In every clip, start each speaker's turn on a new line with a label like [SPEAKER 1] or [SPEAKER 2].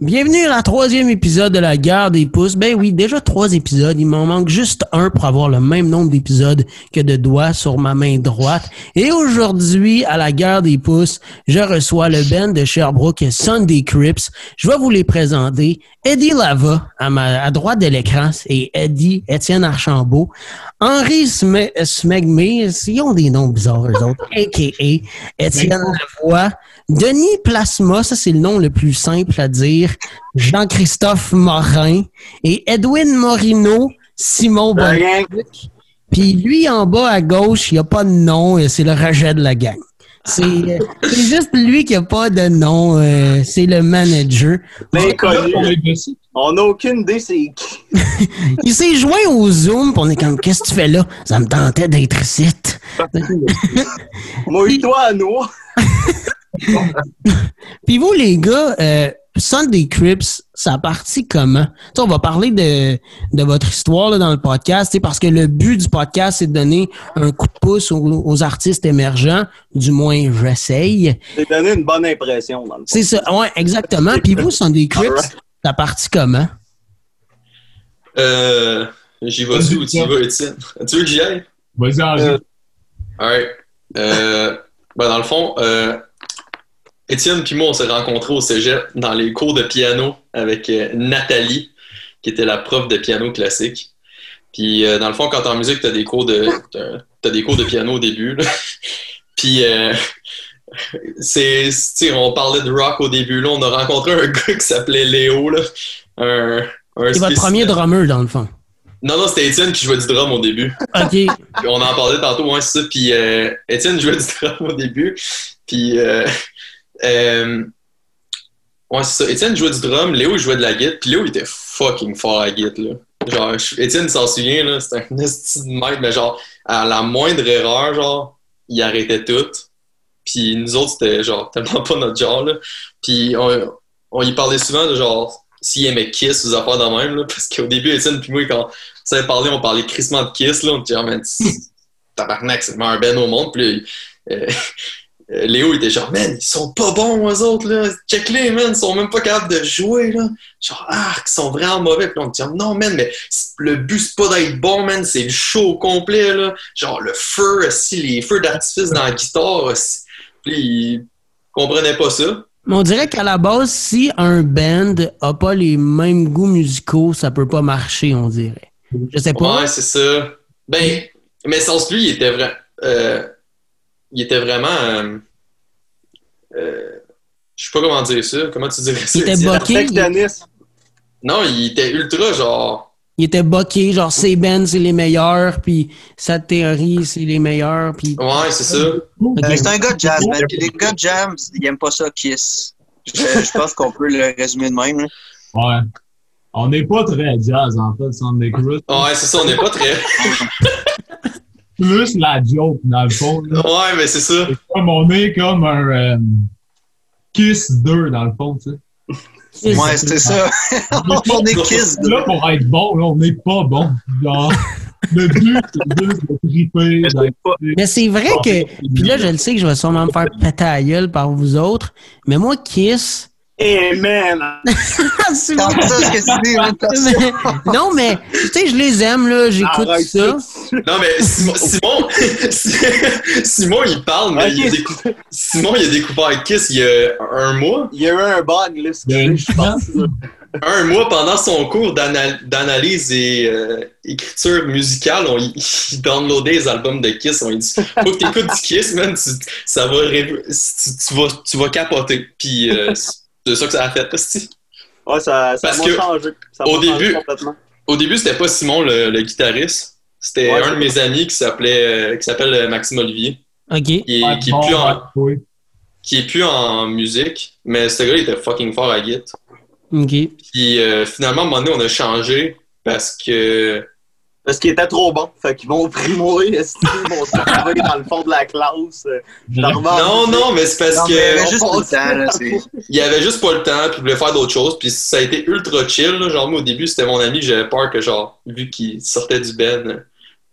[SPEAKER 1] Bienvenue à la troisième épisode de la guerre des pouces. Ben oui, déjà trois épisodes. Il m'en manque juste un pour avoir le même nombre d'épisodes que de doigts sur ma main droite. Et aujourd'hui, à la guerre des pouces, je reçois le band de Sherbrooke Sunday Crips. Je vais vous les présenter. Eddie Lava, à, ma, à droite de l'écran, et Eddie Étienne Archambault. Henri Smegme, ils ont des noms bizarres, eux autres, a.k.a. Étienne Lavoie. Denis Plasma, ça c'est le nom le plus simple à dire. Jean-Christophe Morin et Edwin Morino, Simon Bonnevic. Puis lui, en bas à gauche, il n'y a pas de nom, c'est le rejet de la gang. C'est juste lui qui n'a pas de nom. euh, c'est le manager.
[SPEAKER 2] L'inconnu. On n'a aucune idée c'est qui.
[SPEAKER 1] Il s'est joint au Zoom, puis on est comme, qu'est-ce que tu fais là? Ça me tentait d'être ici.
[SPEAKER 2] Mouille-toi à noix.
[SPEAKER 1] Puis vous, les gars, euh, Sunday Crips, ça a parti comment? Tu sais, on va parler de, de votre histoire là, dans le podcast, parce que le but du podcast, c'est de donner un coup de pouce aux, aux artistes émergents. Du moins, j'essaye.
[SPEAKER 2] C'est donné une bonne impression dans le.
[SPEAKER 1] C'est ça, ouais, exactement. Puis vous, Sunday Crips, ça a parti comment?
[SPEAKER 3] Euh, j'y vas-tu ou tu y vas, Étienne? Tu veux que j'y aille?
[SPEAKER 4] Vas-y.
[SPEAKER 2] Euh,
[SPEAKER 3] Alright. Euh, ben dans le fond, euh, Étienne puis moi, on s'est rencontrés au cégep dans les cours de piano avec euh, Nathalie, qui était la prof de piano classique. Puis, euh, dans le fond, quand t'es en musique, t'as des cours de t'as- des cours de piano au début. là. Puis, euh, c'est, on parlait de rock au début. Là, on a rencontré un gars qui s'appelait Léo, là, un, un
[SPEAKER 1] C'est votre premier drummer, dans le fond.
[SPEAKER 3] Non, non, c'était Étienne qui jouait du drum au début.
[SPEAKER 1] OK.
[SPEAKER 3] Puis on en parlait tantôt, ouais, c'est ça. Puis euh, Étienne jouait du drum au début. Puis, euh, ouais, c'est ça. Étienne jouait du drum, Léo jouait de la guitare. Puis Léo était fucking fort à la guitare, là. Genre, Étienne s'en souvient, là, c'était un esti de maître, mais genre, à la moindre erreur, genre, il arrêtait tout. Puis nous autres, c'était genre tellement pas notre genre, là. Puis on, on y parlait souvent de genre, s'il aimait Kiss ou affaires de même, là, parce qu'au début, Étienne puis moi, quand on s'avait parlé, on parlait crissement de Kiss, là, on ah, man, c'est- tabarnak, c'est le meilleur band au monde. Puis euh, Léo, il était genre, man, ils sont pas bons, eux autres, là. Check-les, man, ils sont même pas capables de jouer, là. Genre, ah, ils sont vraiment mauvais. Puis on dit, non, man, mais le but, c'est pas d'être bon, man, c'est le show complet, là. Genre, le feu, aussi, les feux d'artifice dans la guitare, aussi. Puis il comprenait pas ça.
[SPEAKER 1] Mais on dirait qu'à la base, si un band a pas les mêmes goûts musicaux, ça peut pas marcher, on dirait. Je sais pas.
[SPEAKER 3] Ouais, c'est ça. Ben, mais sans lui, il était vraiment. Il était vraiment. euh, euh, je sais pas comment dire ça. Comment tu dirais ça?
[SPEAKER 1] Il était boqué.
[SPEAKER 3] Non, il était ultra genre.
[SPEAKER 1] Il était boqué, genre ces bands, c'est les meilleurs, puis sa théorie, c'est les meilleurs, puis...
[SPEAKER 3] Ouais, c'est ça.
[SPEAKER 5] Euh, c'est un gars de jam, man. Puis les gars de jam, ils aiment pas ça, Kiss. Je, je pense qu'on peut le résumer de même. là.
[SPEAKER 4] Ouais. On n'est pas très jazz, en fait, Sunday Cruise.
[SPEAKER 3] Ouais, c'est ça, on n'est pas très.
[SPEAKER 4] Plus la joke, dans le fond. là.
[SPEAKER 3] Ouais, mais c'est ça.
[SPEAKER 4] C'est comme on est comme un euh, Kiss 2, dans le fond, tu sais.
[SPEAKER 5] Ouais, c'était ça. on est Kiss.
[SPEAKER 4] Là, pour être bon, là, on n'est pas bon. Genre, le but, c'est juste de triper.
[SPEAKER 1] Mais c'est vrai que... Puis là, je le sais que je vais sûrement me faire péter à gueule par vous autres, mais moi, Kiss...
[SPEAKER 2] Eh man!
[SPEAKER 1] C'est
[SPEAKER 5] T'as entendu ça, ce que tu dis, man?
[SPEAKER 1] Mais- non, mais, tu sais, je les aime, là, j'écoute ça.
[SPEAKER 3] Non, mais Simon, Simon, Simon, il parle, mais il a
[SPEAKER 2] Ok.
[SPEAKER 3] décou- Simon, il a découvert Kiss il y a un mois.
[SPEAKER 2] Il y a eu un bug, là, je pense.
[SPEAKER 3] un mois pendant son cours d'ana- d'analyse et euh, écriture musicale, on il downloadait les albums de Kiss. On lui dit Faut que tu écoutes du Kiss, man. Tu, ça va tu, tu vas, tu vas capoter. Puis euh, c'est ça que ça a fait. hostie.
[SPEAKER 2] Ouais, ça, ça
[SPEAKER 3] Parce
[SPEAKER 2] m'a
[SPEAKER 3] que
[SPEAKER 2] changé. Ça
[SPEAKER 3] au début-
[SPEAKER 2] complètement.
[SPEAKER 3] Au début, c'était pas Simon le, le guitariste. C'était
[SPEAKER 2] Ouais,
[SPEAKER 3] un de mes amis qui s'appelait euh, qui s'appelle euh, Maxime Olivier,
[SPEAKER 1] OK.
[SPEAKER 3] qui est,
[SPEAKER 4] Ouais,
[SPEAKER 3] qui est
[SPEAKER 4] bon,
[SPEAKER 3] plus en,
[SPEAKER 4] oui.
[SPEAKER 3] qui est plus en musique. Mais ce gars, il était fucking fort à guitare.
[SPEAKER 1] OK.
[SPEAKER 3] Puis euh, finalement, à un moment donné, on a changé parce que
[SPEAKER 2] Parce qu'il était trop bon. Fait qu'ils m'ont primoué. Est-ce qu'ils m'ont trouvé dans le fond de la classe? euh,
[SPEAKER 3] Non, non, mais c'est parce
[SPEAKER 5] Non, mais il y
[SPEAKER 3] que
[SPEAKER 5] avait juste pas le temps. Là,
[SPEAKER 3] il avait juste pas le temps, puis il voulait faire d'autres choses, puis ça a été ultra chill. Là. Genre, moi, au début, c'était mon ami, j'avais peur que, genre, vu qu'il sortait du ben,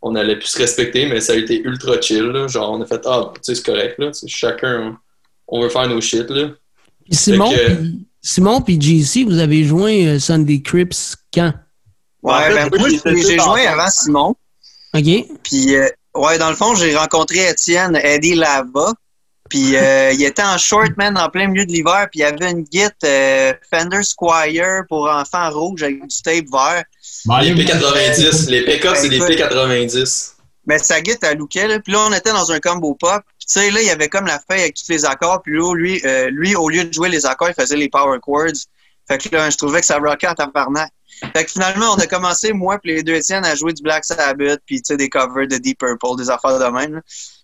[SPEAKER 3] on allait plus se respecter, mais ça a été ultra chill. Là. Genre, on a fait, ah, tu sais, c'est correct, là. Chacun, on veut faire nos shit, là.
[SPEAKER 1] Simon,
[SPEAKER 3] que-
[SPEAKER 1] Simon puis JC, vous avez joint euh, Sunday Crips quand?
[SPEAKER 5] Ouais,
[SPEAKER 2] En fait,
[SPEAKER 5] ben,
[SPEAKER 2] moi,
[SPEAKER 5] j'ai
[SPEAKER 2] ensemble.
[SPEAKER 5] avant Simon.
[SPEAKER 1] OK?
[SPEAKER 5] Puis, euh, ouais, dans le fond, j'ai rencontré Étienne Eddie Lava. Puis, euh, il était en short, man, en plein milieu de l'hiver. Puis, il y avait une Git euh, Fender Squire pour enfants rouge avec du tape vert.
[SPEAKER 4] Ben,
[SPEAKER 3] Les
[SPEAKER 4] il y a-
[SPEAKER 3] P90, les pick-ups, c'est des
[SPEAKER 5] Écoute.
[SPEAKER 3] P90.
[SPEAKER 5] Mais sa Git, elle lookait, là. Puis là, on était dans un combo pop. Puis, tu sais, là, il y avait comme la feuille avec tous les accords. Puis là, lui, euh, lui, au lieu de jouer les accords, il faisait les power chords. Fait que là, je trouvais que ça rockait en tabarnak. Fait que finalement, on a commencé, moi puis les deux Étienne, à jouer du Black Sabbath, puis tu sais, des covers de Deep Purple, des affaires de même. là.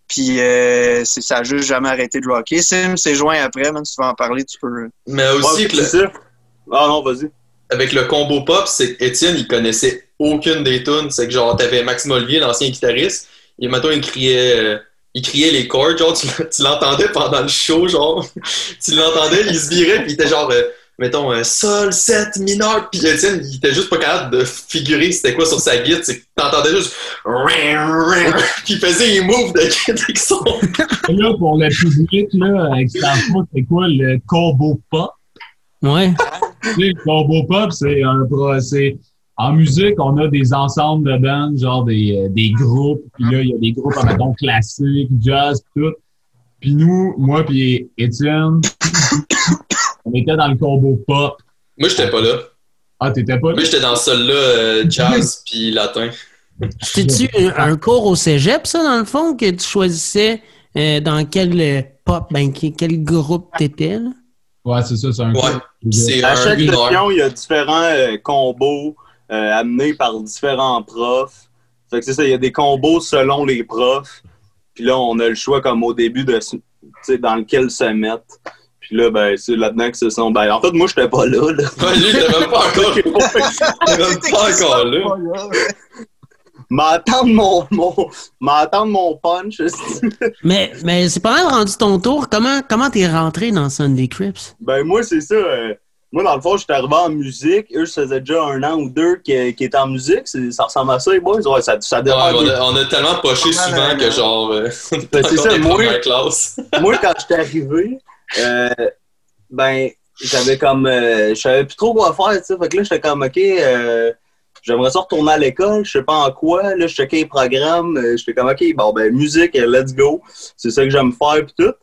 [SPEAKER 5] Puis euh, ça a juste jamais arrêté de rocker. Sim s'est joint après, même si tu veux en parler, tu peux.
[SPEAKER 3] Mais aussi,
[SPEAKER 2] Ouais,
[SPEAKER 3] que le-
[SPEAKER 2] c'est ça. Ah non, vas-y.
[SPEAKER 3] avec le combo pop, c'est qu'Étienne, il connaissait aucune des tunes. C'est que genre, t'avais Maxime Olivier, l'ancien guitariste, et maintenant, il criait, euh, il criait les chords, genre, tu, tu l'entendais pendant le show, genre, tu l'entendais, il se virait, puis il était genre, euh, mettons, un sol, 7, mineur, puis Étienne, il était juste pas capable de figurer c'était quoi sur sa guitare, c'est que t'entendais juste, puis il faisait les moves de guitare avec son...
[SPEAKER 4] Là, pour le public, là, avec sa faute, c'est quoi le combo pop?
[SPEAKER 1] Ouais.
[SPEAKER 4] Tu sais, le combo pop, c'est un pro- c'est en musique, on a des ensembles de bandes, genre des, euh, des groupes, puis là, il y a des groupes, mettons, classiques, jazz, pis tout. Puis nous, moi puis Étienne, on était dans le combo pop.
[SPEAKER 3] Moi, j'étais pas là.
[SPEAKER 4] Ah, t'étais pas là?
[SPEAKER 3] Moi, j'étais dans celle-là, euh, jazz puis latin.
[SPEAKER 1] C'était-tu un, un cours au cégep, ça, dans le fond, que tu choisissais euh, dans quel euh, pop, ben, quel groupe t'étais, là?
[SPEAKER 4] Ouais, c'est ça, c'est un
[SPEAKER 3] Ouais,
[SPEAKER 2] À
[SPEAKER 3] un
[SPEAKER 2] chaque session, il y a différents euh, combos euh, amenés par différents profs. Fait que c'est ça, il y a des combos selon les profs. Puis là, on a le choix comme au début de dans lequel se mettre. Puis là, ben, c'est là-dedans que ce sont. Ben, en fait, moi, j'étais pas là. là.
[SPEAKER 3] Ouais, lui, même pas encore, il était même pas encore là.
[SPEAKER 2] M'attendre mon, mon, m'attendre mon punch.
[SPEAKER 1] Mais, mais c'est pas mal rendu ton tour. Comment comment t'es rentré dans Sunday Crips?
[SPEAKER 2] ben, moi, c'est ça. euh, moi, dans le fond, j'étais arrivé en musique. Eux, ça faisait déjà un an ou deux qui, qui étaient en musique. Ça ressemble à ça, les boys. Ouais, ça, ça
[SPEAKER 3] Ouais, on, a, on a tellement poché souvent que genre, euh,
[SPEAKER 2] Ben, c'est ça, moi-
[SPEAKER 3] classes.
[SPEAKER 2] moi, quand j'étais arrivé, euh, ben, j'avais comme. euh, je savais plus trop quoi faire, tu sais. Fait que là, j'étais comme, OK, euh, j'aimerais ça retourner à l'école, je sais pas en quoi. Là, je checkais les programmes. euh, j'étais comme, OK, bon, ben, musique, euh, let's go. C'est ça que j'aime faire, pis tout.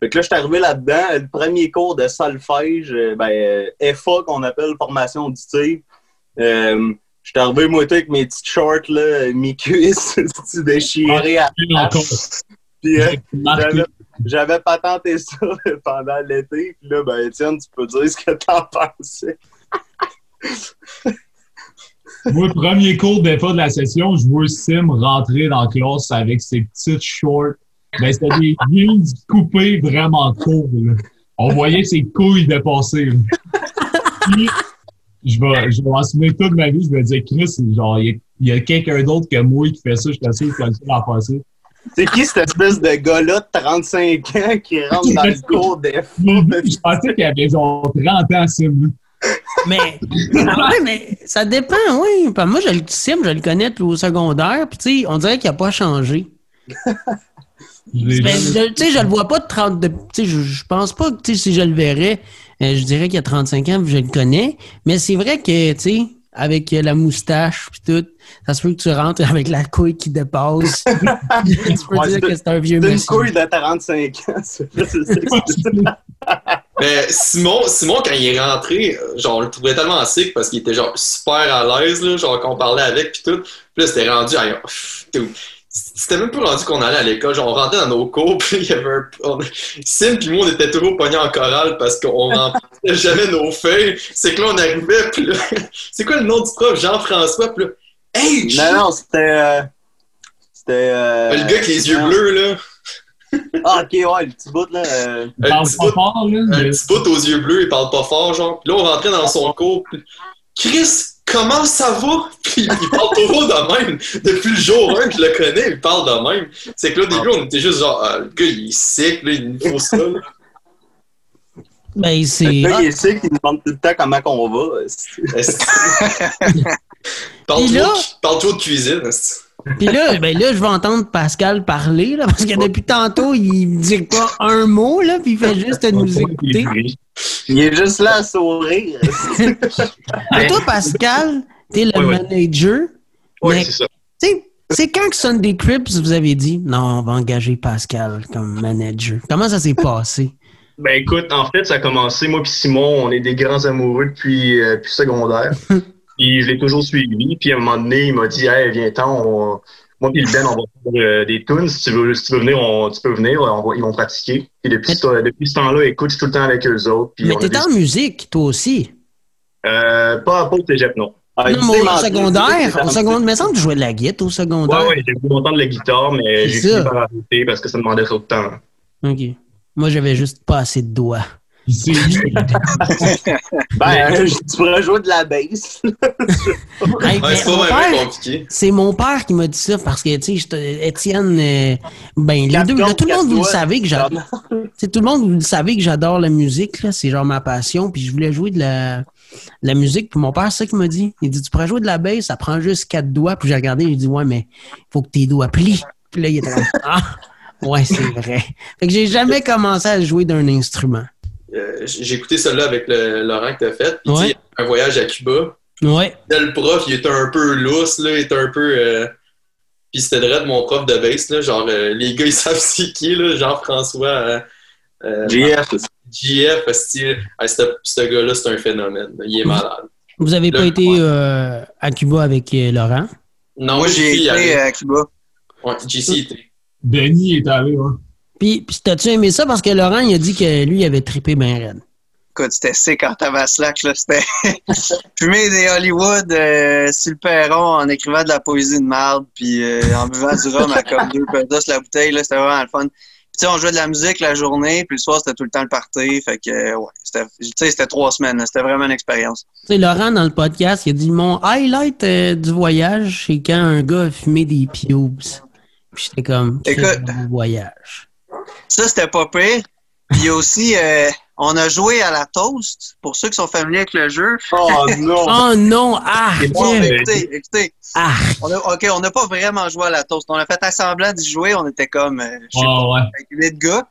[SPEAKER 2] Fait que là, j'étais arrivé là-dedans. Le premier cours de solfège, euh, ben, FA, qu'on appelle formation auditive. Euh, J'étais arrivé, moi, avec mes petites shorts, là, mes cuisses déchirées à
[SPEAKER 4] Encore.
[SPEAKER 2] puis, euh. J'avais- patenté ça pendant l'été. Puis là, ben, Étienne, tu peux dire ce que t'en pensais.
[SPEAKER 4] Moi, le premier cours des fois de la session, je vois Sim rentrer dans la classe avec ses petites shorts. Ben, c'était des jeans coupés vraiment courts. On voyait ses couilles dépasser. Puis, je vais, je vais en souvenir toute ma vie. Je me disais, Chris, genre, il y a, quelqu'un d'autre que moi qui fait ça. Je suis sûr que c'est le seul à faire ça.
[SPEAKER 2] C'est qui cette espèce de gars-là de 35 ans qui rentre dans le cours des
[SPEAKER 4] Je pensais qu'il avait genre 30 ans, Sim.
[SPEAKER 1] Mais, ah ouais, mais ça dépend, oui. Moi, je le Sim, je le connais depuis au secondaire, puis tu sais, on dirait qu'il n'a pas changé.
[SPEAKER 4] Je
[SPEAKER 1] Ben, tu sais, je le vois pas de 30. de- Tu sais, je, je pense pas que tu sais, si je le verrais, euh, je dirais qu'il a 35 ans, je le connais. Mais c'est vrai que, tu sais, avec euh, la moustache puis tout, ça se peut que tu rentres avec la couille qui dépasse. tu peux
[SPEAKER 2] Ouais,
[SPEAKER 1] dire que c'est un vieux
[SPEAKER 2] C'est une
[SPEAKER 1] monsieur.
[SPEAKER 2] couille de 35 ans.
[SPEAKER 3] Mais Simon, Simon, quand il est rentré, genre, on le trouvait tellement sick parce qu'il était genre super à l'aise, là, genre qu'on parlait avec puis tout. Puis là, c'était rendu, ah, dude, c'était même pas rendu qu'on allait à l'école. Genre, on rentrait dans nos cours, puis il y avait un... on- Sim puis moi, on était toujours pognés en chorale parce qu'on remplissait jamais nos feuilles. C'est que là, on arrivait, puis là, c'est quoi le nom du prof? Jean-François, puis là, hey!
[SPEAKER 2] Non, non, c'était. euh, C'était. euh,
[SPEAKER 3] Le gars avec les yeux
[SPEAKER 2] non.
[SPEAKER 3] bleus, là.
[SPEAKER 2] Ah, ok, ouais, le petit bout, là. euh,
[SPEAKER 4] Il parle
[SPEAKER 3] petit
[SPEAKER 4] pas
[SPEAKER 3] bout-
[SPEAKER 4] fort, là.
[SPEAKER 3] un petit bout aux yeux bleus, il parle pas fort, genre. Puis là, on rentrait dans son cours. puis, Chris, comment ça va? Puis il parle toujours de même. Depuis le jour 1 que je le connais, il parle de même. C'est que là, au début, on était juste genre, ah, le gars, il est sec, là, il nous faut ça. là.
[SPEAKER 1] Ben, c'est.
[SPEAKER 2] Là,
[SPEAKER 1] ah,
[SPEAKER 2] il est sick, il me demande tout le temps comment qu'on va.
[SPEAKER 3] Que- parle, de cuisine.
[SPEAKER 1] Puis là, ben là, je vais entendre Pascal parler, là, parce que depuis tantôt, il dit pas un mot, là, puis il fait juste nous écouter.
[SPEAKER 2] Il est juste là à sourire.
[SPEAKER 1] Mais toi, Pascal, t'es le
[SPEAKER 6] ouais.
[SPEAKER 1] manager.
[SPEAKER 6] Oui,
[SPEAKER 1] mais,
[SPEAKER 6] c'est ça.
[SPEAKER 1] tu sais, c'est quand que Sunday Crips, vous avez dit, non, on va engager Pascal comme manager? Comment ça s'est passé?
[SPEAKER 6] Ben écoute, en fait, ça a commencé, moi puis Simon, on est des grands amoureux depuis, euh, depuis secondaire. puis je l'ai toujours suivi. Puis à un moment donné, il m'a dit Hey, viens-t'en, on- moi puis Ben, on va faire euh, des tunes. Si tu veux, si tu veux venir, on- tu peux venir, on va- ils vont pratiquer. Puis depuis,
[SPEAKER 1] Mais-
[SPEAKER 6] ce, depuis ce temps-là, écoute, je suis tout le temps avec eux autres. Puis
[SPEAKER 1] Mais t'es
[SPEAKER 6] des-
[SPEAKER 1] en musique, toi aussi.
[SPEAKER 6] Euh, pas, pas au cégep, non.
[SPEAKER 2] Ah,
[SPEAKER 1] non, mais au secondaire, au secondaire, mais ça me semble que tu jouais de la guitare au secondaire.
[SPEAKER 6] Ouais, ouais, j'ai voulu entendre la guitare, mais j'ai fini par arrêter parce que ça demandait trop de temps.
[SPEAKER 1] OK. Moi, j'avais juste pas assez de doigts.
[SPEAKER 4] C'est.
[SPEAKER 2] Ben, euh, tu pourrais jouer de la bass.
[SPEAKER 1] Hey,
[SPEAKER 3] Ouais,
[SPEAKER 1] mais
[SPEAKER 3] c'est pas
[SPEAKER 1] mon
[SPEAKER 3] vraiment
[SPEAKER 1] père,
[SPEAKER 3] compliqué.
[SPEAKER 1] C'est mon père qui m'a dit ça parce que, tu sais, Étienne, euh, ben, les deux, là, tout le monde, vous le savez que j'adore. Tout le monde, vous le savez que j'adore la musique, là. C'est genre ma passion. Puis je voulais jouer de la, de la musique. Puis mon père, c'est ça qu'il m'a dit. Il dit, tu pourrais jouer de la bass, ça prend juste quatre doigts. Puis j'ai regardé, il dit, ouais, mais faut que tes doigts plient. Puis là, il était comme, ah, ouais, c'est vrai. Fait que j'ai jamais commencé à jouer d'un instrument.
[SPEAKER 3] Euh, J'ai écouté celle-là avec le, Laurent que t'as fait. Puis,
[SPEAKER 1] Ouais.
[SPEAKER 3] tu un voyage à Cuba.
[SPEAKER 1] Ouais.
[SPEAKER 3] Le prof, il était un peu lousse, là, il était un peu. euh, Puis c'était vrai de mon prof de bass, là. Genre, euh, les gars, ils savent c'est qui, là. Jean-François.
[SPEAKER 2] JF.
[SPEAKER 3] JF, ah, ce ce gars-là, c'est un phénomène. là. Il est malade.
[SPEAKER 1] Vous avez pas été euh, à Cuba avec Laurent?
[SPEAKER 3] Non,
[SPEAKER 5] Moi, j'ai été à Cuba.
[SPEAKER 3] Ouais, JC, était.
[SPEAKER 4] Denis est allé, hein.
[SPEAKER 1] Puis, puis t'as-tu aimé ça? Parce que Laurent, il a dit que lui, il avait trippé bien raide.
[SPEAKER 5] Écoute, c'était sick en tabaslac, là. C'était fumer des Hollywood euh, sur le perron en écrivant de la poésie de marde, puis euh, en buvant du rhum à comme deux pesos la bouteille, là. C'était vraiment le fun. Puis, tu sais, on jouait de la musique la journée, puis le soir, c'était tout le temps le party. Fait que, euh, ouais, c'était, tu sais, c'était trois semaines. C'était vraiment une expérience.
[SPEAKER 1] Tu sais, Laurent, dans le podcast, il a dit Mon highlight euh, du voyage, c'est quand un gars a fumé des pubes. Puis j'étais comme
[SPEAKER 5] Écoute.
[SPEAKER 1] Voyage.
[SPEAKER 5] Ça, c'était pas pire. Puis il y a aussi, euh, on a joué à la toast. Pour ceux qui sont familiers avec le jeu.
[SPEAKER 2] Oh non!
[SPEAKER 1] Oh non! Ah!
[SPEAKER 5] Bon,
[SPEAKER 6] Ouais.
[SPEAKER 5] écoutez, écoutez.
[SPEAKER 1] Ah!
[SPEAKER 5] On a- OK, on n'a pas vraiment joué à la toast. On a fait un semblant d'y jouer. On était comme, euh, je sais pas,
[SPEAKER 4] Ah ouais.
[SPEAKER 5] avec huit gars.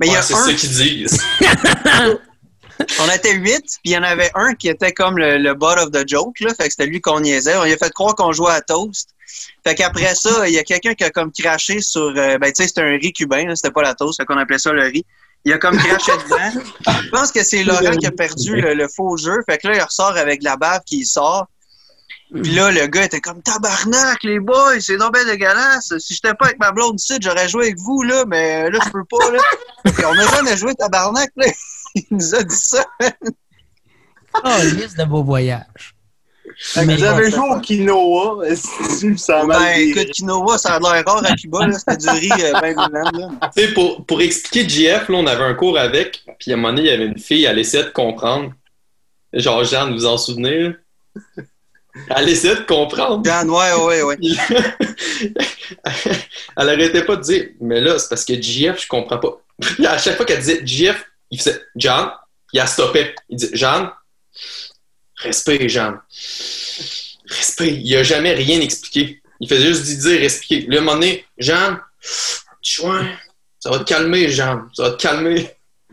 [SPEAKER 5] Mais il y
[SPEAKER 3] Ouais,
[SPEAKER 5] a
[SPEAKER 3] c'est
[SPEAKER 5] un,
[SPEAKER 3] ça qu'ils disent.
[SPEAKER 5] on était huit, puis il y en avait un qui était comme le, le butt of the joke, là. Fait que c'était lui qu'on niaisait. On lui a fait croire qu'on jouait à toast. Fait qu'après ça, il y a quelqu'un qui a comme craché sur, euh, ben, tu sais, c'était un riz cubain. C'était pas la toast. Fait qu'on appelait ça le riz. Il a comme craché dedans. Je pense que c'est Laurent qui a perdu le, le faux jeu. Fait que là, il ressort avec la bave qui sort. Puis là, le gars était comme tabarnak, les boys, c'est donc bien dégueulasse. Si j'étais pas avec ma blonde ici, j'aurais joué avec vous, là, mais là, je peux pas, là. Puis on n'a jamais joué tabarnak, là. Il nous a dit ça.
[SPEAKER 1] Oh, liste de beaux voyages. Bon,
[SPEAKER 2] joué au quinoa. ça
[SPEAKER 5] Ben, écoute, quinoa, ça a l'air rare à Cuba, là. C'était du riz euh, ben blanc, là.
[SPEAKER 3] Tu sais, pour, pour expliquer JF, là, on avait un cours avec, puis à un moment donné, il y avait une fille, elle essayait de comprendre. Genre, Jeanne, vous vous en souvenez? là? Elle essayait de comprendre.
[SPEAKER 5] Jeanne, ouais, ouais, ouais.
[SPEAKER 3] Elle arrêtait pas de dire, mais là, c'est parce que JF, je comprends pas. Puis à chaque fois qu'elle disait JF, il faisait Jeanne, il a stoppé. Il dit Jeanne, respect, Jeanne. Respect. Il a jamais rien expliqué. Il faisait juste dire expliquer. Là, à un moment donné, chouin, ça va te calmer, Jeanne. Ça va te calmer.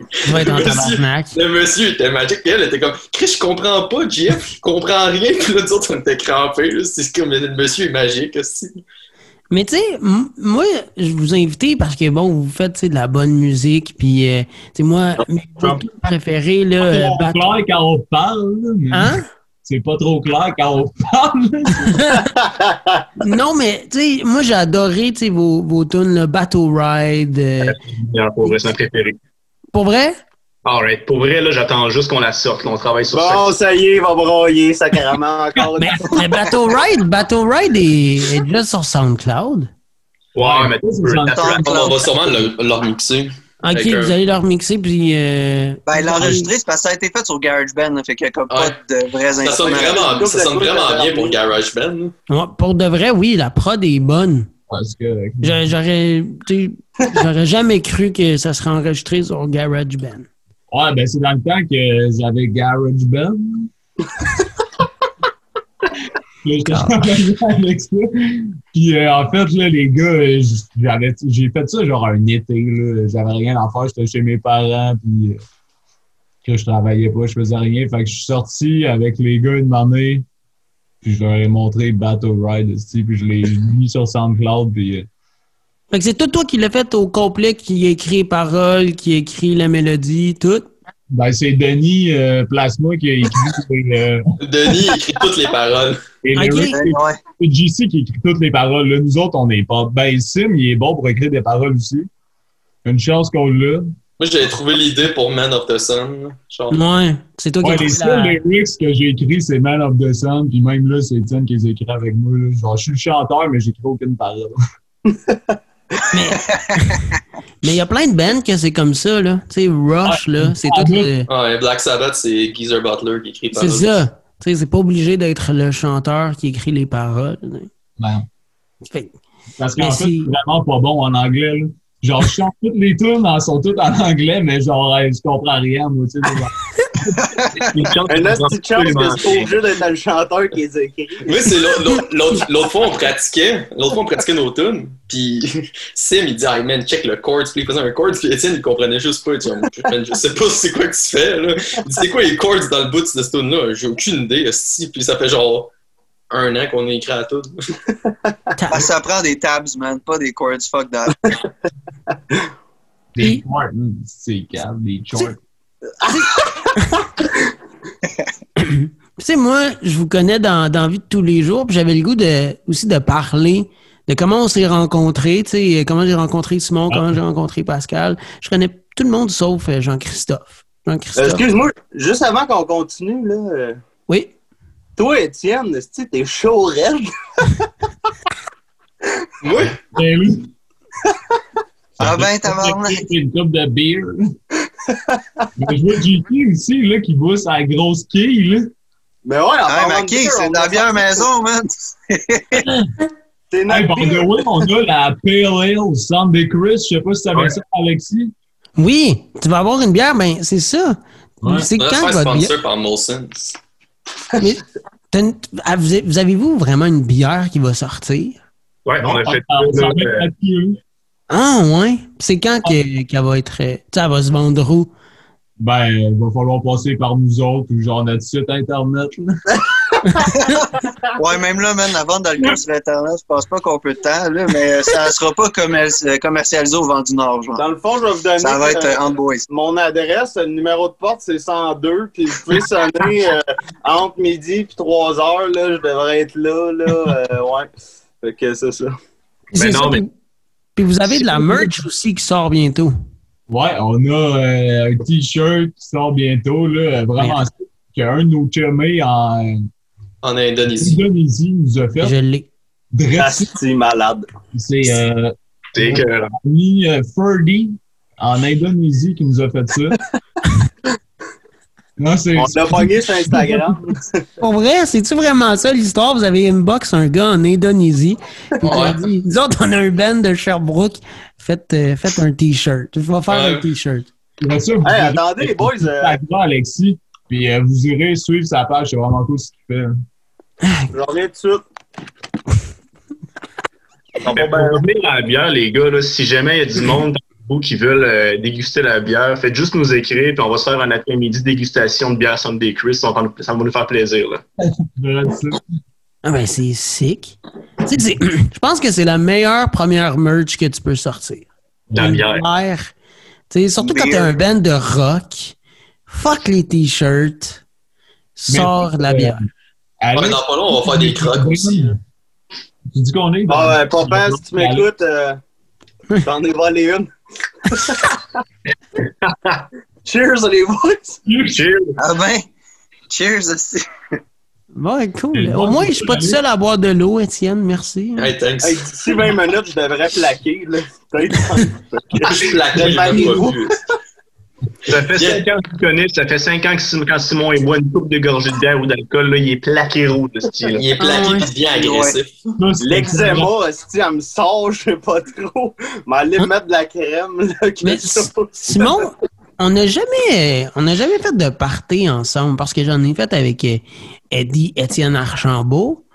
[SPEAKER 1] Tu vas être en tabarnak.
[SPEAKER 3] Le monsieur était magique. Elle était comme, Chris, je comprends pas, JF, je comprends rien. Puis là, nous autres, on était crampés. C'est comme le monsieur est magique aussi.
[SPEAKER 1] Mais tu sais, moi, je vous ai invité parce que, bon, vous faites de la bonne musique. Puis, euh, tu sais, moi, mes tunes préférées, là.
[SPEAKER 4] C'est pas trop clair quand on parle, mais
[SPEAKER 1] Hein?
[SPEAKER 4] c'est pas trop clair quand on parle.
[SPEAKER 1] Non, mais, tu sais, moi, j'ai adoré, tu sais, vos, vos tunes, là, Battle Ride. euh,
[SPEAKER 6] Non, pour vrai, c'est un préféré.
[SPEAKER 1] pour vrai?
[SPEAKER 6] Alright. Pour vrai, là, j'attends juste qu'on la sorte. là. On travaille sur ça.
[SPEAKER 2] Bon, ça y est, il va broyer, sacrément, encore
[SPEAKER 1] Mais, mais Battle Ride, Battle Ride est, est déjà sur SoundCloud.
[SPEAKER 6] Ouais, mais tu.
[SPEAKER 3] On va sûrement le- leur mixer.
[SPEAKER 1] Ok,
[SPEAKER 3] Avec
[SPEAKER 1] vous allez leur mixer, puis. Euh,
[SPEAKER 5] Ben, l'enregistrer, c'est parce que ça a été fait sur GarageBand, là, fait qu'il y a comme pas de vrais
[SPEAKER 3] Ça sonne vraiment, ça sonne vraiment bien pour GarageBand.
[SPEAKER 1] ouais, pour de vrai, oui, la prod est bonne. Sais, j'aurais jamais cru que ça serait enregistré sur GarageBand.
[SPEAKER 4] Ouais, ben c'est dans le temps que j'avais GarageBand. J'étais avec ça. Puis euh, en fait, là, les gars, euh, j'avais, j'ai fait ça genre un été. Là. J'avais rien à faire, j'étais chez mes parents. Puis euh, que je travaillais pas, je faisais rien. Fait que je suis sorti avec les gars une année, puis je leur ai montré Battle Ride, puis je l'ai mis sur SoundCloud, puis euh,
[SPEAKER 1] Fait que c'est tout toi qui l'as fait au complet, qui écrit les paroles, qui écrit la mélodie, tout?
[SPEAKER 4] ben, c'est Denis euh, Plasma qui a écrit les, euh,
[SPEAKER 3] Denis écrit toutes les paroles.
[SPEAKER 4] les
[SPEAKER 1] Ok.
[SPEAKER 4] lyrics.
[SPEAKER 5] Ouais.
[SPEAKER 4] C'est JC qui écrit toutes les paroles. Là, nous autres, on n'est pas. Ben, Sim, il est bon pour écrire des paroles aussi. Une chance qu'on l'a.
[SPEAKER 3] Moi, j'avais trouvé l'idée pour Man of the Sun. Genre,
[SPEAKER 1] Ouais, c'est toi
[SPEAKER 4] Ouais,
[SPEAKER 1] qui
[SPEAKER 4] les
[SPEAKER 1] écris
[SPEAKER 4] seuls
[SPEAKER 1] la...
[SPEAKER 4] lyrics que j'ai écrits, c'est Man of the Sun, puis même là, c'est Étienne qui les écrit avec moi. Là. Genre, je suis le chanteur, mais j'écris aucune parole.
[SPEAKER 1] Mais il y a plein de bands que c'est comme ça, là. Tu sais, Rush, là, c'est
[SPEAKER 4] Ah,
[SPEAKER 1] tout...
[SPEAKER 4] oui.
[SPEAKER 1] le-
[SPEAKER 3] ouais, Black Sabbath, c'est Geezer Butler qui écrit les
[SPEAKER 1] C'est
[SPEAKER 3] paroles.
[SPEAKER 1] ça. Tu sais, c'est pas obligé d'être le chanteur qui écrit les paroles.
[SPEAKER 4] Ben,
[SPEAKER 1] Fait-
[SPEAKER 4] parce qu'en fait, suis vraiment pas bon en anglais. Là. Genre, je chante toutes les tunes, elles sont toutes en anglais, mais genre, je comprends rien, moi, tu sais.
[SPEAKER 2] Un autre petite chance que c'est pas obligé d'être le chanteur qui les écrit.
[SPEAKER 3] Oui, c'est l'autre- fois, on pratiquait. L'autre fois, on pratiquait nos tunes. Puis Sim, il dit, hey man, check le chord. Puis il faisait un chord. Puis Étienne, il comprenait juste pas. Il dit, man, je sais pas c'est quoi que tu fais. Là. Il dit, c'est quoi les chords dans le bout de cette tune-là? J'ai aucune idée. esti. Puis ça fait genre un an qu'on a écrit à tune.
[SPEAKER 5] Ben, ça prend des tabs, man, pas des chords. Fuck that.
[SPEAKER 4] Des hein, c'est calme, des charts.
[SPEAKER 1] Tu sais, moi, je vous connais dans, dans la vie de tous les jours, puis j'avais le goût de, aussi de parler de comment on s'est rencontrés, tu sais, comment j'ai rencontré Simon,
[SPEAKER 4] Ah.
[SPEAKER 1] comment j'ai rencontré Pascal. Je connais tout le monde sauf euh, Jean-Christophe.
[SPEAKER 2] Euh,
[SPEAKER 1] Jean-Christophe.
[SPEAKER 2] Excuse-moi, juste avant qu'on continue, là. euh,
[SPEAKER 1] oui.
[SPEAKER 2] Toi, Étienne, esti, t'es chaud raide.
[SPEAKER 3] Moi,
[SPEAKER 4] Ben oui.
[SPEAKER 5] Ah ben, tabarnak.
[SPEAKER 4] C'est une coupe de beer. Mais je vois JT aussi, là, qui boit sa grosse quille, là.
[SPEAKER 2] Mais ouais, en
[SPEAKER 5] Ah,
[SPEAKER 2] parlant
[SPEAKER 5] mais
[SPEAKER 2] de
[SPEAKER 5] qui?
[SPEAKER 2] bière,
[SPEAKER 5] C'est la bière
[SPEAKER 2] sortir
[SPEAKER 5] maison, man.
[SPEAKER 2] C'est
[SPEAKER 4] Hey, by the way, on a la Pale Ale Sunday Chris. Je sais pas si tu savais
[SPEAKER 6] Ouais.
[SPEAKER 4] ça, Alexis.
[SPEAKER 1] Oui, tu vas avoir une bière, ben c'est ça.
[SPEAKER 4] Ouais.
[SPEAKER 1] C'est quand
[SPEAKER 3] faire
[SPEAKER 1] votre bière?
[SPEAKER 3] sponsor par.
[SPEAKER 1] Mais une- ah, vous avez- vous avez-vous vraiment une bière qui va sortir?
[SPEAKER 6] Ouais, on a fait
[SPEAKER 4] Ah,
[SPEAKER 6] euh.
[SPEAKER 1] Ah, ouais? C'est quand que- qu'elle va être. euh, Tu sais, elle va se vendre où?
[SPEAKER 4] Ben, il va falloir passer par nous autres ou genre notre site internet. Là.
[SPEAKER 5] Ouais, même là, man, la vente d'alcool sur Internet, je pense pas qu'on peut de temps, là, mais ça sera pas commer- euh, commercialisé au vent du Nord, genre.
[SPEAKER 2] Dans le fond, je vais vous donner
[SPEAKER 5] Ça va être
[SPEAKER 2] euh,
[SPEAKER 5] euh, on boys.
[SPEAKER 2] mon adresse. Le numéro de porte, c'est 102. Puis vous pouvez sonner euh, entre midi et 3 heures. Là, je devrais être là. là euh, ouais. Fait que c'est ça.
[SPEAKER 1] C'est
[SPEAKER 6] non,
[SPEAKER 1] ça,
[SPEAKER 6] mais-
[SPEAKER 1] puis- vous avez de la merch aussi qui sort bientôt.
[SPEAKER 4] Ouais, on a euh, un t-shirt qui sort bientôt, là, vraiment sick, qu'un de nos chumés en
[SPEAKER 3] En Indonésie.
[SPEAKER 4] Indonésie nous a fait.
[SPEAKER 1] Je l'ai.
[SPEAKER 4] Dresse,
[SPEAKER 2] Asti malade.
[SPEAKER 4] c'est euh,
[SPEAKER 6] C'est
[SPEAKER 4] ami euh, Ferdy en Indonésie qui nous a fait ça. non, c'est.
[SPEAKER 2] On l'a pogné sur Instagram.
[SPEAKER 1] Pour vrai, c'est-tu vraiment ça l'histoire? Vous avez inbox un gars en Indonésie. Puis il a
[SPEAKER 3] Ouais.
[SPEAKER 1] dit, nous autres, on a un band de Sherbrooke. Faites, euh, faites un t-shirt. Je vais faire un t-shirt.
[SPEAKER 4] Après ça, vous
[SPEAKER 2] Hey,
[SPEAKER 4] irez-
[SPEAKER 2] attendez, les boys, euh,
[SPEAKER 4] Alexis. Puis euh, vous irez suivre sa page, c'est vraiment cool ce qu'il fait. hein.
[SPEAKER 2] Je reviens tout de suite.
[SPEAKER 6] Mais pour revenir à la bière, les gars, là, si jamais il y a du monde vous qui veulent euh, déguster la bière, faites juste nous écrire, puis on va se faire un après-midi dégustation de bière Sunday Chris. Ça va ça va nous faire plaisir. Là.
[SPEAKER 1] Ah ben, c'est sick. Tu sais, c'est- je pense que c'est la meilleure première merch que tu peux sortir.
[SPEAKER 6] La bière.
[SPEAKER 1] bière. Tu sais, surtout quand t'es un band de rock. Fuck les t-shirts. Sors de la
[SPEAKER 4] euh,
[SPEAKER 1] bière.
[SPEAKER 3] Ouais, mais dans pas long, on va faire des crocs aussi.
[SPEAKER 4] Tu dis qu'on est
[SPEAKER 2] Ah ouais, papa, si tu m'écoutes, euh, j'en ai volé une. Cheers, les boys!
[SPEAKER 6] Cheers!
[SPEAKER 5] Ah ben, cheers aussi.
[SPEAKER 1] Ouais, cool. Au
[SPEAKER 4] bon,
[SPEAKER 1] moins, je suis pas
[SPEAKER 4] bon.
[SPEAKER 1] tout seul à boire de l'eau, Étienne. Merci.
[SPEAKER 3] Hey, thanks.
[SPEAKER 2] Hey, d'ici 20 minutes, je devrais plaquer. Là. Peut-être.
[SPEAKER 3] Je j'ai même pas vu.
[SPEAKER 6] Ça fait
[SPEAKER 3] Yeah.
[SPEAKER 6] 5 ans que tu connais, ça fait 5 ans que Simon- quand Simon il boit une coupe de gorgée de bière ou d'alcool, là, il est plaqué rouge, ce style.
[SPEAKER 3] Il est plaqué
[SPEAKER 1] Ah
[SPEAKER 3] il devient agressif.
[SPEAKER 2] L'eczéma, si elle me sort, je sais pas trop. Mais aller
[SPEAKER 1] Hein?
[SPEAKER 2] mettre de la crème, là, quelque
[SPEAKER 1] Mais
[SPEAKER 2] chose.
[SPEAKER 1] Simon, on n'a jamais, on n'a jamais fait de party ensemble parce que j'en ai fait avec euh, Eddie Étienne Archambault.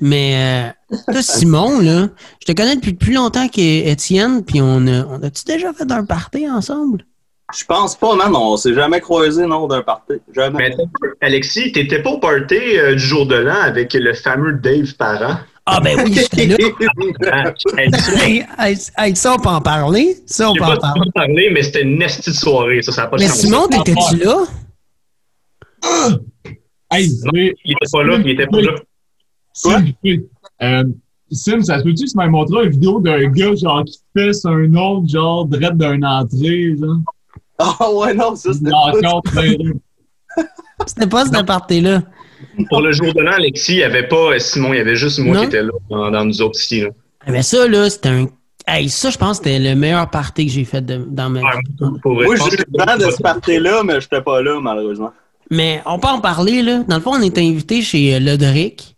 [SPEAKER 1] Mais euh, toi, Simon, là, je te connais depuis plus longtemps qu'Étienne, puis on a, on a-tu déjà fait un party ensemble?
[SPEAKER 2] Je pense pas, man. On s'est jamais croisé, non, d'un party. Jamais.
[SPEAKER 6] Mais Alexis, t'étais pas au party euh, du jour de l'an avec le fameux Dave Parent?
[SPEAKER 1] Ah ben oui, j'étais là.
[SPEAKER 6] Ah, hey, ça,
[SPEAKER 1] Hey, hey, hey, ça, on peut en parler? Ça, on peut
[SPEAKER 6] pas
[SPEAKER 1] en parler.
[SPEAKER 6] parler, mais c'était une nestie de soirée, ça, ça n'a pas de
[SPEAKER 1] Mais. Simon, t'étais-tu là?
[SPEAKER 4] Hey,
[SPEAKER 6] Non,
[SPEAKER 4] mais-
[SPEAKER 6] il était pas là, il était pas là.
[SPEAKER 4] Sim, euh, Sim, ça se peut-tu que tu m'aies montré une vidéo d'un gars, genre, qui fesse un autre, genre, direct d'un entrée, genre?
[SPEAKER 2] Ah ouais, non, ça, c'était
[SPEAKER 4] ben,
[SPEAKER 1] C'était pas ce party-là.
[SPEAKER 6] Pour le jour de l'an, Alexis, il n'y avait pas euh, Simon, il y avait juste moi
[SPEAKER 1] Non.
[SPEAKER 6] qui était là dans, dans nous autres ici. Là.
[SPEAKER 1] Ah, Mais ça, là, c'était un. Hey, ça, je pense que c'était le meilleur party que j'ai fait de- dans ma vie.
[SPEAKER 6] Vrai,
[SPEAKER 2] Moi, j'ai eu le temps de ce party-là, mais j'étais pas là, malheureusement.
[SPEAKER 1] Mais on peut en parler, là. Dans le fond, on était invité chez euh, Lodric.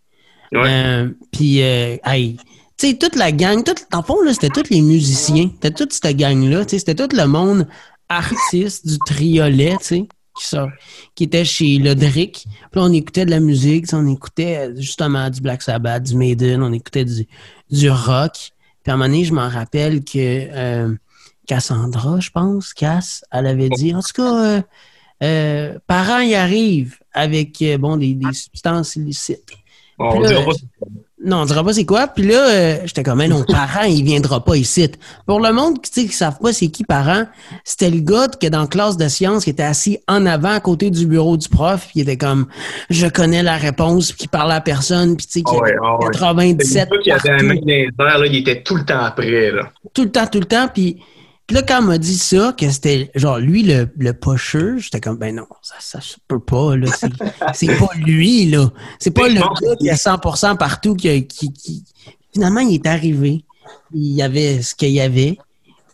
[SPEAKER 6] Ouais.
[SPEAKER 1] Euh, Puis, euh, hey, tu sais, toute la gang, tout, dans le fond, là, c'était tous les musiciens. C'était toute cette gang-là. Tu sais, c'était tout le monde artiste du triolet, tu sais, qui, sort- qui était chez Lodric. Puis là, on écoutait de la musique. On écoutait justement du Black Sabbath, du Maiden. On écoutait du, du rock. Puis à un moment donné, je m'en rappelle que euh, Cassandra, je pense, Cass, elle avait dit, en tout cas, euh, euh, parents y arrivent avec euh, bon des, des substances illicites.
[SPEAKER 6] On
[SPEAKER 1] Puis là,
[SPEAKER 6] dira pas.
[SPEAKER 1] Non, on dira pas c'est quoi. Puis là, euh, j'étais comme, Mais non, parents, il viendra pas ici. Pour le monde qui ne savent pas c'est qui parents, c'était le gars que dans la classe de sciences qui était assis en avant à côté du bureau du prof, puis il était comme, je connais la réponse, puis qui parlait à personne, puis tu sais, qui
[SPEAKER 6] Ah ouais, ah ouais. C'est
[SPEAKER 1] 97
[SPEAKER 6] le gars qui avait la
[SPEAKER 1] partout
[SPEAKER 6] main dans les airs, là, il était tout le temps après. Là.
[SPEAKER 1] tout le temps, tout le temps. Puis, puis là, quand on m'a dit ça, que c'était genre lui le, le pocheur, j'étais comme, ben non, ça, ça se peut pas, là. C'est, c'est pas lui, là. C'est pas le gars qui a 100% partout qui, qui, qui- Finalement, il est arrivé. Il y avait ce qu'il y avait.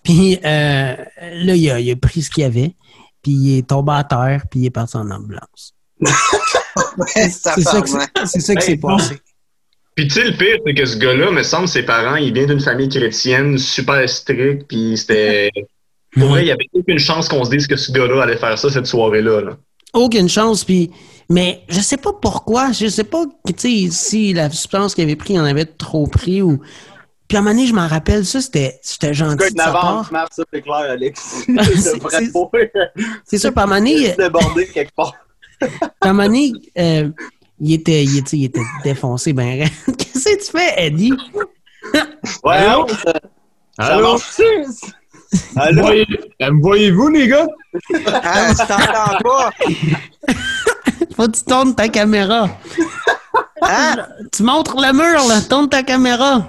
[SPEAKER 1] Puis euh, là, il a, il a pris ce qu'il y avait. Puis il est tombé à terre, puis il est parti en ambulance.
[SPEAKER 5] Ouais, ça
[SPEAKER 1] C'est ça, que c'est, s'est passé.
[SPEAKER 6] Puis tu sais, le pire, c'est que ce gars-là, me semble, ses parents, il vient d'une famille chrétienne super stricte, puis c'était... Pour vrai, il n'y avait aucune chance qu'on se dise que ce gars-là allait faire ça cette soirée-là. Là.
[SPEAKER 1] Aucune chance. Puis, mais je sais pas pourquoi. Je sais pas tu sais, si la substance qu'il avait pris, il en avait trop pris ou. Puis à un moment donné, je m'en rappelle, ça, c'était, c'était gentil de sa part.
[SPEAKER 2] ça, c'est clair, Alex.
[SPEAKER 1] C'est- sûr, puis à un moment donné,
[SPEAKER 2] quelque part.
[SPEAKER 1] à un moment donné, euh, il, était, il, était, il était défoncé. Ben, qu'est-ce que tu fais, Eddie?
[SPEAKER 2] Ouais,
[SPEAKER 4] Allô?
[SPEAKER 2] non, ça, ça
[SPEAKER 4] Allô?
[SPEAKER 2] marche-tu? Allô?
[SPEAKER 4] Voyez- euh, me voyez-vous, les gars?
[SPEAKER 5] Hein, tu t'entends pas?
[SPEAKER 1] Faut que tu tournes ta caméra.
[SPEAKER 5] Hein?
[SPEAKER 1] Tu montres le mur, là. Tourne ta caméra.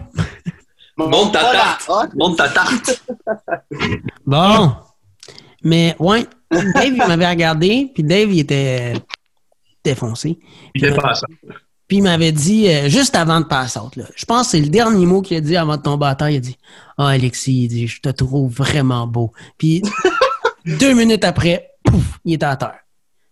[SPEAKER 3] Monte ta tarte. Monte ta tarte.
[SPEAKER 1] Bon. Mais, ouais, Dave, il m'avait regardé, puis Dave, il était défoncé.
[SPEAKER 6] Il était pas ça.
[SPEAKER 1] Puis il m'avait dit, euh, juste avant de passer out, là, je pense que c'est le dernier mot qu'il a dit avant de tomber à terre, il a dit « Ah, Alexis, il dit, je te trouve vraiment beau. » Puis deux minutes après, pouf, il était à terre.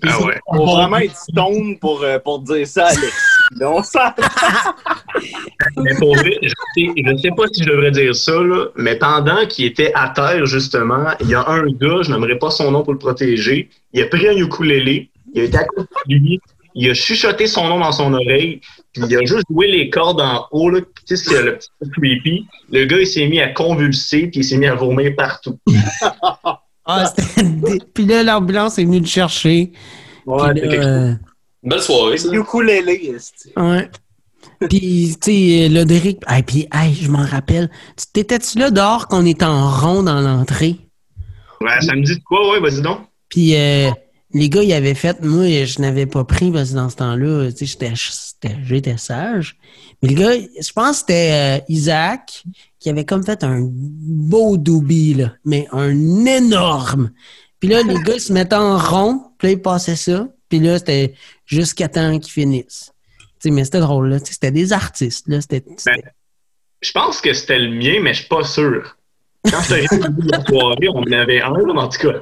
[SPEAKER 6] Ah ouais.
[SPEAKER 2] Faut vraiment être stone pour, euh, pour dire ça, Alex. On s'en-
[SPEAKER 6] Mais pour vrai, je sais, je sais pas si je devrais dire ça, là, mais pendant qu'il était à terre, justement, il y a un gars, je n'aimerais pas son nom pour le protéger, il a pris un ukulélé, il a été à côté de lui, il a chuchoté son nom dans son oreille, puis il a juste joué les cordes en haut, là, tu sais, c'est le petit peu creepy. Le gars, il s'est mis à convulser, puis il s'est mis à vomir partout.
[SPEAKER 1] Ah, Puis là, l'ambulance est venue le chercher.
[SPEAKER 6] Ouais,
[SPEAKER 1] là, euh,
[SPEAKER 3] Une belle soirée, ça.
[SPEAKER 2] Ukulélé,
[SPEAKER 1] ouais. Puis, tu sais, le Derek, ah, puis, hey, je m'en rappelle. Tu- T'étais-tu là dehors qu'on était en rond dans l'entrée?
[SPEAKER 6] Ouais, ça me dit de quoi, ouais, vas-y donc.
[SPEAKER 1] Puis euh, les gars, ils avaient fait, moi, je n'avais pas pris parce que dans ce temps-là, tu sais, j'étais- sage. Mais le gars, je pense que c'était euh, Isaac qui avait comme fait un beau doobie, là, mais un énorme. Puis là, les gars, ils se mettaient en rond, puis là, ils passaient ça. Puis là, c'était jusqu'à temps qu'ils finissent. Tu sais, mais c'était drôle, là. Tu sais, C'était des artistes, là. C'était... c'était-
[SPEAKER 6] Je pense que c'était le mien, mais je suis pas sûr. Quand j'étais au début de la soirée, on en avait un, en tout cas.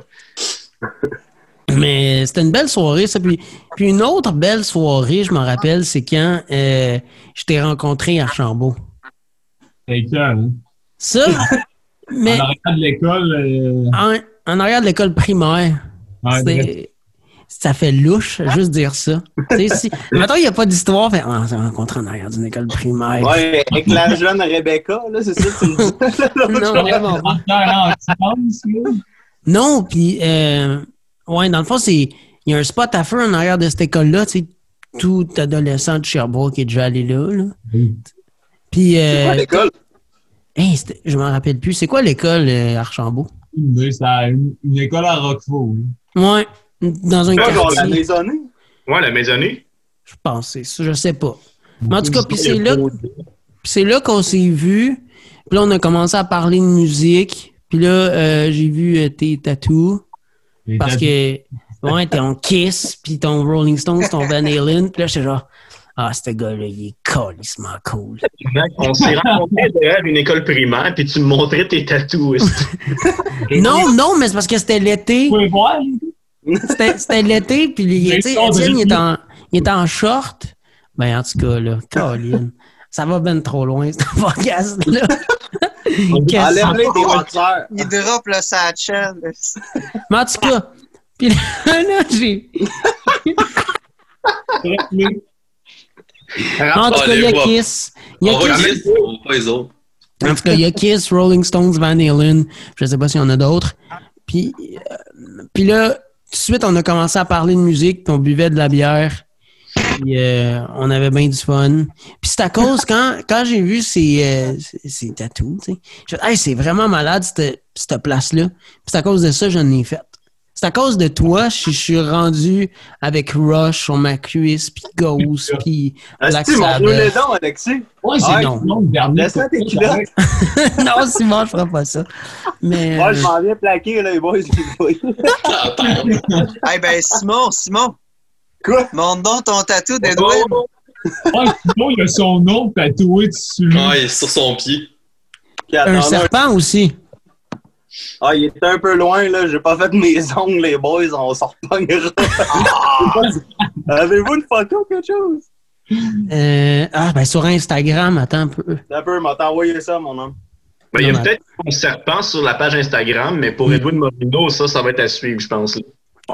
[SPEAKER 1] Mais c'était une belle soirée, ça. Puis, puis une autre belle soirée, je me rappelle, c'est quand euh, je t'ai rencontré à Archambault.
[SPEAKER 4] C'est hein?
[SPEAKER 1] Ça, mais
[SPEAKER 4] En arrière de l'école, euh,
[SPEAKER 1] en, en arrière de l'école primaire,
[SPEAKER 4] ouais,
[SPEAKER 1] c'est- ça fait louche, juste dire ça. Tu sais, si, mettons, il n'y a pas d'histoire, fait, ah, on s'est rencontré en arrière d'une école primaire.
[SPEAKER 2] Ouais, avec la jeune Rebecca, là, c'est ça que tu me dis.
[SPEAKER 1] Non, vraiment pas. Non, puis, euh, ouais, dans le fond, c'est. Il y a un spot à feu en arrière de cette école-là, tu sais. Tout adolescent de Sherbrooke est déjà allé là, là. Puis,
[SPEAKER 2] C'est quoi
[SPEAKER 1] euh,
[SPEAKER 2] l'école?
[SPEAKER 1] hey, je m'en rappelle plus. C'est quoi l'école, euh, Archambault?
[SPEAKER 4] Une, une école à Roquefort. là.
[SPEAKER 1] Ouais, dans un
[SPEAKER 2] Pas genre la
[SPEAKER 1] quartier.
[SPEAKER 2] maisonnée?
[SPEAKER 6] Ouais, la maisonnée.
[SPEAKER 1] Je pense, c'est ça, je sais pas. Mais en tout cas, puis c'est là, c'est là qu'on s'est vu. Puis là, on a commencé à parler de musique. Puis là, euh, j'ai vu euh, tes tatous. Parce que, ouais, ton Kiss, puis ton Rolling Stones, ton Van Halen. Puis là, j'étais genre, ah, ce gars-là, il est calissement cool.
[SPEAKER 6] On s'est rencontrés derrière une école primaire, puis tu me montrais tes tatous.
[SPEAKER 1] Non, non, mais c'est parce que c'était l'été.
[SPEAKER 4] Voir,
[SPEAKER 1] C'était c'était l'été, puis il- Étienne, est en, il est en short. Ben, en tout cas, là, Colin, ça va ben trop loin, ce podcast-là.
[SPEAKER 2] Enlève-les boxeurs.
[SPEAKER 5] Il drop le satchel.
[SPEAKER 1] Mais en tout cas, puis là, là, j'ai... En tout cas, il y a Kiss. Il y a Kiss.
[SPEAKER 3] Kiss, on va pas les autres.
[SPEAKER 1] En tout cas, il y a Kiss, Rolling Stones, Van Halen. Je sais pas s'il y en a d'autres. Puis, euh, puis là, tout de suite, on a commencé à parler de musique, puis on buvait de la bière. Puis euh, on avait bien du fun. Puis c'est à cause, quand, quand j'ai vu ces, euh, ces- tatous, tu sais, fait, hey, c'est vraiment malade, cette, cette place-là. Puis c'est à cause de ça que j'en ai fait. C'est à cause de toi, je je suis rendu avec Rush sur ma cuisse, puis Ghost, puis Black
[SPEAKER 2] Asti, montre-nous les
[SPEAKER 1] Sabbath.
[SPEAKER 2] dents, Alexis.
[SPEAKER 4] Ouais, c'est non.
[SPEAKER 2] Laisse-la tes culottes.
[SPEAKER 1] non, Simon, je ferai pas ça. Mais,
[SPEAKER 2] Moi, je
[SPEAKER 1] euh,
[SPEAKER 2] m'en viens plaquer, là, les boys. les boys.
[SPEAKER 5] Eh ben, Simon, Simon.
[SPEAKER 2] Quoi?
[SPEAKER 5] Montre donc ton tatou
[SPEAKER 4] sinon, il a son nom tatoué dessus.
[SPEAKER 3] Ah, il est sur son pied.
[SPEAKER 2] Attends,
[SPEAKER 1] un
[SPEAKER 2] là.
[SPEAKER 1] serpent aussi.
[SPEAKER 2] Ah, il était un peu loin, là. J'ai pas fait mes ongles, les boys. On s'en repognera. Avez-vous une photo, quelque chose?
[SPEAKER 1] Euh, ah, ben sur Instagram, attends un peu.
[SPEAKER 2] Un peu, m'a envoyé ça, mon homme.
[SPEAKER 6] Ben, il y a peut-être un serpent sur la page Instagram, mais pour. Edwin Morino, ça, ça va être à suivre, je pense.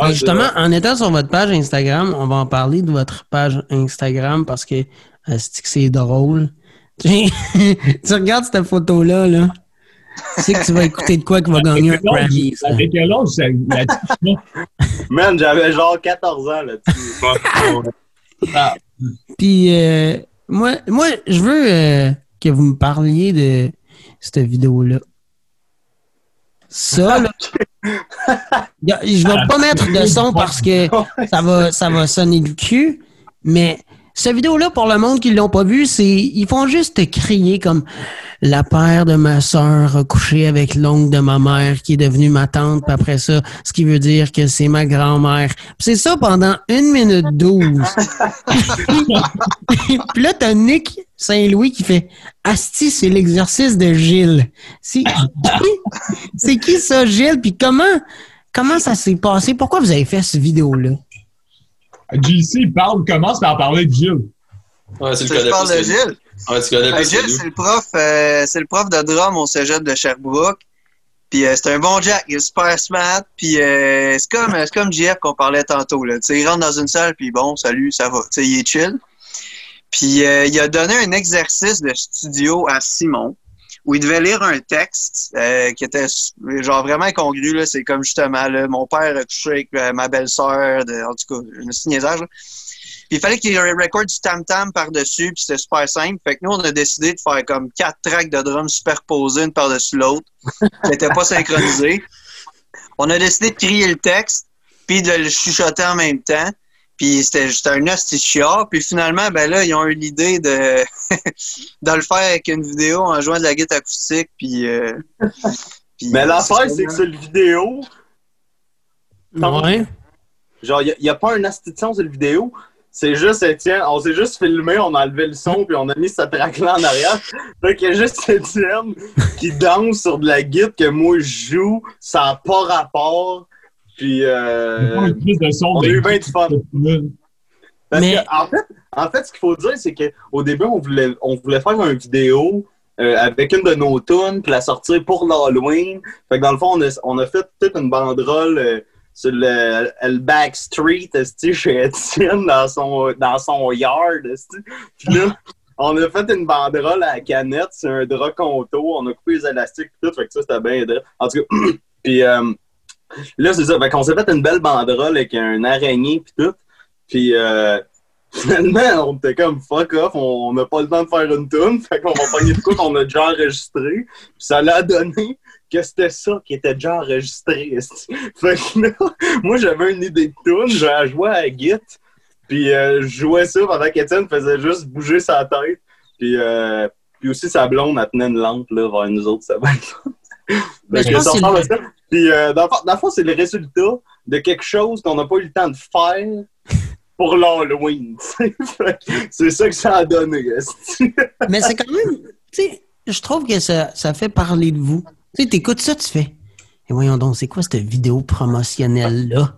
[SPEAKER 6] Là.
[SPEAKER 2] Ouais,
[SPEAKER 1] justement, en étant sur votre page Instagram, on va en parler de votre page Instagram parce que euh, c'est que c'est drôle? tu regardes cette photo-là, là. Tu sais que tu vas écouter de quoi qui va gagner un Grammy. ça.
[SPEAKER 4] Avec quel âge ça- la
[SPEAKER 2] c'est- Man, j'avais genre 14 ans là-dessus.
[SPEAKER 1] Puis euh, moi, moi, je veux euh, que vous me parliez de cette vidéo-là. Ça, là. Je vais pas mettre de son parce que ça va, ça va sonner le cul, mais cette vidéo-là, pour le monde qui l'ont pas vu, c'est ils font juste crier comme la paire de ma soeur a couché avec l'oncle de ma mère qui est devenue ma tante, puis après ça, ce qui veut dire que c'est ma grand-mère. C'est ça pendant une minute douze. puis là, t'as Nick Saint-Louis qui fait Asti, c'est l'exercice de Gilles. C'est qui? C'est qui ça, Gilles? Puis comment, comment ça s'est passé? Pourquoi vous avez fait cette vidéo-là?
[SPEAKER 4] JC il parle, commence par parler de Gilles.
[SPEAKER 3] Ouais, tu
[SPEAKER 5] Tu
[SPEAKER 3] le connais
[SPEAKER 5] parles
[SPEAKER 3] pas.
[SPEAKER 5] de. Gilles.
[SPEAKER 3] Ouais, tu connais
[SPEAKER 5] Euh. Gilles,
[SPEAKER 3] c'est
[SPEAKER 5] le prof, euh, c'est le prof de drum au cégep de Sherbrooke. Puis euh, c'est un bon Jack, il est super smart. Puis euh, c'est comme, c'est comme JF qu'on parlait tantôt. Là. Il rentre dans une salle, puis bon, salut, ça va. Il est chill. Puis euh, il a donné un exercice de studio à Simon où il devait lire un texte euh, qui était genre vraiment incongru. C'est comme justement, là, mon père a couché avec euh, ma belle-sœur, en tout cas, un là. Puis il fallait qu'il y ait un record du tam-tam par-dessus, puis c'était super simple. Fait que nous, on a décidé de faire comme quatre tracks de drums superposés une par-dessus l'autre. n'étaient pas synchronisés. On a décidé de crier le texte, puis de le chuchoter en même temps. Puis c'était juste un hostie chiard. Puis finalement, ben là, ils ont eu l'idée de, de le faire avec une vidéo en jouant de la guitare acoustique. Puis, euh, puis-
[SPEAKER 2] Mais l'affaire, c'est que sur le vidéo,
[SPEAKER 1] Ouais.
[SPEAKER 2] genre, il n'y a, pas un de son sur le vidéo. C'est juste Étienne, on s'est juste filmé, on a enlevé le son, puis on a mis cette track-là en arrière. Fait qu'il y a juste Étienne qui danse sur de la guitare que moi je joue, ça n'a pas rapport. Puis, euh, on a eu bien du fun. Parce
[SPEAKER 1] Mais-
[SPEAKER 2] que, en fait, en fait, ce qu'il faut dire, c'est qu'au début, on voulait, on voulait faire une vidéo euh, avec une de nos tunes, puis la sortir pour l'Halloween. Fait que dans le fond, on a, on a fait toute une banderole euh, sur le, le back street, esti, chez Étienne, dans son, dans son yard. Puis là, on a fait une banderole à la canette, c'est un drap conto, on a coupé les élastiques, tout, fait que ça, c'était bien drôle. En tout cas, puis... euh, là, c'est ça. Fait qu'on s'est fait une belle banderole avec un araignée pis tout. Puis euh, finalement, on était comme fuck off, on n'a pas le temps de faire une tune. Fait qu'on va pogner de quoi qu'on a déjà enregistré. Puis ça l'a donné que c'était ça qui était déjà enregistré. Fait que là, moi j'avais une idée de tune, j'ai joué à Git. Puis euh, je jouais ça pendant qu'Étienne faisait juste bouger sa tête. Puis, euh, puis aussi sa blonde, elle tenait une lampe là, vers nous autres, ça va
[SPEAKER 1] Mais je
[SPEAKER 2] que
[SPEAKER 1] pense
[SPEAKER 2] ça
[SPEAKER 1] que c'est
[SPEAKER 2] ressemble
[SPEAKER 1] le-
[SPEAKER 2] à ça. Puis, euh, dans, le fond- dans le fond, c'est le résultat de quelque chose qu'on n'a pas eu le temps de faire pour l'Halloween. c'est ça que ça a donné.
[SPEAKER 1] Mais c'est quand même, tu sais, je trouve que ça, ça fait parler de vous. Tu sais, t'écoutes ça, tu fais. Et voyons donc, c'est quoi cette vidéo promotionnelle-là?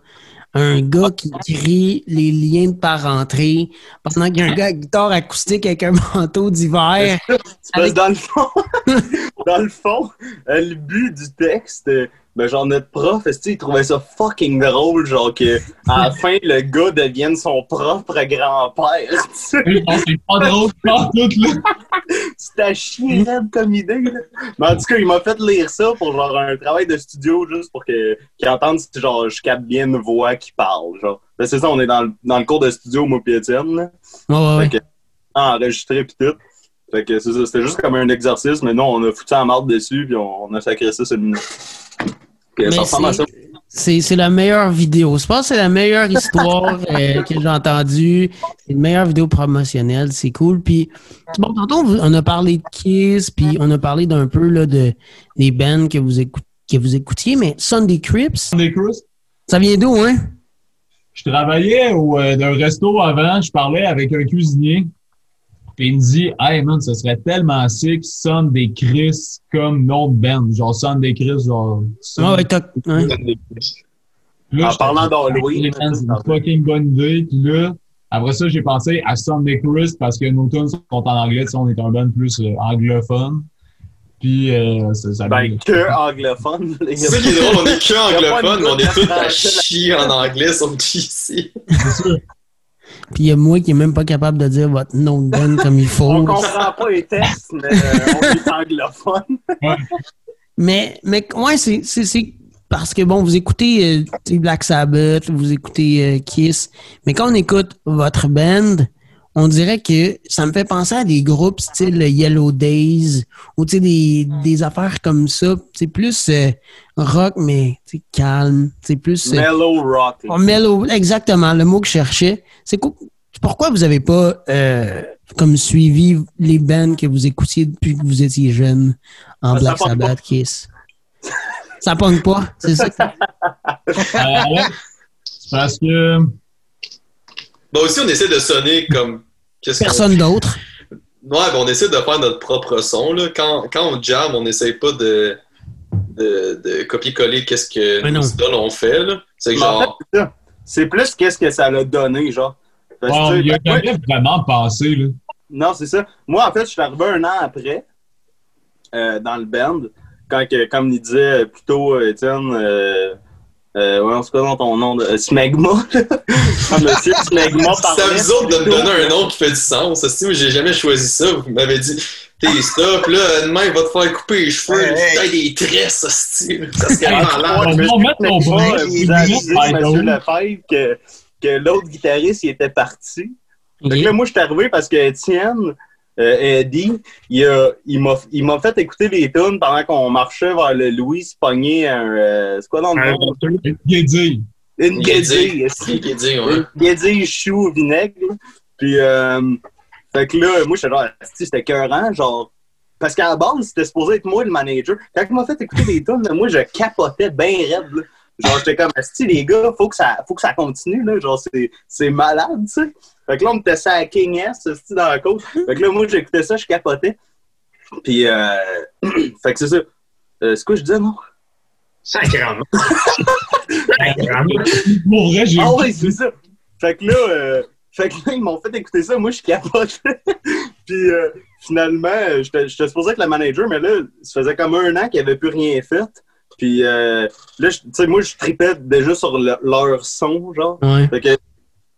[SPEAKER 1] Un gars qui crie les liens de parenté pendant qu'il y a un gars à guitare acoustique avec un manteau d'hiver.
[SPEAKER 2] Que dans le fond, dans le fond, euh, le but du texte, euh, ben genre notre prof, esti, il trouvait ça fucking drôle, genre que à la fin le gars devienne son propre grand-père.
[SPEAKER 4] Oh, c'est pas drôle, pas tout, là.
[SPEAKER 2] C'était chier comme idée. Là. Mais en tout cas, il m'a fait lire ça pour genre un travail de studio juste pour que qu'il entende si genre je capte bien une voix qui parle. Genre. Ben, c'est ça, on est dans le, dans le cours de studio, moi pis Étienne. là.
[SPEAKER 1] Ouais, ouais, ouais.
[SPEAKER 2] Fait que, enregistré pis tout. Fait que c'est ça, c'était juste comme un exercice, mais non, on a foutu en marde dessus puis on, on a sacré ça sur le
[SPEAKER 1] c'est- la meilleure vidéo. Je pense que c'est la meilleure histoire euh, que j'ai entendue. C'est une meilleure vidéo promotionnelle. C'est cool. Puis, bon, tantôt, on on a parlé de Kiss, puis on a parlé d'un peu là, de, des bands que vous, écout- que vous écoutiez, mais Sunday Crips,
[SPEAKER 4] Sunday Cruise.
[SPEAKER 1] ça vient d'où, hein?
[SPEAKER 4] Je travaillais au, euh, d'un resto avant, je parlais avec un cuisinier. Puis il me dit Hey man, ce serait tellement sick, Son des Chris comme nom de band. Genre Son des Chris, genre. Son-
[SPEAKER 1] Ah ouais, t'as-
[SPEAKER 2] En parlant d'Halloween,
[SPEAKER 4] C'est une fucking bonne idée. Puis là, après ça, j'ai pensé à Sunday Chris parce que nos tunes sont en anglais. Tu sais, on est un band plus euh, anglophone. Puis euh, ça, ça
[SPEAKER 2] Ben, que anglophone. les
[SPEAKER 3] C'est ça qui est drôle, on est que anglophone, mais on est tous à chier en anglais, sauf ici.
[SPEAKER 4] c'est ça.
[SPEAKER 1] Puis il y a moi qui est même pas capable de dire votre nom de band comme il
[SPEAKER 2] On
[SPEAKER 1] faut.
[SPEAKER 2] comprend pas les textes, mais euh, on est anglophone.
[SPEAKER 1] Mais, mais ouais, c'est, c'est, c'est parce que bon, vous écoutez euh, Black Sabbath, vous écoutez euh, Kiss, mais quand on écoute votre band, on dirait que ça me fait penser à des groupes style Yellow Days ou tu sais, des, des affaires comme ça. C'est plus euh, rock, mais calme. C'est plus. euh,
[SPEAKER 2] Mellow rock.
[SPEAKER 1] Oh, mellow, exactement, le mot que je cherchais. C'est quoi- pourquoi vous avez pas euh, comme suivi les bands que vous écoutiez depuis que vous étiez jeune en
[SPEAKER 2] Ça
[SPEAKER 1] Black Sabbath, Kiss? Ça pogne pas, c'est ça?
[SPEAKER 4] Euh, ouais. Parce que.
[SPEAKER 3] Bah aussi, on essaie de sonner comme. qu'est-ce qu'on-
[SPEAKER 1] Personne d'autre.
[SPEAKER 3] Ouais, ben on essaie de faire notre propre son. Là. Quand, quand on jam, on n'essaie pas de, de, de copier-coller qu'est-ce que
[SPEAKER 1] Ouais, non.
[SPEAKER 3] nos idoles ont fait. là? C'est
[SPEAKER 2] Mais en
[SPEAKER 3] genre.
[SPEAKER 2] fait, c'est ça. C'est plus qu'est-ce que ça l'a donné, genre. Parce
[SPEAKER 4] Bon,
[SPEAKER 2] tu
[SPEAKER 4] il y a jamais vraiment pensé, là.
[SPEAKER 2] Non, c'est ça. Moi, en fait, je suis arrivé un an après euh, dans le band. Quand, que, comme il disait plus tôt, euh, Étienne, euh, euh, ouais, on se dans ton nom, de, euh, Smegma. monsieur Smegma
[SPEAKER 3] C'est à
[SPEAKER 2] parlait.
[SPEAKER 3] vous autres de me donner un nom qui fait du sens. Si moi, j'ai jamais choisi ça, vous m'avez dit, t'es stop, là, demain, il va te faire couper les cheveux,
[SPEAKER 5] Hey, hey.
[SPEAKER 3] t'as des tresses. Ça serait
[SPEAKER 2] Ah,
[SPEAKER 3] malade.
[SPEAKER 4] On va mettre ton bras,
[SPEAKER 2] monsieur. Lefebvre, que, que l'autre guitariste, il était parti. Que là, moi, je suis arrivé parce que Étienne, euh, Eddie, il a- il m'a il m'a fait écouter les tunes pendant qu'on marchait vers le Louis, se pogner un. euh, c'est quoi dans le
[SPEAKER 6] Un
[SPEAKER 2] nom?
[SPEAKER 4] Guédille.
[SPEAKER 2] Une guédille.
[SPEAKER 3] Ouais.
[SPEAKER 2] Une guédille chou au vinaigre. Puis, euh, fait que là, moi, j'étais genre, c'était écœurant, genre. Parce qu'à la base, c'était supposé être moi le manager. Quand il m'a fait écouter les tunes, moi, je capotais bien raide. là. Genre, j'étais comme, Asti, les gars, faut que ça, faut que ça continue, là. Genre, c'est, c'est malade, tu sais. Fait que là, on était ça à King S, Asti, dans la côte. Fait que là, moi, j'écoutais ça, je capotais. Puis, euh, fait que c'est ça. Euh, c'est quoi je disais, non?
[SPEAKER 6] Sacrément. Sacrément.
[SPEAKER 4] Pour vrai, j'ai
[SPEAKER 2] Ah oui, c'est ça. Fait que là, euh, fait que là, ils m'ont fait écouter ça. Moi, je capote. Puis euh, finalement, euh, j'étais supposé être le manager, mais là, ça faisait comme un an qu'ils n'avaient plus rien fait. Puis euh, là, tu sais, moi, je tripais déjà sur le- leur son, genre.
[SPEAKER 1] Ouais.
[SPEAKER 2] Fait que,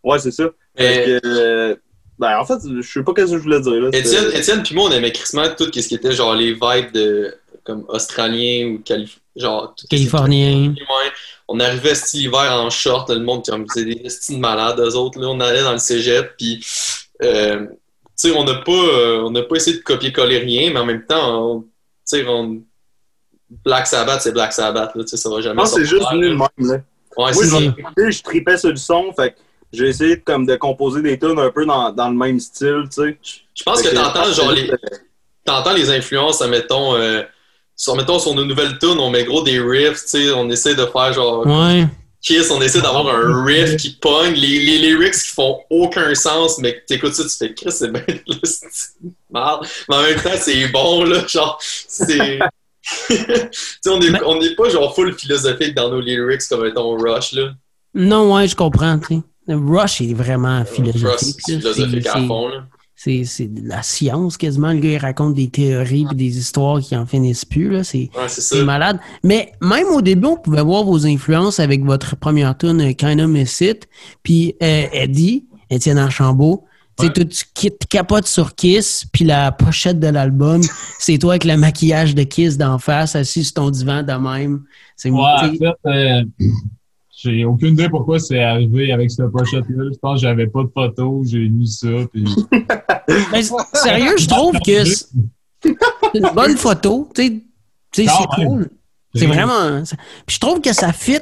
[SPEAKER 2] ouais, c'est ça. Fait
[SPEAKER 3] Mais
[SPEAKER 2] que, euh, ben, en fait, je sais pas qu'est-ce que je voulais dire. Là.
[SPEAKER 3] Étienne, puis moi, on aimait crissement tout ce qui était genre les vibes de comme australien ou calif genre ce
[SPEAKER 1] Californien.
[SPEAKER 3] On arrivait cet hiver en short, le monde comme c'est des estimes malades, eux autres. Là, on allait dans le cégep, puis euh, tu sais, on n'a pas, euh, on n'a pas essayé de copier-coller rien, mais en même temps, on, tu sais, on- Black Sabbath, c'est Black Sabbath, là, tu sais, ça va
[SPEAKER 2] Je
[SPEAKER 3] jamais
[SPEAKER 2] que c'est juste venu de
[SPEAKER 3] là.
[SPEAKER 2] même. Là.
[SPEAKER 3] Ouais,
[SPEAKER 2] Moi, écouté, je tripais sur le son, fait que j'ai essayé de, comme, de composer des tunes un peu dans, dans le même style, tu sais.
[SPEAKER 3] Je pense que t'entends, genre, les, t'entends les influences, mettons, euh, sur, mettons, sur nos nouvelles tunes, on met gros des riffs, tu sais, on essaie de faire genre
[SPEAKER 1] Ouais.
[SPEAKER 3] Kiss, on essaie d'avoir un riff qui pogne, les, les lyrics qui font aucun sens, mais que t'écoutes ça, tu fais Chris, c'est bien là, c'est marre. Mais en même temps, c'est bon, là, genre, c'est. tu sais, on n'est
[SPEAKER 1] Mais-
[SPEAKER 3] on n'est pas genre full philosophique dans nos lyrics comme mettons Rush, là.
[SPEAKER 1] Non, ouais, je comprends, tu sais. Rush est vraiment
[SPEAKER 3] Rush,
[SPEAKER 1] philosophique.
[SPEAKER 3] c'est
[SPEAKER 1] là.
[SPEAKER 3] philosophique
[SPEAKER 1] C'est-
[SPEAKER 3] à
[SPEAKER 1] c'est-
[SPEAKER 3] fond, là.
[SPEAKER 1] C'est c'est de la science quasiment. Le gars, il raconte des théories et des histoires qui en finissent plus. là. C'est
[SPEAKER 3] Ouais,
[SPEAKER 1] malade. Mais même au début, on pouvait voir vos influences avec votre première tune euh, Kinda Miss It. Puis euh, Eddie, Étienne Archambault, tu sais,
[SPEAKER 4] Ouais.
[SPEAKER 1] toi, tu qui- tu capotes sur Kiss, puis la pochette de l'album, c'est toi avec le maquillage de Kiss d'en face, assis sur ton divan de même. C'est
[SPEAKER 4] Ouais, en fait, euh, j'ai aucune idée pourquoi c'est arrivé avec cette pochette-là. Je pense que j'avais pas de photos, j'ai mis ça, puis...
[SPEAKER 1] ben, sérieux, je trouve que c'est une bonne photo. Tu sais,
[SPEAKER 4] Ah,
[SPEAKER 1] c'est
[SPEAKER 4] ouais.
[SPEAKER 1] cool. C'est vraiment. Puis je trouve que ça fit.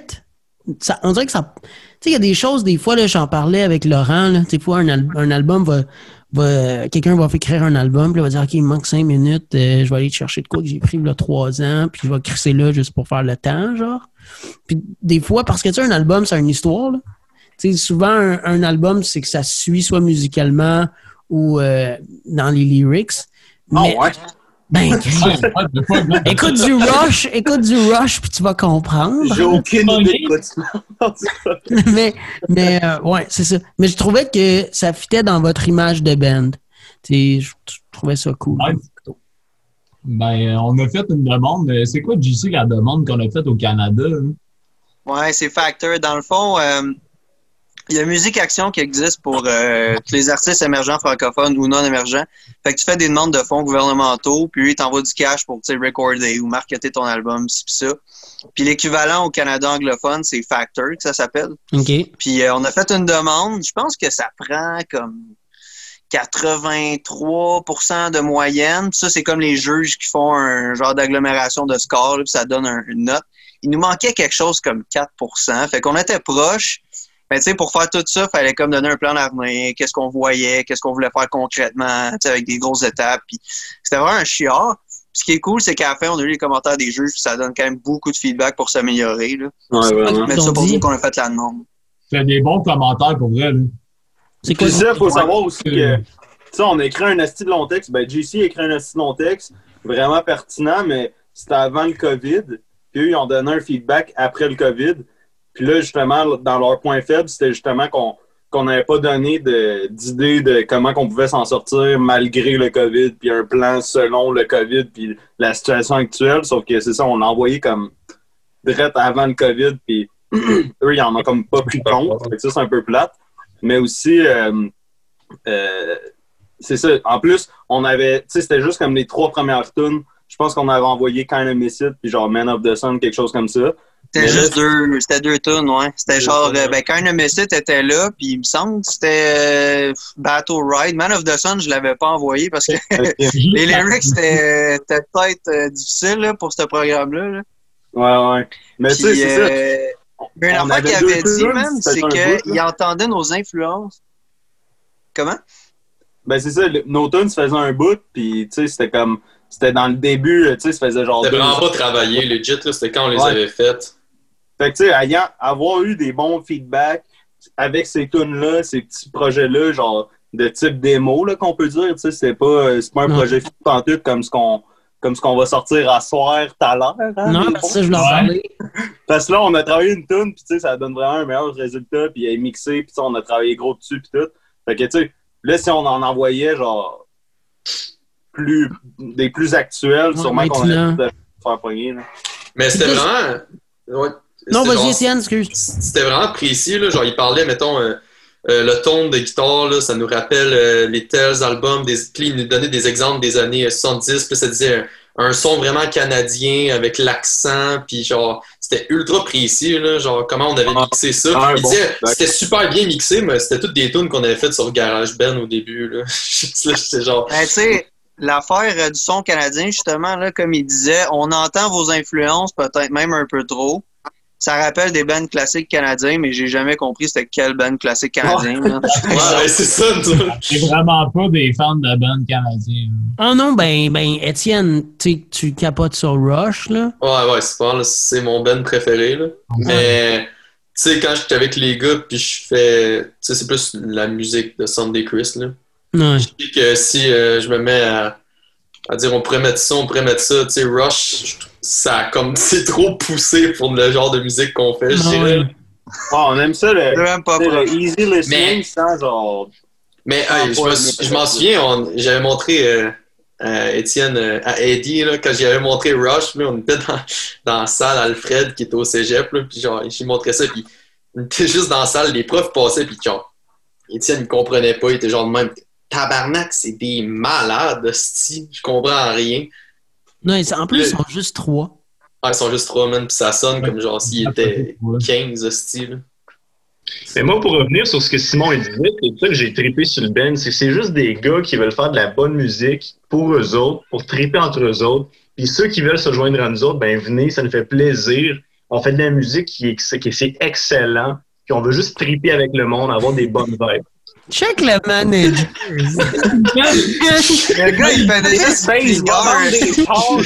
[SPEAKER 1] Ça, on dirait que ça. Tu sais, il y a des choses, des fois, j'en parlais avec Laurent, là, des fois, un, al- un album va. Va quelqu'un va écrire un album, puis il va dire, OK, il me manque cinq minutes, euh, je vais aller te chercher de quoi que j'ai pris là trois ans, puis je vais crisser là juste pour faire le temps, genre. Puis des fois, parce que tu sais, un album, c'est une histoire, là. Tu sais, souvent, un, un album, c'est que ça suit soit musicalement ou euh, dans les lyrics.
[SPEAKER 2] Ah
[SPEAKER 1] Mais,
[SPEAKER 2] ouais?
[SPEAKER 1] Ben, écoute du Rush, écoute du Rush, puis tu vas comprendre.
[SPEAKER 2] J'ai aucune idée de quoi tu parles.
[SPEAKER 1] mais mais euh, ouais, c'est ça. Mais je trouvais que ça fitait dans votre image de band. Tu sais, je, trouvais ça cool.
[SPEAKER 4] Ouais. Ben, euh, on a fait une demande. Euh, C'est quoi, JC, la demande qu'on a faite au Canada? hein?
[SPEAKER 5] Ouais, c'est Factor. Dans le fond, euh, il y a Musique Action qui existe pour euh, tous les artistes émergents francophones ou non émergents. Fait que tu fais des demandes de fonds gouvernementaux, puis lui, il t'envoie du cash pour recorder ou marketer ton album, pis ça. Puis l'équivalent au Canada anglophone, c'est Factor, que ça s'appelle.
[SPEAKER 1] OK.
[SPEAKER 5] Puis euh, on a fait une demande. Je pense que ça prend comme 83% de moyenne. Puis ça, c'est comme les juges qui font un genre d'agglomération de score, là, puis ça donne un- une note. Il nous manquait quelque chose comme 4% Fait qu'on était proche. Mais tu sais, pour faire tout ça, il fallait comme donner un plan d'avenir, qu'est-ce qu'on voyait, qu'est-ce qu'on voulait faire concrètement, tu sais, avec des grosses étapes. Puis c'était vraiment un chiard. Puis ce qui est cool, c'est qu'à la fin, on a eu les commentaires des juges, puis ça donne quand même beaucoup de feedback pour s'améliorer. là.
[SPEAKER 2] Ouais, vraiment.
[SPEAKER 5] Mais ça pour dire qu'on a fait la demande.
[SPEAKER 4] C'est des bons commentaires pour vrai, là.
[SPEAKER 1] C'est quoi
[SPEAKER 2] Puis ça, faut savoir aussi que, tu sais, on a écrit un asti de long texte. Ben, JC a écrit un asti de long texte, vraiment pertinent, mais c'était avant le COVID. Puis eux, ils ont donné un feedback après le COVID. Puis là, justement, dans leur point faible, c'était justement qu'on qu'on n'avait pas donné d'idée de, comment qu'on pouvait s'en sortir malgré le COVID, puis un plan selon le COVID, puis la situation actuelle. Sauf que c'est ça, on l'a envoyé comme direct avant le COVID, puis eux, ils en ont comme pas pris compte. Ça, c'est un peu plate. Mais aussi, euh, euh, c'est ça. En plus, on avait, tu sais, c'était juste comme les trois premières tunes. Je pense qu'on avait envoyé Miss It, puis genre Man of the Sun, quelque chose comme ça.
[SPEAKER 5] C'était juste deux, c'était deux tunes, ouais. C'était genre, euh, ben, quand Messit était là, puis il me semble que c'était euh, Battle Ride. Man of the Sun, je l'avais pas envoyé parce que les lyrics c'était c'était peut-être euh, difficile là, pour ce programme-là. là.
[SPEAKER 2] Ouais, ouais. Mais tu sais, c'est ça.
[SPEAKER 5] euh, mais une affaire
[SPEAKER 2] avait
[SPEAKER 5] qu'il avait dit,
[SPEAKER 2] c'était
[SPEAKER 5] c'est qu'il entendait nos influences. Comment?
[SPEAKER 2] Ben, c'est ça. Nos tunes se faisaient un bout, puis tu sais, c'était comme. C'était dans le début, tu sais, ça faisait genre
[SPEAKER 3] C'était vraiment pas travaillé, legit, là, c'était quand on les
[SPEAKER 2] Ouais.
[SPEAKER 3] avait faites.
[SPEAKER 2] Fait que, tu sais, ayant, avoir eu des bons feedbacks avec ces tunes-là, ces petits projets-là, genre de type démo, là, qu'on peut dire, tu sais, c'est pas, euh, c'est pas un
[SPEAKER 1] Non.
[SPEAKER 2] projet tout comme ce qu'on comme ce qu'on va sortir à soir tout à l'heure. hein,
[SPEAKER 1] Non,
[SPEAKER 2] mais
[SPEAKER 1] parce que je leur
[SPEAKER 4] Ouais.
[SPEAKER 1] parlais.
[SPEAKER 2] Parce que là, on a travaillé une tune, puis tu sais, ça donne vraiment un meilleur résultat, puis elle est mixée, puis on a travaillé gros dessus, puis tout. Fait que, tu sais, là, si on en envoyait, genre, plus, des plus actuels,
[SPEAKER 1] Ouais,
[SPEAKER 2] sûrement qu'on allait faire pogner, là.
[SPEAKER 3] Mais c'était vraiment. ouais,
[SPEAKER 1] Non,
[SPEAKER 3] c'était
[SPEAKER 1] vas-y, Étienne, excuse.
[SPEAKER 3] C'était vraiment précis, là. Genre, il parlait, mettons, euh, euh, le ton de guitare, là, ça nous rappelle euh, les tels albums. Des, puis il nous donnait des exemples des années 70. Puis ça disait un, un son vraiment canadien avec l'accent. Puis genre, c'était ultra précis, là, genre comment on avait
[SPEAKER 2] Ah.
[SPEAKER 3] mixé ça.
[SPEAKER 2] Ah,
[SPEAKER 3] Il
[SPEAKER 2] bon.
[SPEAKER 3] c'était super bien mixé, mais c'était toutes des tunes qu'on avait faites sur GarageBand au début. Là. J'étais genre,
[SPEAKER 5] Ben, tu sais, l'affaire du son canadien, justement, là, comme il disait, on entend vos influences peut-être même un peu trop. Ça rappelle des bands classiques canadiens, mais j'ai jamais compris c'était quel band classique canadien. là.
[SPEAKER 3] ouais, ouais, c'est ça, tu vois.
[SPEAKER 4] C'est vraiment pas des fans de band canadien.
[SPEAKER 1] Oh non, ben, ben, Étienne, tu sais, tu capotes sur Rush, là.
[SPEAKER 3] Ouais, ouais, c'est pas c'est mon band préféré, là. Mais, tu sais, quand j'étais avec les gars, puis je fais, tu sais, c'est plus la musique de Sunday Chris, là.
[SPEAKER 1] Ouais.
[SPEAKER 3] Je dis que si euh, je me mets à, à dire on pourrait mettre ça, on pourrait mettre ça, tu sais, Rush, je trouve ça a comme, c'est trop poussé pour le genre de musique qu'on fait, je
[SPEAKER 1] Ah
[SPEAKER 3] dirais.
[SPEAKER 2] Ah, on aime ça, le,
[SPEAKER 5] C'est même pas
[SPEAKER 2] le easy listening
[SPEAKER 3] Mais-
[SPEAKER 2] sans genre.
[SPEAKER 3] Mais hey, je, m'en souviens, j'avais montré euh, à Étienne, euh, à Eddie, là, quand j'avais montré Rush, là, on était dans, dans la salle Alfred qui était au cégep, là, puis genre, j'ai montré ça, puis on était juste dans la salle, les profs passaient, puis genre, Étienne, il comprenait pas, il était genre de même, tabarnak, c'est des malades, hostie, je comprends rien.
[SPEAKER 1] Non, en plus, ils sont juste trois.
[SPEAKER 3] Ah, ils sont juste trois, man, puis ça sonne comme genre s'il était
[SPEAKER 4] Ouais.
[SPEAKER 3] 15, hostie, là.
[SPEAKER 6] Mais moi, pour revenir sur ce que Simon il disait, c'est ça que j'ai trippé sur le band, c'est que c'est juste des gars qui veulent faire de la bonne musique pour eux autres, pour tripper entre eux autres. Puis ceux qui veulent se joindre à nous autres, ben venez, ça nous fait plaisir. On fait de la musique qui est, qui c'est excellent. Puis on veut juste triper avec le monde, avoir des bonnes vibes.
[SPEAKER 1] Check le manager.
[SPEAKER 5] Le gars, il fait
[SPEAKER 2] chars,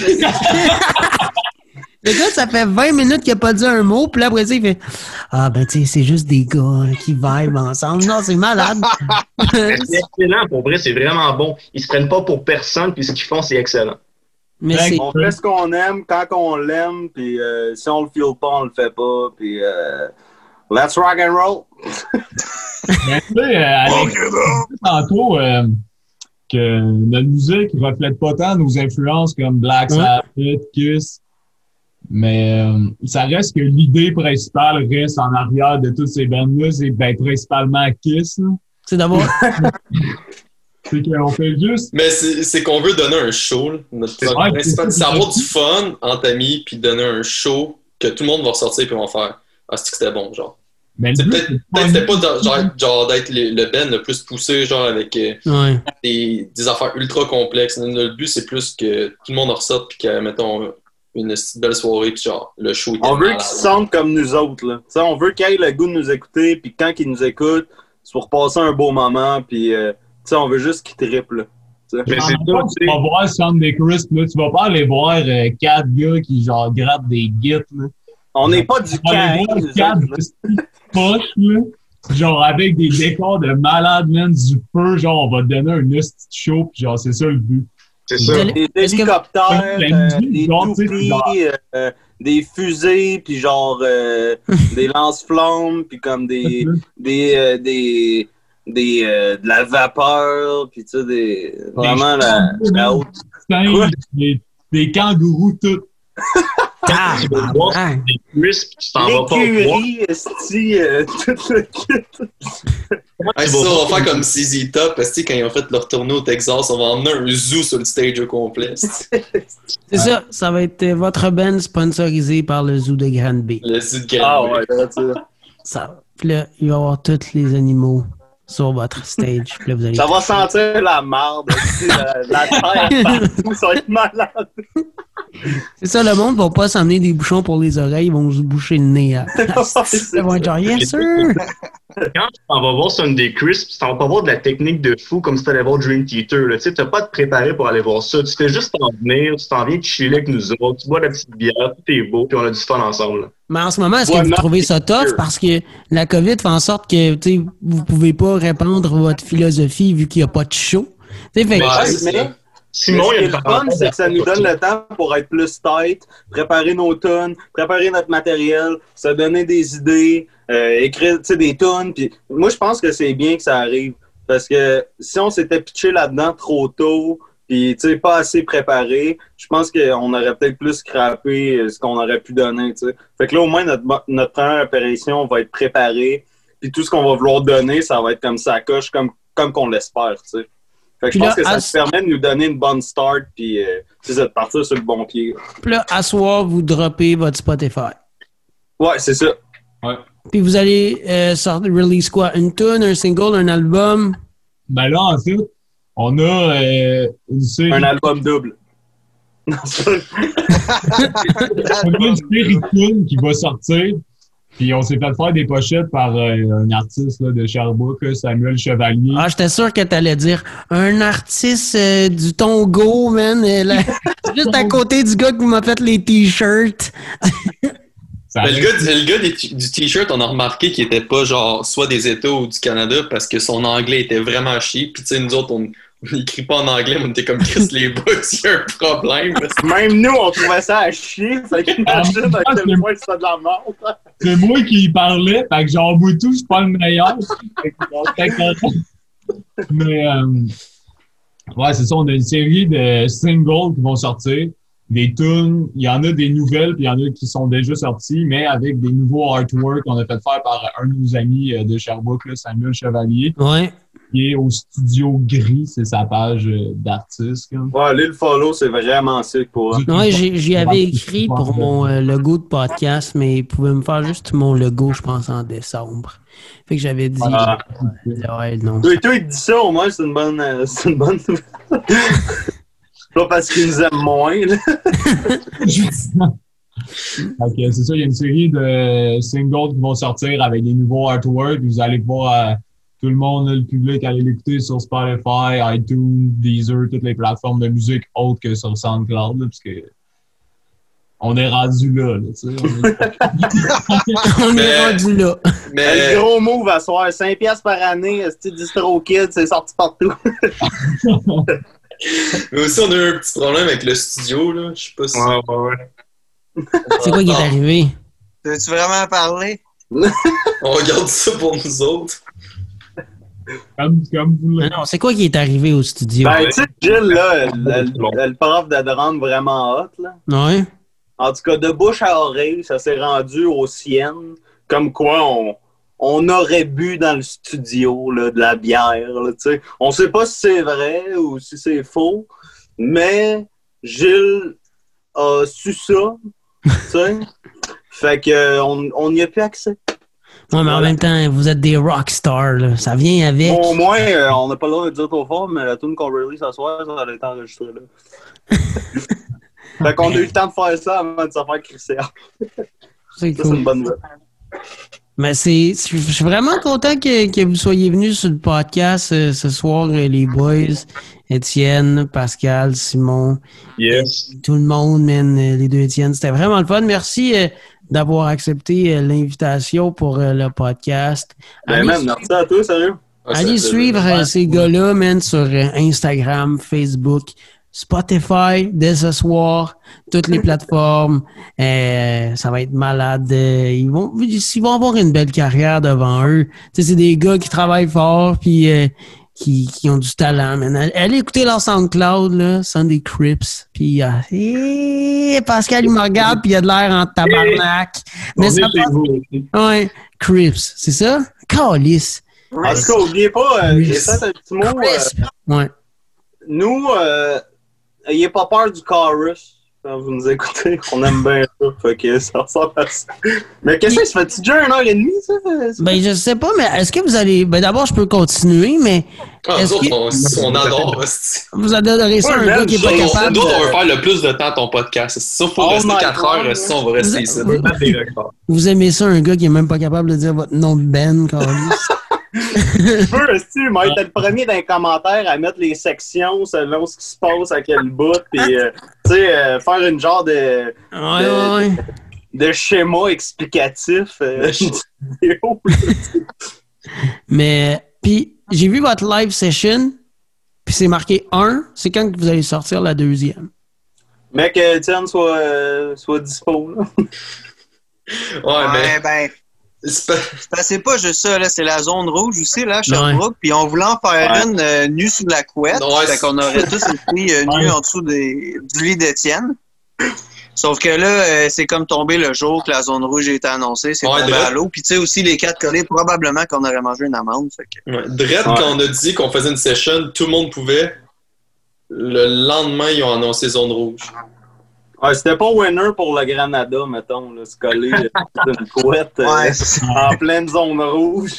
[SPEAKER 1] Le gars, ça fait 20 minutes qu'il a pas dit un mot, puis là, après ça, il fait Ah, ben, tu sais, c'est juste des gars qui vibent ensemble. Non, c'est malade.
[SPEAKER 6] C'est excellent, pour vrai, c'est vraiment bon. Ils se prennent pas pour personne, puis ce qu'ils font, c'est excellent.
[SPEAKER 1] Mais c'est.
[SPEAKER 2] On fait ce qu'on aime quand on l'aime, puis euh, si on le feel pas, on le fait pas, puis euh, let's rock and roll.
[SPEAKER 4] Mais tu sais, euh, Alex, tantôt euh, que notre musique reflète pas tant nos influences comme Black
[SPEAKER 1] Ouais.
[SPEAKER 4] Sabbath, Kiss. Mais euh, ça reste que l'idée principale reste en arrière de toutes ces bandes-là, c'est ben, principalement Kiss.
[SPEAKER 1] C'est d'avoir.
[SPEAKER 4] C'est qu'on fait juste.
[SPEAKER 3] Mais c'est qu'on veut donner un show. là. Notre
[SPEAKER 4] vrai,
[SPEAKER 3] principal,
[SPEAKER 4] c'est
[SPEAKER 3] avoir du fun entre amis, puis donner un show que tout le monde va ressortir puis on va faire. Ah, c'est que c'était bon, genre?
[SPEAKER 4] Le
[SPEAKER 3] C'est peut-être pas dans- genre, genre d'être le, le band le plus poussé, genre avec euh,
[SPEAKER 1] Ouais.
[SPEAKER 3] des, des affaires ultra complexes. Le but, c'est plus que tout le monde en ressorte puis que, mettons, une petite belle soirée puis genre, le show
[SPEAKER 2] On veut qu'ils se sentent comme nous autres. Là. On veut qu'ils aient le goût de nous écouter, puis quand ils nous écoutent, c'est pour passer un beau moment, puis euh, tu sais, on veut juste qu'ils trippent. Là. Tu sais.
[SPEAKER 6] Mais
[SPEAKER 4] En
[SPEAKER 6] c'est tu
[SPEAKER 4] vas voir Sunday Crisp, là, tu vas pas aller voir euh, quatre gars qui genre grattent des gits. Là.
[SPEAKER 2] On n'est pas du
[SPEAKER 4] Tu vas aller voir
[SPEAKER 2] 15.
[SPEAKER 4] quatre petits poches, là, genre avec des décors de malade, man, du feu, genre on va te donner un esti show, puis genre c'est ça le but.
[SPEAKER 6] C'est ça.
[SPEAKER 2] Des hélicoptères, euh, des toupies,
[SPEAKER 4] genre-
[SPEAKER 2] euh, des fusées, puis genre euh, des lance-flammes, puis comme des, des, euh, des, des euh, de la vapeur, puis tu sais, des, vraiment la, la haute.
[SPEAKER 4] Des, des kangourous, tout.
[SPEAKER 1] Ah,
[SPEAKER 6] Tu vas voir
[SPEAKER 1] ah.
[SPEAKER 6] crisps, tu t'en vas pas voir.
[SPEAKER 2] L'écurie, esti, euh, tout le kit.
[SPEAKER 3] Ouais, ça, on va faire comme CZ Top, parce que quand ils ont fait leur tournée au Texas, on va emmener un zoo sur le stage au complet.
[SPEAKER 1] C'est ça, ça va être euh, votre band sponsorisé par le zoo de Granby.
[SPEAKER 3] Le zoo de
[SPEAKER 2] Ah
[SPEAKER 3] Granby.
[SPEAKER 2] ouais, c'est ça.
[SPEAKER 1] Ça, puis là, il va y avoir tous les animaux sur votre stage. Là, vous allez...
[SPEAKER 2] Ça va sentir la marde, esti, la, la terre partout, ça va être malade.
[SPEAKER 1] C'est ça, le monde va pas s'emmener des bouchons pour les oreilles, ils vont se boucher le nez. À... Ils vont être genre, yes, sir!
[SPEAKER 6] Quand tu t'en vas voir Sunday Crisp, tu t'en vas pas voir de la technique de fou comme si tu allais voir Dream Theater. Tu sais, t'as pas à te préparer pour aller voir ça. Tu fais juste t'en venir, tu t'en viens te chiller avec nous autres, tu bois la petite bière, tout est beau, puis on a du fun ensemble. là.
[SPEAKER 1] Mais en ce moment, est-ce
[SPEAKER 2] Ouais,
[SPEAKER 1] que vous trouvez ça tough? parce que la COVID fait en sorte que vous pouvez pas répandre votre philosophie vu qu'il n'y a pas de show? Tu sais, fait que-
[SPEAKER 3] Ouais,
[SPEAKER 6] Simon, il y a
[SPEAKER 2] ce qui est
[SPEAKER 6] une
[SPEAKER 2] le fun, c'est que ça nous donne le temps pour être plus tight, préparer nos tunes, préparer notre matériel, se donner des idées, euh, écrire des tunes. Puis moi, je pense que c'est bien que ça arrive. Parce que si on s'était pitché là-dedans trop tôt, puis pas assez préparé, je pense qu'on aurait peut-être plus scrappé euh, ce qu'on aurait pu donner. Fait que là, au moins, notre, notre première apparition va être préparée. Puis tout ce qu'on va vouloir donner, ça va être comme ça coche, comme, comme qu'on l'espère. sais. Fait que je pense
[SPEAKER 1] là,
[SPEAKER 2] que ça
[SPEAKER 1] à-
[SPEAKER 2] te permet de nous donner une bonne start, puis euh, c'est de partir sur le bon pied.
[SPEAKER 1] Puis là, à soir, vous droppez votre Spotify.
[SPEAKER 2] Ouais, c'est ça.
[SPEAKER 1] Puis vous allez euh, sortir, release quoi? Une tune, un single, un album?
[SPEAKER 4] Ben là, en fait, on a euh, une série,
[SPEAKER 2] Un album double. Non,
[SPEAKER 4] on a une série de tunes qui va sortir. Puis on s'est fait faire des pochettes par euh, un artiste là, de Sherbrooke, Samuel Chevalier.
[SPEAKER 1] Ah, j'étais sûr que t'allais dire un artiste euh, du Tongo, man. euh, là, juste à côté du gars qui m'a fait les t-shirts.
[SPEAKER 3] Ben, le gars, du- le gars du t-shirt, on a remarqué qu'il était pas genre soit des États ou du Canada parce que son anglais était vraiment chier. Puis tu sais, nous autres, on on n'écrit pas en anglais, mais on était comme Chris les boys, il y a un problème.
[SPEAKER 2] Même nous, on trouvait ça à chier. Fait qu'imagine
[SPEAKER 4] Ah,
[SPEAKER 2] à quel
[SPEAKER 4] c'est-
[SPEAKER 2] point c'est de la merde.
[SPEAKER 4] C'est moi qui y parlais, fait que genre Boutou, je suis pas le meilleur. Mais euh, ouais, c'est ça, on a une série de singles qui vont sortir. Des tunes, il y en a des nouvelles, puis il y en a qui sont déjà sorties, mais avec des nouveaux artworks qu'on a fait faire par un de nos amis euh, de Sherbrooke, là, Samuel Chevalier,
[SPEAKER 1] Ouais.
[SPEAKER 4] qui est au studio gris, c'est sa page euh, d'artiste.
[SPEAKER 2] Ouais, allez le follow, c'est vraiment sick pour eux.
[SPEAKER 1] Ouais, j'y avais écrit pour mon euh, logo de podcast, mais ils pouvaient me faire juste mon logo, je pense, en décembre. Fait que j'avais dit,
[SPEAKER 2] Ah.
[SPEAKER 1] euh, ouais, non.
[SPEAKER 2] Toi, toi, il te dit ça, au moins, c'est une bonne. euh, c'est une bonne nouvelle. Pas parce qu'ils nous aiment moins, là.
[SPEAKER 4] Ok, c'est ça, il y a une série de singles qui vont sortir avec des nouveaux artworks. Vous allez voir euh, tout le monde, le public, aller l'écouter sur Spotify, iTunes, Deezer, toutes les plateformes de musique autres que sur SoundCloud, là, parce que on est rendu là, là, tu sais. on est-
[SPEAKER 1] On est
[SPEAKER 3] Mais-
[SPEAKER 1] rendu là.
[SPEAKER 3] Mais
[SPEAKER 2] Le gros move à soir, 5 piastres par année, c'est Distro Kids, c'est sorti partout.
[SPEAKER 3] Mais aussi, on a eu un petit problème avec le studio, là. Je sais pas si.
[SPEAKER 6] Ouais, ouais, ouais.
[SPEAKER 1] C'est quoi qui est arrivé?
[SPEAKER 5] Veux-tu vraiment parler?
[SPEAKER 3] On regarde ça pour nous autres.
[SPEAKER 4] comme, comme vous
[SPEAKER 1] Non,
[SPEAKER 4] le
[SPEAKER 1] non, c'est quoi qui est arrivé au studio?
[SPEAKER 2] Ben, tu sais, Gilles, là, le, le- le prof de drum vraiment hot, là.
[SPEAKER 1] Ouais.
[SPEAKER 2] En tout cas, de bouche à oreille, ça s'est rendu aux siennes. Comme quoi, on, on aurait bu dans le studio là, de la bière. Là, on sait pas si c'est vrai ou si c'est faux, mais Gilles a su ça. fait que on a plus accès.
[SPEAKER 1] Ouais, mais en même temps, vous êtes des rockstars, là. Ça vient avec.
[SPEAKER 2] Bon, au moins, euh, on n'a pas le droit de dire trop fort, mais la tune qu'on release ce soir, ça a été enregistré là. fait qu'on a eu le temps de faire ça avant de se faire crisser.
[SPEAKER 1] C'est
[SPEAKER 2] c'est
[SPEAKER 1] cool.
[SPEAKER 2] une bonne nouvelle.
[SPEAKER 1] Mais c'est, je suis vraiment content que, que vous soyez venus sur le podcast euh, ce soir, euh, les boys, Étienne, Pascal, Simon,
[SPEAKER 6] Yes.
[SPEAKER 1] tout le monde, man, euh, les deux Étienne. C'était vraiment le fun. Merci euh, d'avoir accepté euh, l'invitation pour euh, le podcast.
[SPEAKER 2] Ben, man, merci à toi, sérieux.
[SPEAKER 1] Allez suivre ces gars-là, man, sur Instagram, Facebook, Spotify, dès ce soir, toutes les plateformes. Euh, ça va être malade. Euh, ils, vont, ils vont avoir une belle carrière devant eux. Tu sais, c'est des gars qui travaillent fort, puis euh, qui, qui ont du talent, man. Allez- écouter leur SoundCloud, là, Sunday Crips. Puis, euh, eh, Pascal, il me regarde, puis il a de l'air en tabarnak. Mais ça passe-. Ouais, Crips, c'est ça? Calice.
[SPEAKER 2] En tout cas, n'oubliez pas, euh, j'ai fait un petit mot. euh.
[SPEAKER 1] Ouais.
[SPEAKER 2] nous, euh, ayez pas peur du chorus quand vous nous écoutez. On aime bien ça. Fait que ça ressemble à ça. Mais qu'est-ce que ça fait-tu déjà une heure et demie, ça?
[SPEAKER 1] Ben, je sais pas, mais est-ce que vous allez. Ben, d'abord, je peux continuer, mais
[SPEAKER 3] Ah,
[SPEAKER 1] Est-ce
[SPEAKER 3] nous autres,
[SPEAKER 1] que-
[SPEAKER 3] on, on adore.
[SPEAKER 1] vous adorez ça,
[SPEAKER 2] Ouais,
[SPEAKER 1] un gars qui est pas
[SPEAKER 3] on-
[SPEAKER 1] capable.
[SPEAKER 3] nous autres, on
[SPEAKER 1] de-
[SPEAKER 3] veut faire le plus de temps ton podcast. Ça, faut
[SPEAKER 2] Oh
[SPEAKER 3] rester
[SPEAKER 2] my
[SPEAKER 3] 4
[SPEAKER 2] God,
[SPEAKER 3] heures, sinon on va rester ici.
[SPEAKER 2] Des records.
[SPEAKER 1] Vous aimez ça, un gars qui est même pas capable de dire votre nom de Ben?
[SPEAKER 2] Tu peux, si tu être le premier dans les commentaires à mettre les sections selon ce qui se passe à quel bout, puis, euh, tu sais, euh, faire une genre de,
[SPEAKER 1] Ouais, ouais, ouais.
[SPEAKER 2] de schéma explicatif. euh, vidéo.
[SPEAKER 1] Mais, puis, j'ai vu votre live session, puis c'est marqué 1. C'est quand que vous allez sortir la deuxième?
[SPEAKER 2] Mais que Étienne soit, euh, soit dispo. Là.
[SPEAKER 3] Ouais, mais
[SPEAKER 5] Ouais, ben,
[SPEAKER 3] pas-
[SPEAKER 5] ben, c'est pas juste ça, là. C'est la zone rouge aussi, là, Sherbrooke. Puis on voulait en faire
[SPEAKER 2] Ouais.
[SPEAKER 5] une euh, nue sous la couette.
[SPEAKER 3] Ouais,
[SPEAKER 5] fait qu'on aurait tous été euh, nus
[SPEAKER 4] Ouais.
[SPEAKER 5] en dessous des, du lit d'Étienne. Sauf que là, euh, c'est comme tombé le jour que la zone rouge a été annoncée. C'est
[SPEAKER 3] Ouais,
[SPEAKER 5] tombé à l'eau. Puis tu sais aussi, les quatre collés, probablement qu'on aurait mangé une amende. Fait que...
[SPEAKER 3] Ouais. Dredd,
[SPEAKER 2] Ouais.
[SPEAKER 3] quand on a dit qu'on faisait une session, tout le monde pouvait. Le lendemain, ils ont annoncé zone rouge.
[SPEAKER 2] Ouais, c'était pas winner pour le Granada, mettons, là, se coller une couette euh,
[SPEAKER 5] Ouais,
[SPEAKER 2] en pleine zone rouge.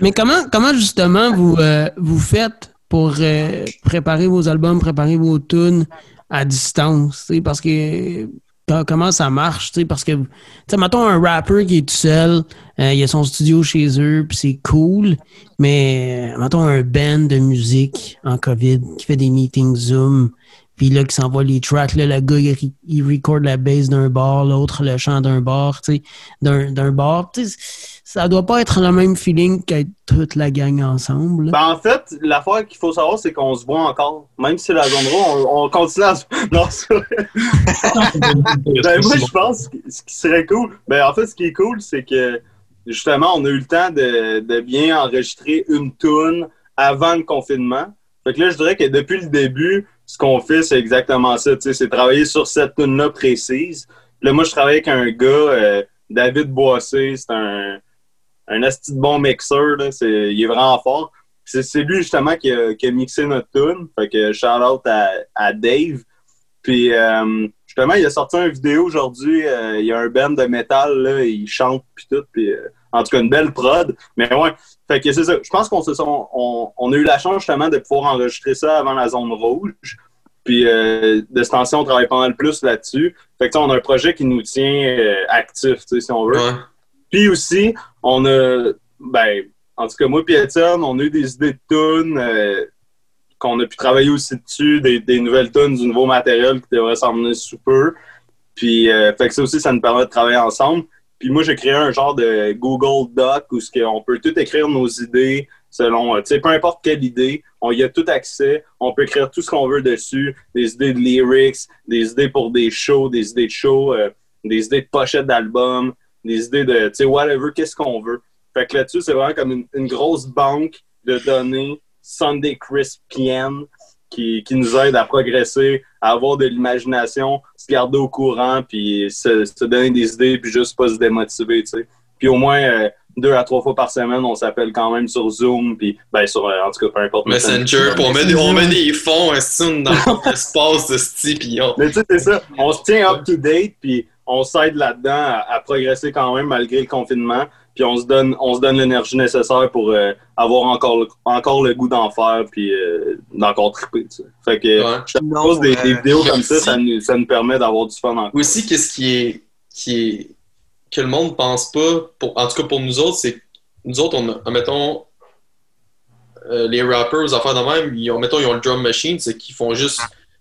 [SPEAKER 1] Mais comment, comment justement vous, euh, vous faites pour euh, préparer vos albums, préparer vos tunes à distance? tu sais, Parce que co- comment ça marche? tu sais, Parce que, tu sais, mettons un rapper qui est tout seul, euh, il a son studio chez eux, puis c'est cool. Mais mettons un band de musique en COVID qui fait des meetings Zoom, puis là, qui s'envoie les tracks, là, le gars, il, il record la bass d'un bar, l'autre le chant d'un bar, tu sais, d'un d'un bar. Tu sais, ça doit pas être le même feeling qu'être toute la gang ensemble.
[SPEAKER 2] Ben, en fait, l'affaire qu'il faut savoir, c'est qu'on se voit encore. Même si c'est la zone rouge, on, on continue à se... Non, c'est vrai. Ben, moi, je pense que ce qui serait cool, ben, en fait, ce qui est cool, c'est que justement, on a eu le temps de, de bien enregistrer une tune avant le confinement. Fait que là, je dirais que depuis le début, ce qu'on fait, c'est exactement ça. tu sais, C'est travailler sur cette tune-là précise. Là, moi, je travaille avec un gars, euh, David Boissé, c'est un, un asti de bon mixeur. Là. C'est- il est vraiment fort. C'est c'est lui, justement, qui a, qui a mixé notre tune. Fait que shout-out à, à Dave. Puis, euh, justement, il a sorti une vidéo aujourd'hui. euh, il y a un band de métal, là, il chante, puis tout. Puis, euh, en tout cas, une belle prod. Mais ouais, fait que c'est ça. Je pense qu'on se sont, on, on a eu la chance, justement, de pouvoir enregistrer ça avant la zone rouge. Puis, euh, de ce temps-ci, on travaille pas mal plus là-dessus. Fait que, on a un projet qui nous tient euh, actifs, tu sais, si on veut.
[SPEAKER 3] Ouais.
[SPEAKER 2] Puis aussi, on a, ben, en tout cas, moi et Étienne, on a eu des idées de tunes euh, qu'on a pu travailler aussi dessus, des, des nouvelles tunes, du nouveau matériel qui devrait s'en venir sous peu. Puis, euh, fait que ça aussi, ça nous permet de travailler ensemble. Puis moi, j'ai créé un genre de Google Doc où ce on peut tout écrire nos idées selon, euh, tu sais, peu importe quelle idée, on y a tout accès. On peut écrire tout ce qu'on veut dessus, des idées de lyrics, des idées pour des shows, des idées de shows, euh, des idées de pochettes d'albums, des idées de, tu sais, whatever, qu'est-ce qu'on veut. Fait que là-dessus, c'est vraiment comme une, grosse banque de données Sunday Crisp qui, qui nous aide à progresser, à avoir de l'imagination, se garder au courant, puis se, se donner des idées, puis juste pas se démotiver, tu sais. Puis au moins euh, deux à trois fois par semaine, on s'appelle quand même sur Zoom, puis ben sur, euh, en tout cas, peu importe.
[SPEAKER 3] Messenger, puis on met, des, on met des fonds, un style dans l'espace de ce puis on...
[SPEAKER 2] Mais tu sais, c'est ça. On se tient up-to-date, puis on s'aide là-dedans à, à progresser quand même malgré le confinement. Puis on se donne, on se donne l'énergie nécessaire pour euh, avoir encore le, encore le goût d'en faire, puis euh, d'encore triper. Tu sais. Fait que
[SPEAKER 3] Ouais.
[SPEAKER 2] je te
[SPEAKER 5] Non,
[SPEAKER 2] pose des,
[SPEAKER 5] euh,
[SPEAKER 2] des vidéos comme ça, ça nous, ça nous permet d'avoir du fun encore.
[SPEAKER 3] Aussi, qu'est-ce qui est, qui est que le monde pense pas, pour, en tout cas pour nous autres, c'est que nous autres, on a, mettons, euh, les rappers, les affaires de même, ils ont, mettons, ils ont le drum machine, c'est qu'ils font juste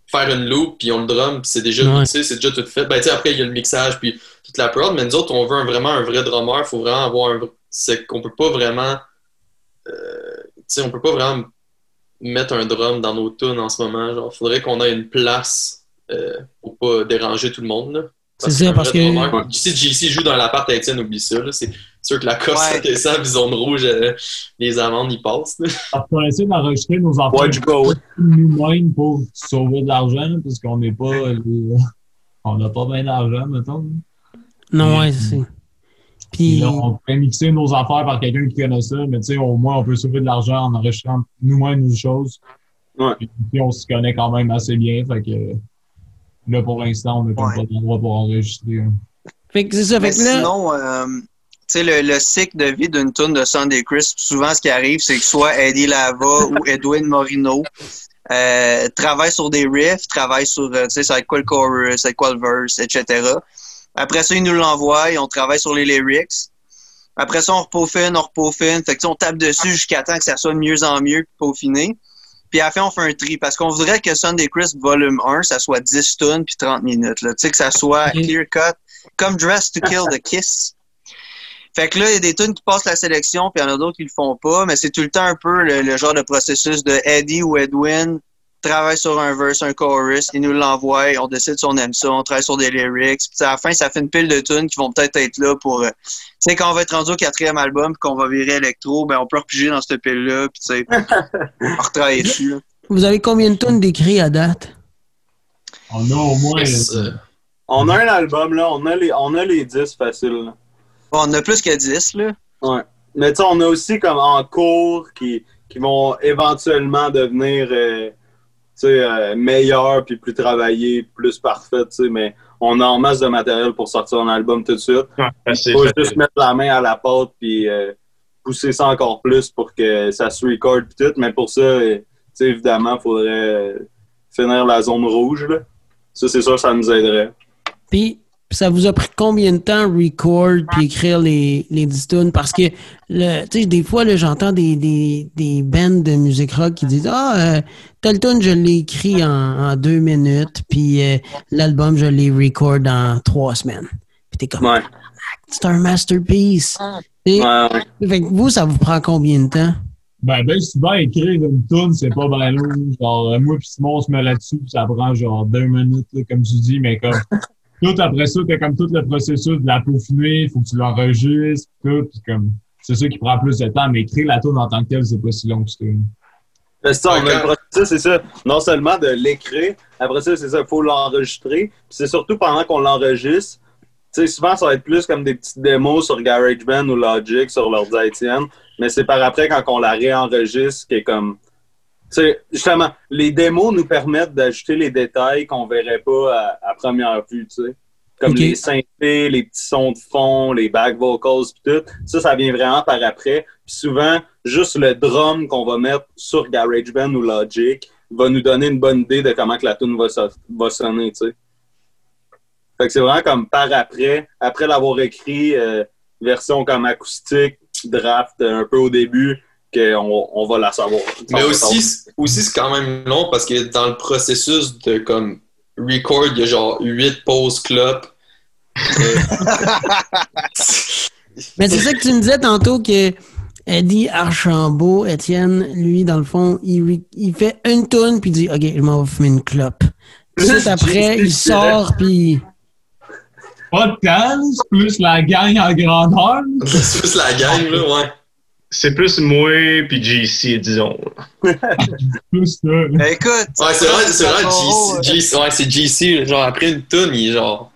[SPEAKER 3] faire une loop, puis ils ont le drum, puis c'est déjà
[SPEAKER 1] Ouais.
[SPEAKER 3] mixé, c'est déjà tout fait. Ben, tu sais, après, il y a le mixage, puis toute la prod, mais nous autres, on veut un- vraiment un vrai drummer, faut vraiment avoir un. C'est qu'on peut pas vraiment. euh, tu sais, on peut pas vraiment mettre un drum dans nos tunes en ce moment. Genre, faudrait qu'on ait une place euh, pour pas déranger tout le monde. là.
[SPEAKER 1] C'est ça, parce que-
[SPEAKER 3] Si JC joue dans l'appart avec Étienne, oublie ça. là. C'est sûr que la cosse
[SPEAKER 5] Ouais.
[SPEAKER 3] descend, puis zone rouge, euh, les amendes, ils passent.
[SPEAKER 4] Parce qu'on essaie d'enregistrer nos enfants nous-mêmes pour sauver de l'argent, parce qu'on n'est pas. les- On n'a pas bien d'argent, mettons.
[SPEAKER 1] Non, ouais, c'est.
[SPEAKER 4] Puis là, on peut mixer nos affaires par quelqu'un qui connaît ça, mais tu sais, au moins, on peut sauver de l'argent en enregistrant nous-mêmes nos choses.
[SPEAKER 2] Ouais.
[SPEAKER 4] Puis, puis on se connaît quand même assez bien, fait que là, pour l'instant, on n'a
[SPEAKER 5] Ouais.
[SPEAKER 4] pas d'endroit pour enregistrer. hein.
[SPEAKER 1] fait que c'est ça.
[SPEAKER 5] Mais
[SPEAKER 1] Fait que là,
[SPEAKER 5] sinon, euh, sais, le, le cycle de vie d'une tune de Sunday Crisp, souvent, ce qui arrive, c'est que soit Eddie Lava ou Edwin Morino euh, travaillent sur des riffs, travaillent sur, euh, tu sais, ça va être quoi le chorus, ça va être quoi le verse, etc. Après ça, ils nous l'envoient, et on travaille sur les lyrics. Après ça, on repaufine, on repaufine. Fait que, on tape dessus jusqu'à temps que ça soit de mieux en mieux peaufiné. Puis à la fin, on fait un tri. Parce qu'on voudrait que Sunday Crisp volume 1, ça soit 10 tonnes puis 30 minutes. Là. Tu sais, que ça soit clear cut, comme Dress to Kill the Kiss. Fait que là, il y a des tunes qui passent la sélection, puis il y en a d'autres qui le font pas, mais c'est tout le temps un peu le, le genre de processus de Eddie ou Edwin travaille sur un verse, un chorus, il nous l'envoie, on décide si on aime ça, on travaille sur des lyrics, puis à la fin, ça fait une pile de tunes qui vont peut-être être là pour... euh, tu sais, quand on va être rendu au quatrième album, puis qu'on va virer électro, ben on peut repiger dans cette pile-là, puis tu sais, on retravailler dessus. là.
[SPEAKER 1] vous avez combien de tonnes d'écrits à date?
[SPEAKER 4] On a au moins.
[SPEAKER 3] Euh,
[SPEAKER 2] On a un album, là, on a les, on a les 10 faciles. là.
[SPEAKER 5] Bon, on a plus que 10, là.
[SPEAKER 2] Ouais. Mais tu sais, on a aussi comme en cours qui, qui vont éventuellement devenir euh, sais, euh, meilleure, puis plus travaillée, plus parfaite, tu sais, mais on a en masse de matériel pour sortir un album tout de suite.
[SPEAKER 6] Ouais, c'est
[SPEAKER 2] faut
[SPEAKER 6] fait.
[SPEAKER 2] juste mettre la main à la pâte puis euh, pousser ça encore plus pour que ça se record pis tout. Mais pour ça, euh, tu sais, évidemment, il faudrait euh, finir la zone rouge. Là. Ça, c'est sûr, ça nous aiderait.
[SPEAKER 1] Puis, ça vous a pris combien de temps record puis écrire les, les 10 tunes? Parce que, tu sais, des fois, là, j'entends des, des, des bands de musique rock qui disent Ah, euh, tel tune, je l'ai écrit en, en deux minutes, puis euh, l'album, je l'ai record en trois semaines. Puis t'es comme,
[SPEAKER 2] Ouais.
[SPEAKER 1] c'est un masterpiece. Et-
[SPEAKER 2] Ouais, ouais.
[SPEAKER 1] Fait que vous, ça vous prend combien de temps?
[SPEAKER 4] Ben, ben, souvent, écrire une tune, c'est pas vraiment long. Genre, euh, moi pis Simon, on se met là-dessus, pis ça prend genre deux minutes, là, comme tu dis, mais comme, tout après ça, t'as comme tout le processus de la peaufiner, faut que tu l'enregistres, tout, pis comme, c'est ça qui prend plus de temps, mais écrire la tune en tant que telle, c'est pas si long que ça.
[SPEAKER 2] C'est ça, on a le processus, c'est ça. Non seulement de l'écrire, après ça, c'est ça, il faut l'enregistrer. Puis c'est surtout pendant qu'on l'enregistre. Tu sais, souvent, ça va être plus comme des petites démos sur GarageBand ou Logic sur l'ordi Étienne. Mais c'est par après, quand on la réenregistre, qui est comme. Sais, justement, les démos nous permettent d'ajouter les détails qu'on verrait pas à, à première vue, tu sais. Comme les synthés, les petits sons de fond, les back vocals, puis tout. Ça, ça vient vraiment par après. Puis souvent, juste le drum qu'on va mettre sur GarageBand ou Logic va nous donner une bonne idée de comment que la tune va, so- va sonner, tu sais. Fait que c'est vraiment comme par après, après l'avoir écrit, euh, version comme acoustique, draft euh, un peu au début, qu'on on va la savoir.
[SPEAKER 3] Mais aussi, c'est- aussi c'est quand même long parce que dans le processus de comme record, il y a genre 8 pauses clopes.
[SPEAKER 1] Mais c'est ça que tu me disais tantôt que Eddie Archambault, Étienne, lui, dans le fond, il, il fait une toune puis il dit OK, je m'en vais fumer une clope. Suite après, il sort puis.
[SPEAKER 4] Pas de temps, c'est plus la gang en grandeur.
[SPEAKER 3] c'est plus la gang, là, ouais.
[SPEAKER 6] C'est plus moi puis JC, disons.
[SPEAKER 4] Plus.
[SPEAKER 5] Ben, écoute.
[SPEAKER 3] Ouais, c'est vrai, c'est vrai, GC, ouais, c'est GC, genre après une tune, il est genre.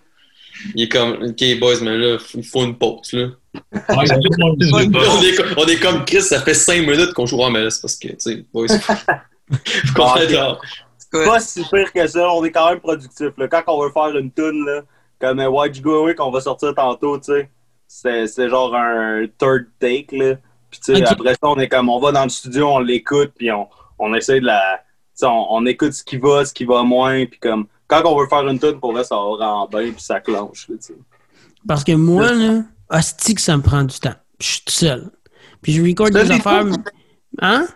[SPEAKER 3] Il est comme, ok, boys, mais là, il faut une pause, là.
[SPEAKER 4] Ouais, c'est
[SPEAKER 3] on, est, comme- on est comme Chris, ça fait 5 minutes qu'on joue, ouais, mais là, c'est parce que, tu sais, boys, qu'on
[SPEAKER 2] Ah. C'est pas si pire que ça, on est quand même productif. Là. Quand on veut faire une tune là, comme euh, Watch Go Away qu'on va sortir tantôt, tu sais, c'est, c'est genre un third take. Là. Puis tu sais,
[SPEAKER 1] Ok.
[SPEAKER 2] après ça, on est comme on va dans le studio, on l'écoute, puis on, on essaie de la. tu sais, On, on écoute ce qui va, ce qui va moins, puis comme quand on veut faire une tune, pour vrai, ça va vraiment bien, puis ça clenche. Là, tu sais.
[SPEAKER 1] Parce que moi, là, hostie que ça me prend du temps. Je suis tout seul. Puis je record des
[SPEAKER 2] des
[SPEAKER 1] affaires.
[SPEAKER 2] tunes?
[SPEAKER 1] Hein?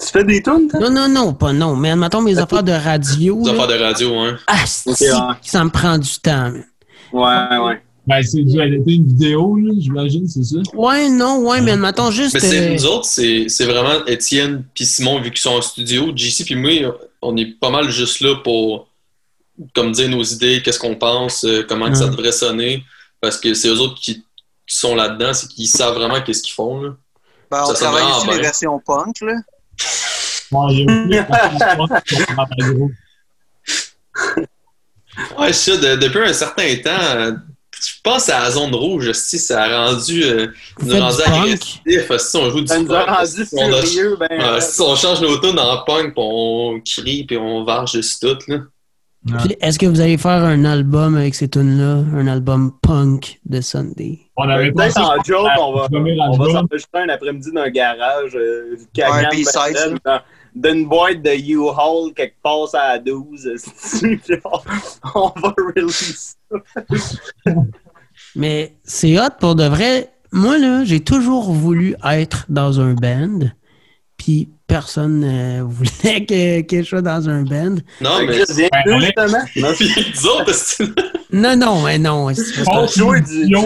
[SPEAKER 2] Tu fais des tunes, toi?
[SPEAKER 1] Non, non, non, pas non. Mais admettons mes affaires de radio.
[SPEAKER 3] Des
[SPEAKER 1] là,
[SPEAKER 3] affaires de radio, hein.
[SPEAKER 2] ouais.
[SPEAKER 1] que ça me prend du temps. man.
[SPEAKER 2] Ouais, ouais.
[SPEAKER 4] Ben, c'est une vidéo, là, j'imagine, c'est ça?
[SPEAKER 1] Ouais, non, ouais, mais admettons juste.
[SPEAKER 3] Mais c'est
[SPEAKER 1] euh,
[SPEAKER 3] nous autres, c'est c'est vraiment Étienne puis Simon, vu qu'ils sont en studio. JC puis moi, on est pas mal juste là pour comme dire nos idées, qu'est-ce qu'on pense, euh, comment que ça devrait sonner. Parce que c'est eux autres qui, qui sont là-dedans, c'est qu'ils savent vraiment qu'est-ce qu'ils font. Là.
[SPEAKER 5] Ben, on travaille aussi les versions punk, là.
[SPEAKER 4] Ouais,
[SPEAKER 3] ça, de- depuis un certain temps, pense à la zone rouge, si ça a rendu, euh, nous rendu agressif, asti, on joue du
[SPEAKER 2] Ça nous a
[SPEAKER 3] punk,
[SPEAKER 2] rendu
[SPEAKER 3] asti, on, a-
[SPEAKER 2] furieux, ben.
[SPEAKER 3] Si on change nos tunes en punk, puis on crie, puis on varge juste tout. Là.
[SPEAKER 1] Est-ce que vous allez faire un album avec ces tunes-là? Un album punk de Sunday?
[SPEAKER 4] On avait
[SPEAKER 2] Peut-être en joke, on va, on va s'enregistrer un après-midi dans un garage, euh,
[SPEAKER 5] un B-side,
[SPEAKER 2] d'une boîte de U-Haul quelque part à 12. esti, puis on, on va release ça.
[SPEAKER 1] Mais c'est hot pour de vrai. Moi, là, j'ai toujours voulu être dans un band. Puis personne ne voulait que, que je sois dans un band.
[SPEAKER 3] Non, mais.
[SPEAKER 4] Ben,
[SPEAKER 2] justement. Non,
[SPEAKER 3] Puis autres,
[SPEAKER 1] Non, non, mais non.
[SPEAKER 4] Passe
[SPEAKER 2] jouer du, du.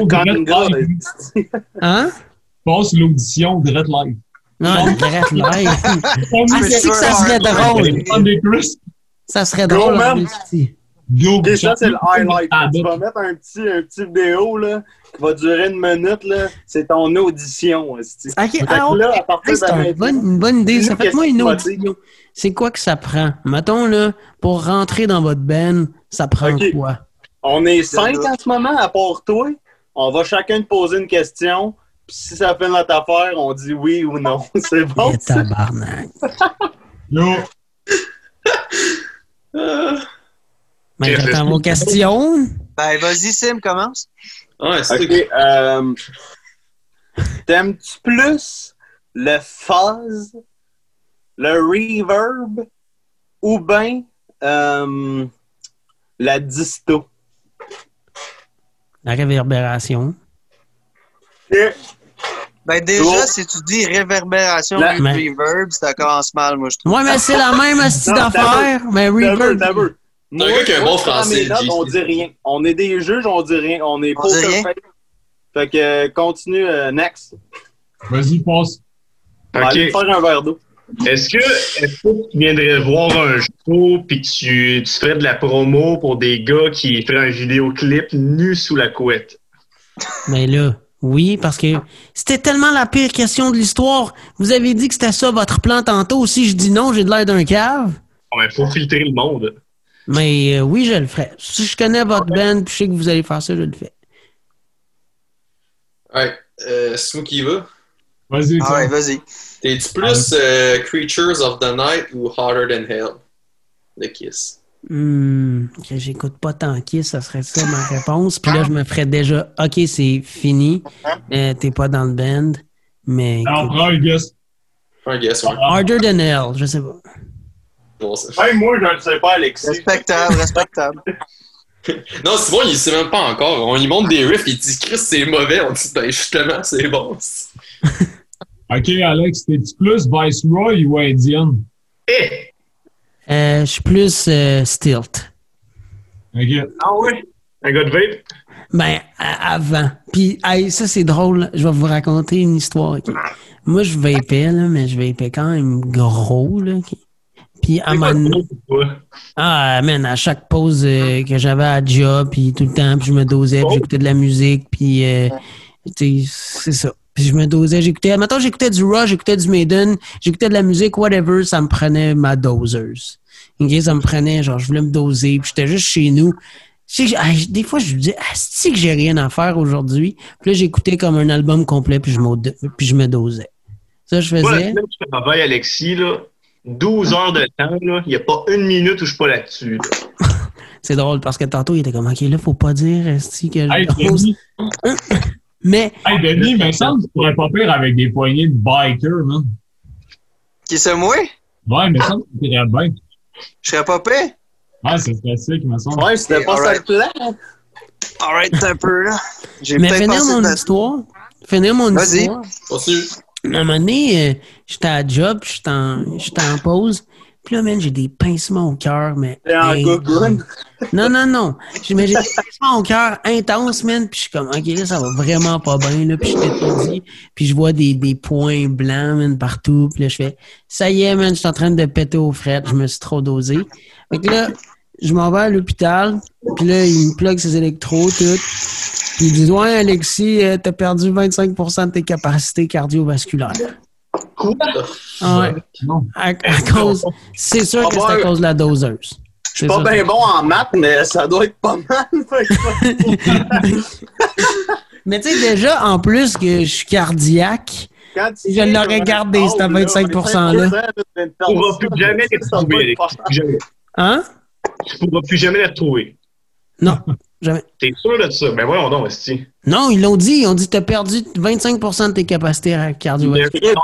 [SPEAKER 1] Hein?
[SPEAKER 4] Passe l'audition direct live.
[SPEAKER 1] Non, direct live.
[SPEAKER 4] Ah,
[SPEAKER 1] c'est que ça serait drôle. Ça serait
[SPEAKER 2] Go,
[SPEAKER 1] drôle. En
[SPEAKER 2] man.
[SPEAKER 1] plus.
[SPEAKER 4] Go,
[SPEAKER 2] Ok, ça, c'est le highlight. Tu vas mettre un petit, un petit vidéo là, qui va durer une minute. là. C'est ton audition. là, à
[SPEAKER 1] Hey, c'est une bonne, une bonne idée. Ça
[SPEAKER 2] Dis-nous
[SPEAKER 1] fait moi
[SPEAKER 2] qu'est-ce
[SPEAKER 1] une audition. C'est quoi que ça prend? Mettons, là, pour rentrer dans votre band, ça prend quoi?
[SPEAKER 2] On est cinq en ce moment, à part toi. On va chacun te poser une question. Puis si ça fait notre affaire, on dit oui ou non. C'est bon?
[SPEAKER 1] Tabarnak.
[SPEAKER 4] Yo,
[SPEAKER 1] Ben, j'attends vos questions.
[SPEAKER 5] Ben, vas-y, Sim, commence.
[SPEAKER 3] Ouais, c'est
[SPEAKER 2] Ok, euh, T'aimes-tu plus le fuzz, le reverb ou bien euh, la disto?
[SPEAKER 1] La réverbération.
[SPEAKER 5] Ben, déjà,
[SPEAKER 2] Oh.
[SPEAKER 5] si tu dis réverbération
[SPEAKER 2] La-
[SPEAKER 5] reverb, ça commence mal, moi, je trouve.
[SPEAKER 1] Ouais, mais c'est la même astuce
[SPEAKER 2] Non,
[SPEAKER 1] d'affaires. Mais reverb.
[SPEAKER 3] T'as un gars qui a un bon français,
[SPEAKER 2] Notes,
[SPEAKER 3] JC.
[SPEAKER 2] on dit rien. On est des juges, on dit rien. On est face. Fait que euh, continue, euh, next.
[SPEAKER 4] Vas-y, passe.
[SPEAKER 2] On va aller
[SPEAKER 6] Ok.
[SPEAKER 2] faire un verre d'eau.
[SPEAKER 6] Est-ce que, est-ce que tu viendrais voir un show puis que tu, tu ferais de la promo pour des gars qui feraient un vidéoclip nu sous la couette?
[SPEAKER 1] Mais là, oui, parce que c'était tellement la pire question de l'histoire. Vous avez dit que c'était ça votre plan tantôt. Si je dis non, j'ai de l'air d'un cave.
[SPEAKER 6] Ben, faut filtrer le monde.
[SPEAKER 1] Mais euh, oui, je le ferai. Si je connais votre band puis je sais que vous allez faire ça, je le fais.
[SPEAKER 3] Ouais. Euh, c'est moi qui va.
[SPEAKER 4] Vas-y,
[SPEAKER 5] Ah ouais, vas-y.
[SPEAKER 3] T'es-tu plus euh, Creatures of the Night ou Harder Than Hell? De Kiss.
[SPEAKER 1] Que j'écoute pas tant Kiss, ça serait ça ma réponse. Puis là, je me ferais déjà, OK, c'est fini. Euh, T'es pas dans le band. Mais
[SPEAKER 4] Alors,
[SPEAKER 1] écoute,
[SPEAKER 4] prends un guess.
[SPEAKER 3] Fais un guess, ouais.
[SPEAKER 1] Harder Than Hell, je sais pas.
[SPEAKER 3] Bon, ça.
[SPEAKER 2] Même moi, je ne sais pas, Alexis.
[SPEAKER 5] Respectable, respectable.
[SPEAKER 3] Non, c'est bon, il sait même pas encore. On lui montre des riffs, il dit Chris, c'est mauvais. On dit, ben justement, c'est bon.
[SPEAKER 4] Ok, Alex, t'es-tu plus Viceroy ou Indian?
[SPEAKER 6] Eh!
[SPEAKER 1] Euh, je suis plus euh, stilt.
[SPEAKER 4] Ok.
[SPEAKER 6] Ah ouais? Un gars de vape?
[SPEAKER 1] Ben, avant. Puis, hey, ça, c'est drôle. Je vais vous raconter une histoire. Moi, je vapais, là, mais je vapais quand même gros. Là. Puis, à
[SPEAKER 6] pour toi?
[SPEAKER 1] Ah, man, à chaque pause euh, que j'avais à job, puis tout le temps, puis je me dosais, puis j'écoutais de la musique, puis euh, c'est ça. Puis je me dosais, j'écoutais, maintenant j'écoutais du Rush, j'écoutais du Maiden, j'écoutais de la musique, whatever, ça me prenait ma doseuse. Ok, ça me prenait, genre, je voulais me doser, puis j'étais juste chez nous. Ah, des fois, je me disais, ah, c'est que j'ai rien à faire aujourd'hui. Puis là, j'écoutais comme un album complet, puis je, puis je me dosais. Ça, je
[SPEAKER 6] Moi,
[SPEAKER 1] faisais.
[SPEAKER 6] où je travaille, Alexis, là, 12 heures de temps, là, il n'y a pas une minute où je suis pas là-dessus. là.
[SPEAKER 1] C'est drôle parce que tantôt, il était comme, OK, là, faut pas dire, esti, que je
[SPEAKER 4] Hey,
[SPEAKER 1] Mais
[SPEAKER 4] hey, Denis, il me semble que tu pourrais pas pire avec des poignées de biker, man.
[SPEAKER 5] Qui c'est moi?
[SPEAKER 4] Ouais, il me semble que tu irais bien.
[SPEAKER 5] Je serais pas paix?
[SPEAKER 4] Ouais, c'est classique, il me semble.
[SPEAKER 2] Ouais, c'était pas ça le
[SPEAKER 5] Alright.
[SPEAKER 2] plan.
[SPEAKER 5] Alright, un peu, là. J'ai
[SPEAKER 1] Mais finir mon
[SPEAKER 5] de-
[SPEAKER 1] histoire. Finir mon
[SPEAKER 5] Vas-y.
[SPEAKER 1] histoire.
[SPEAKER 3] Continue.
[SPEAKER 1] À un moment donné, euh, j'étais à job, j'étais en, en pause. Puis là, man, j'ai des pincements au cœur, mais. Hey. Non, non, non. J'ai mais j'ai des pincements au cœur intenses, man. Puis je suis comme, OK, là, ça va vraiment pas bien, là. Puis je t'étourdis. Puis je vois des, des points blancs, man, partout. Puis là, je fais, ça y est, man, je suis en train de péter aux frettes. Je me suis trop dosé. Fait que là, je m'en vais à l'hôpital. Puis là, il me plug ses électros, tout. Puis il dit, ouais, Alexis, euh, t'as perdu 25% de tes capacités cardiovasculaires.
[SPEAKER 6] Quoi?
[SPEAKER 1] Ah ouais.
[SPEAKER 4] Non.
[SPEAKER 1] À, à cause, c'est sûr que c'est à cause de la doseuse.
[SPEAKER 2] Je suis pas bien bon en maths, mais ça doit être pas mal.
[SPEAKER 1] Mais tu sais, déjà, en plus que je suis cardiaque,
[SPEAKER 2] Quand tu
[SPEAKER 1] Je l'aurais gardé,
[SPEAKER 2] homme,
[SPEAKER 1] 25% là.
[SPEAKER 2] 25%, tu perdre
[SPEAKER 6] pourras plus jamais les retrouver,
[SPEAKER 1] hein?
[SPEAKER 6] Tu pourras plus jamais les retrouver.
[SPEAKER 1] Non, jamais.
[SPEAKER 6] T'es sûr de ça? Ben voyons donc, Esti.
[SPEAKER 1] Non, ils l'ont dit. Ils ont dit que t'as perdu 25% de tes capacités cardiovasculaires.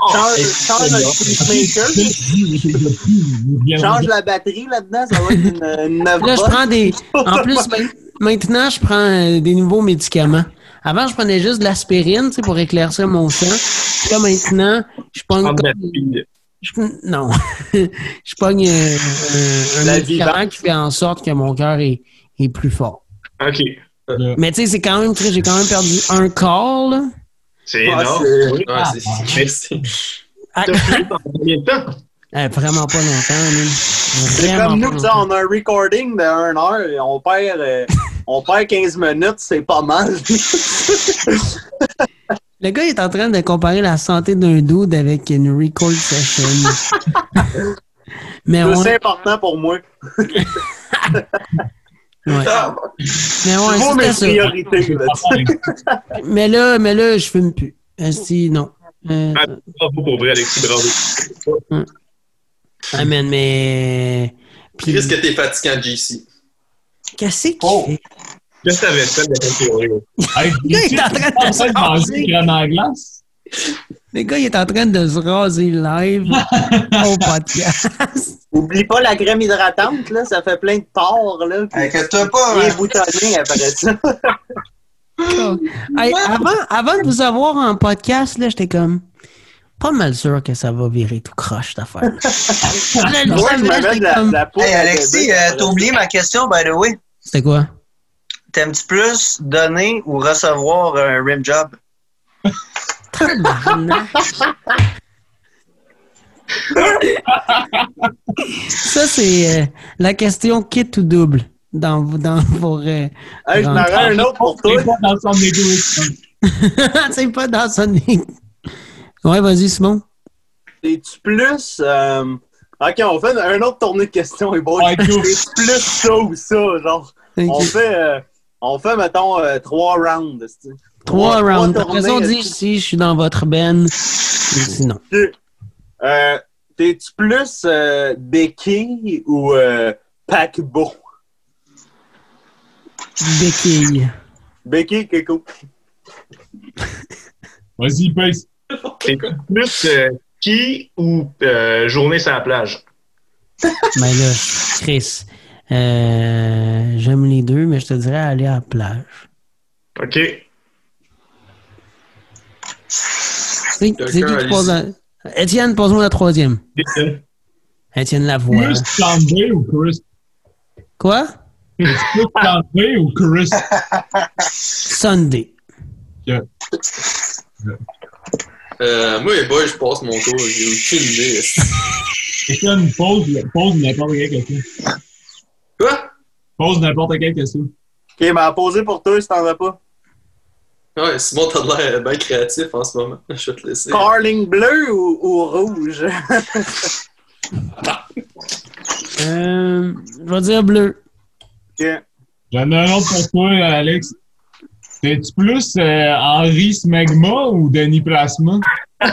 [SPEAKER 2] Change, la batterie là-dedans, ça va être une, une 9
[SPEAKER 1] Là, je prends des. En plus, ma- maintenant, je prends euh, des nouveaux médicaments. Avant, je prenais juste de l'aspirine, tu sais, pour éclaircir mon sang. Puis Là, maintenant, je je- Non. je pogne euh, un, un
[SPEAKER 2] La
[SPEAKER 1] médicament
[SPEAKER 2] Vivante.
[SPEAKER 1] qui fait en sorte que mon cœur est, est plus fort.
[SPEAKER 6] OK.
[SPEAKER 1] Mais tu sais, c'est quand même très. J'ai quand même perdu un là.
[SPEAKER 6] C'est énorme.
[SPEAKER 2] c'est-
[SPEAKER 6] Oui.
[SPEAKER 3] Ouais, c'est-
[SPEAKER 6] Mais
[SPEAKER 3] c'est.
[SPEAKER 1] Ah,
[SPEAKER 6] t'as pris pendant combien de temps?
[SPEAKER 1] eh, vraiment pas longtemps.
[SPEAKER 2] C'est comme nous, tu sais,
[SPEAKER 1] longtemps.
[SPEAKER 2] on a un recording de 1 heure et on perd, euh, on perd 15 minutes, c'est pas mal.
[SPEAKER 1] Le gars est en train de comparer la santé d'un dude avec une record session. Mais on.
[SPEAKER 2] C'est important pour moi.
[SPEAKER 1] Ouais. Mais ouais,
[SPEAKER 2] Moi, mes
[SPEAKER 1] ça.
[SPEAKER 2] priorités. là.
[SPEAKER 1] Mais là, mais là, je fume plus. Esti, non. Euh,
[SPEAKER 6] Ah, Bravo pour vrai, Alexis, bravo.
[SPEAKER 1] amen, mais. Puis,
[SPEAKER 3] risque que t'es fatigant, JC.
[SPEAKER 1] Qu'est-ce qu'il
[SPEAKER 6] Oh. Qu'est-ce que t'avais fait de théorie?
[SPEAKER 4] Hey,
[SPEAKER 1] gars, il est en train de se Le gars, il est en train de se raser live au podcast.
[SPEAKER 2] Oublie pas la crème hydratante, là, ça fait plein de pores, là.
[SPEAKER 5] Inquiète-toi pas,
[SPEAKER 2] bien
[SPEAKER 5] hein.
[SPEAKER 2] boutonné après ça.
[SPEAKER 1] Hey, avant, avant de vous avoir en podcast, là, j'étais comme pas mal sûr que ça va virer tout croche, cette affaire.
[SPEAKER 5] Hey, Alexis, euh, t'as oublié ma question, by the way.
[SPEAKER 1] C'était quoi?
[SPEAKER 5] T'aimes-tu plus donner ou recevoir un rim job?
[SPEAKER 1] Ça, c'est euh, la question kit ou double dans, dans vos. euh,
[SPEAKER 2] Hey, je m'en un autre pour toi.
[SPEAKER 4] C'est pas dans son égoïsme.
[SPEAKER 1] c'est pas dans son. ouais, vas-y, Simon.
[SPEAKER 2] Es-tu plus. euh, Ok, on fait un autre tournée de questions, boys.
[SPEAKER 4] Ouais, go.
[SPEAKER 2] Es-tu plus ça ou ça? Genre, on fait, euh, on fait mettons, euh, trois rounds.
[SPEAKER 1] Trois rounds. Après
[SPEAKER 2] tournées,
[SPEAKER 1] ça, on dit
[SPEAKER 2] est-ce
[SPEAKER 1] si je suis dans votre ben. Sinon.
[SPEAKER 2] Euh, T'es-tu plus euh, béquille ou euh, paquebot?
[SPEAKER 1] Béquille.
[SPEAKER 2] Béquille, Kéko.
[SPEAKER 4] Vas-y, pèse.
[SPEAKER 6] T'es plus euh, ski ou euh, journée sur la plage?
[SPEAKER 1] Mais là, Chris, euh, j'aime les deux, mais je te dirais aller à la plage.
[SPEAKER 6] OK.
[SPEAKER 1] C'est c'est qui pose la... Étienne, pose-moi la troisième. Étienne Lavoie.
[SPEAKER 4] Chris Chandler ou Chris?
[SPEAKER 1] Quoi?
[SPEAKER 4] Chris Chandler ou Chris?
[SPEAKER 1] Sunday.
[SPEAKER 3] Euh, moi, les boys, je passe mon tour. J'ai aucune idée.
[SPEAKER 4] Étienne, pose, pose n'importe quelle question.
[SPEAKER 3] Quoi?
[SPEAKER 4] Pose n'importe quelle question.
[SPEAKER 2] Ok, mais à poser pour toi si t'en as pas.
[SPEAKER 3] Ouais, Simon, t'as de l'air bien créatif en ce moment. Je vais te laisser.
[SPEAKER 2] Carling bleu ou, ou rouge?
[SPEAKER 1] Euh, je vais dire bleu.
[SPEAKER 2] Ok.
[SPEAKER 4] J'en ai un autre pour toi, Alex. T'es-tu plus euh, Henri Smegma ou Denis Plasma?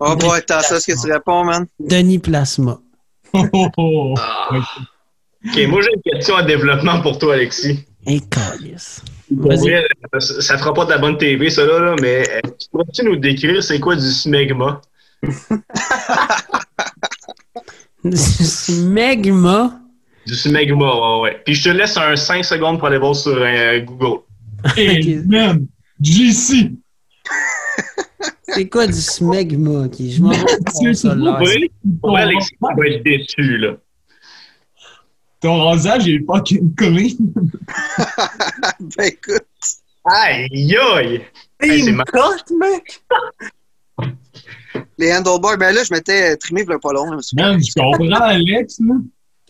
[SPEAKER 5] Oh boy, t'as ça ce que tu réponds, man?
[SPEAKER 1] Denis Plasma.
[SPEAKER 4] Oh, oh, oh.
[SPEAKER 3] Ah,
[SPEAKER 6] OK, moi, j'ai une question à développement pour toi, Alexis.
[SPEAKER 1] Calice.
[SPEAKER 6] Vrai, ça, fera pas de la bonne TV, ça, là, là, mais euh, pourrais-tu nous décrire c'est quoi du smegma?
[SPEAKER 1] Smegma?
[SPEAKER 6] Du smegma, ouais, ouais. Puis je te laisse un 5 secondes pour aller voir sur euh, Google.
[SPEAKER 4] Hey, man! JC!
[SPEAKER 1] C'est quoi du smegma? Ok, je m'en vais
[SPEAKER 6] vrai, Alexis, tu vas être déçu, là.
[SPEAKER 4] Ton rasage est fucking clean.
[SPEAKER 5] Ben écoute.
[SPEAKER 6] Aïe, aïe!
[SPEAKER 2] Team
[SPEAKER 6] ma-
[SPEAKER 2] cut, mec!
[SPEAKER 5] Les handlebars, ben là, je m'étais trimé pour le pas long. là.
[SPEAKER 4] Man, je comprends Alex, là.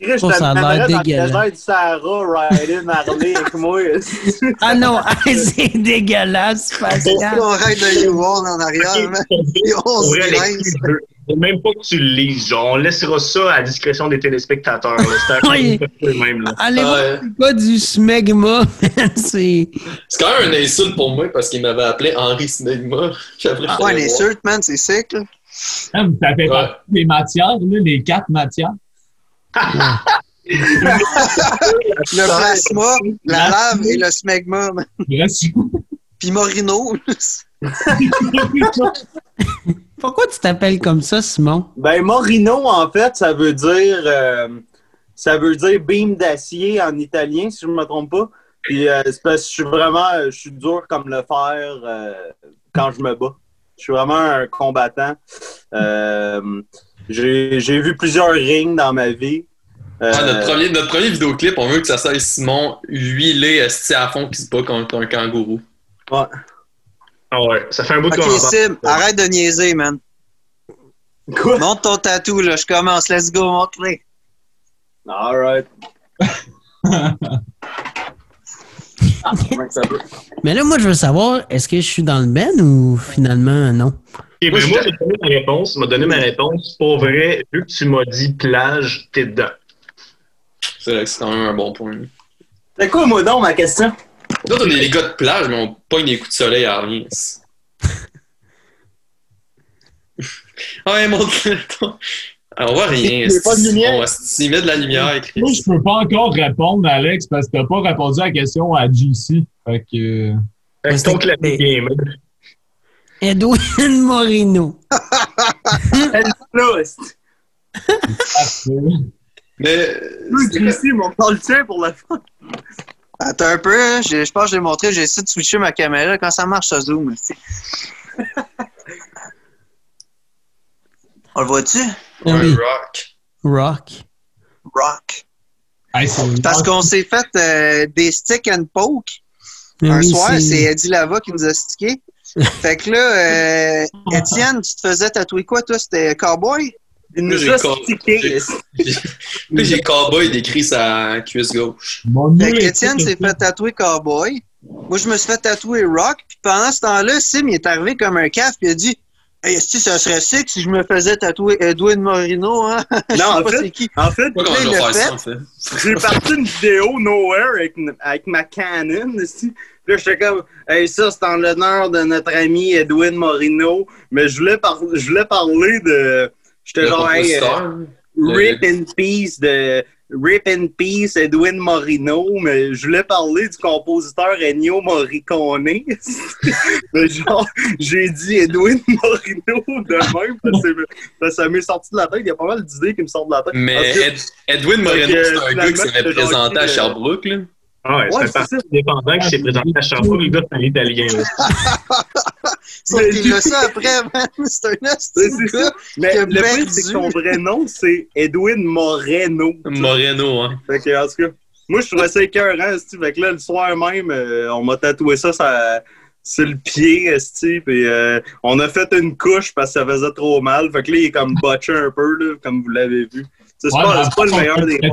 [SPEAKER 2] Chris,
[SPEAKER 1] Oh,
[SPEAKER 2] je
[SPEAKER 1] ça a l'air dégueulasse.
[SPEAKER 2] du Sahara, riding Harley avec moi.
[SPEAKER 1] Ah non, c'est dégueulasse, Pascal.
[SPEAKER 5] on ride de U-Wall en arrière, man. On se
[SPEAKER 6] même pas que tu le lises. Genre, on laissera ça à la discrétion des téléspectateurs. C'est un
[SPEAKER 1] Oui.
[SPEAKER 6] peu même, là.
[SPEAKER 1] Allez voir, c'est pas du smegma, c'est...
[SPEAKER 3] C'est quand même un insulte pour moi parce qu'il m'avait appelé Henri Smegma.
[SPEAKER 5] Ah, ouais, les insultes, man, c'est sick, là.
[SPEAKER 4] Ça fait
[SPEAKER 3] Ouais.
[SPEAKER 4] partie des matières, là, les quatre matières.
[SPEAKER 5] Le plasma, la lave et le smegma, Puis Morino.
[SPEAKER 1] Pourquoi tu t'appelles comme ça, Simon?
[SPEAKER 2] Ben, Morino, en fait, ça veut dire. euh, ça veut dire beam d'acier en italien, si je ne me trompe pas. Puis, euh, c'est parce que je suis vraiment. Je suis dur comme le fer euh, quand je me bats. Je suis vraiment un combattant. Euh, J'ai vu plusieurs rings dans ma vie. Euh,
[SPEAKER 3] Ah, notre, premier, notre premier vidéoclip, on veut que ça soit Simon huilé à fond qui se bat contre un kangourou.
[SPEAKER 2] ouais.
[SPEAKER 6] Ah ouais, ça fait un bout de en
[SPEAKER 5] Sim, arrête de niaiser, man.
[SPEAKER 2] Quoi?
[SPEAKER 5] Monte ton tatou, là. Je commence. Let's go, montre-le.
[SPEAKER 2] All right. Comment que ça va?
[SPEAKER 1] Mais là, moi, je veux savoir, est-ce que je suis dans le ben ou finalement non?
[SPEAKER 6] Ok, ben moi, j'ai donné ma réponse. m'a donné ma réponse. Pour vrai, vu que tu m'as dit plage, t'es dedans.
[SPEAKER 3] C'est vrai que c'est quand même un bon point.
[SPEAKER 2] C'est quoi, moi, donc, ma question?
[SPEAKER 3] Là, on est les gars de plage, mais on pogne des coups de soleil à rien. ouais, montre ton. On voit rien.
[SPEAKER 6] Il y a pas de lumière?
[SPEAKER 3] On va s'y mettre de la lumière, Chris?
[SPEAKER 4] Moi, je peux pas encore répondre, Alex, parce que t'as pas répondu à la question à GC. Fait que.
[SPEAKER 6] Fait que ton clavier gamer.
[SPEAKER 1] Edwin Moreno.
[SPEAKER 2] Là, c'est-
[SPEAKER 4] parfait.
[SPEAKER 3] Mais.
[SPEAKER 2] Mon parle le tien pour la fin.
[SPEAKER 5] Attends un peu, hein, j'ai- je pense que je l'ai montré, j'ai essayé de switcher ma caméra. Quand ça marche, ça zoom. aussi. On le voit-tu?
[SPEAKER 3] Un
[SPEAKER 1] oui,
[SPEAKER 3] rock.
[SPEAKER 1] rock.
[SPEAKER 5] Rock.
[SPEAKER 4] Hey,
[SPEAKER 5] Parce qu'on s'est fait euh, des stick and poke.
[SPEAKER 1] Mais
[SPEAKER 5] un
[SPEAKER 1] oui,
[SPEAKER 5] soir, c'est Eddie Lava qui nous a stické. fait que là, euh, Étienne, tu te faisais tatouer quoi, toi? C'était cowboy?
[SPEAKER 2] Il nous
[SPEAKER 3] j'ai
[SPEAKER 2] a
[SPEAKER 3] con-
[SPEAKER 2] stické.
[SPEAKER 3] j'ai- Là, j'ai cowboy décrit sa cuisse gauche.
[SPEAKER 4] Est
[SPEAKER 5] qu'Étienne
[SPEAKER 4] tout
[SPEAKER 5] s'est fait tatouer cowboy. Moi, je me suis fait tatouer rock. Puis pendant ce temps-là, Sim, il est arrivé comme un caf. Puis il a dit Hey, est-ce que ça serait sick si je me faisais tatouer Edwin Moreno, hein?
[SPEAKER 2] Non, en fait,
[SPEAKER 5] c'est qui.
[SPEAKER 2] en fait,
[SPEAKER 3] je
[SPEAKER 5] l'a
[SPEAKER 3] faire ça,
[SPEAKER 5] fait.
[SPEAKER 3] en fait.
[SPEAKER 2] j'ai parti une vidéo nowhere avec, avec ma Canon. ici. Là, j'étais comme, hey, ça, c'est en l'honneur de notre ami Edwin Moreno. Mais je voulais, par- je voulais parler de. J'étais
[SPEAKER 3] Le
[SPEAKER 2] genre, hey, euh. Rip in Peace de Rip in Peace Edwin Moreno, mais je voulais parler du compositeur Ennio Morricone. mais genre, j'ai dit Edwin Moreno de même parce que, parce que ça m'est sorti de la tête. Il y a pas mal d'idées qui me sortent de la tête.
[SPEAKER 3] Mais Ed- Edwin Moreno,
[SPEAKER 2] que,
[SPEAKER 3] c'est un gars qui
[SPEAKER 2] c'est
[SPEAKER 3] présenté à
[SPEAKER 2] genre-
[SPEAKER 3] Sherbrooke, là.
[SPEAKER 6] Ah ouais,
[SPEAKER 2] Ouais,
[SPEAKER 6] c'est un
[SPEAKER 2] c'est
[SPEAKER 6] parti
[SPEAKER 2] ça.
[SPEAKER 6] indépendant qui s'est présenté à Sherbrooke. Le gars, c'est un Italien.
[SPEAKER 2] Mais
[SPEAKER 5] qu'il ça après, man. C'est un
[SPEAKER 2] Mais c'est ça. Le pire, c'est que son vrai nom, c'est Edwin Moreno.
[SPEAKER 3] Moreno, hein.
[SPEAKER 2] Fait que, en tout cas, moi, je trouvais ça écœurant, esti. Fait que là, le soir même, euh, on m'a tatoué ça sur, sur le pied, esti. Puis euh, on a fait une couche parce que ça faisait trop mal. Fait que là, il est comme botché un peu, là, comme vous l'avez vu. C'est
[SPEAKER 4] Ouais,
[SPEAKER 2] pas, c'est le meilleur des...
[SPEAKER 4] là,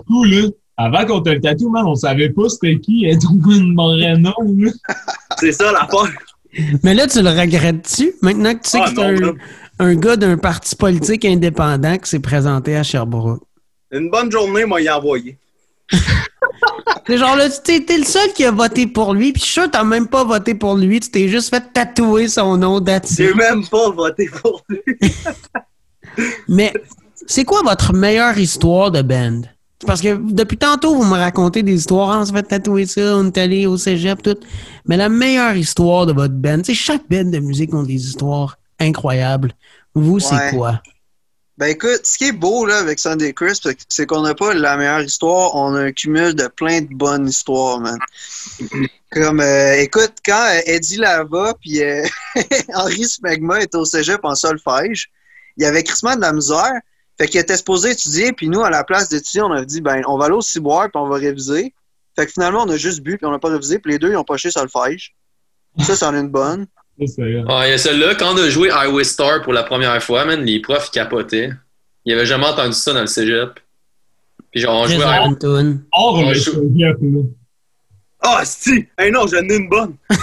[SPEAKER 4] Avant qu'on te le tatoue, man, on savait pas c'était qui Edwin Moreno.
[SPEAKER 2] C'est ça, l'affaire.
[SPEAKER 1] Mais là, tu le regrettes-tu? Maintenant que tu sais
[SPEAKER 2] Ah,
[SPEAKER 1] que c'est un, gars d'un parti politique indépendant qui s'est présenté à Sherbrooke?
[SPEAKER 2] Une bonne journée, m'a y envoyé.
[SPEAKER 1] C'est genre là, tu t'es t'es le seul qui a voté pour lui, puis je suis sûr que t'as même pas voté pour lui, tu t'es juste fait tatouer son nom d'attitude.
[SPEAKER 2] J'ai même pas voté pour lui.
[SPEAKER 1] Mais c'est quoi votre meilleure histoire de band? Parce que depuis tantôt, vous me racontez des histoires, Ah, on se fait tatouer ça, on est allé au cégep, tout. Mais la meilleure histoire de votre band, sais, chaque band de musique ont des histoires incroyables. Vous, c'est quoi?
[SPEAKER 5] Ben écoute, ce qui est beau là, avec Sunday Crisp, c'est qu'on n'a pas la meilleure histoire, on a un cumul de plein de bonnes histoires, man. Comme, euh, écoute, quand euh, Eddie Lava puis euh, Henri Smegma étaient au cégep en solfège, il y avait crissement de la misère. Fait qu'il était supposé étudier, puis nous, à la place d'étudier, on a dit, ben, on va aller au ciboire, puis on va réviser. Fait que finalement, on a juste bu, puis on n'a pas révisé, puis les deux, ils ont poché solfège. Ça, c'en est une bonne.
[SPEAKER 3] Ouais, il y a celle-là, quand on a joué Highway Star pour la première fois, man, les profs capotaient. Ils avaient jamais entendu ça dans le cégep. Puis genre, on jouait à
[SPEAKER 4] cégep, là.
[SPEAKER 2] Ah, si! Hey non, j'en ai une bonne.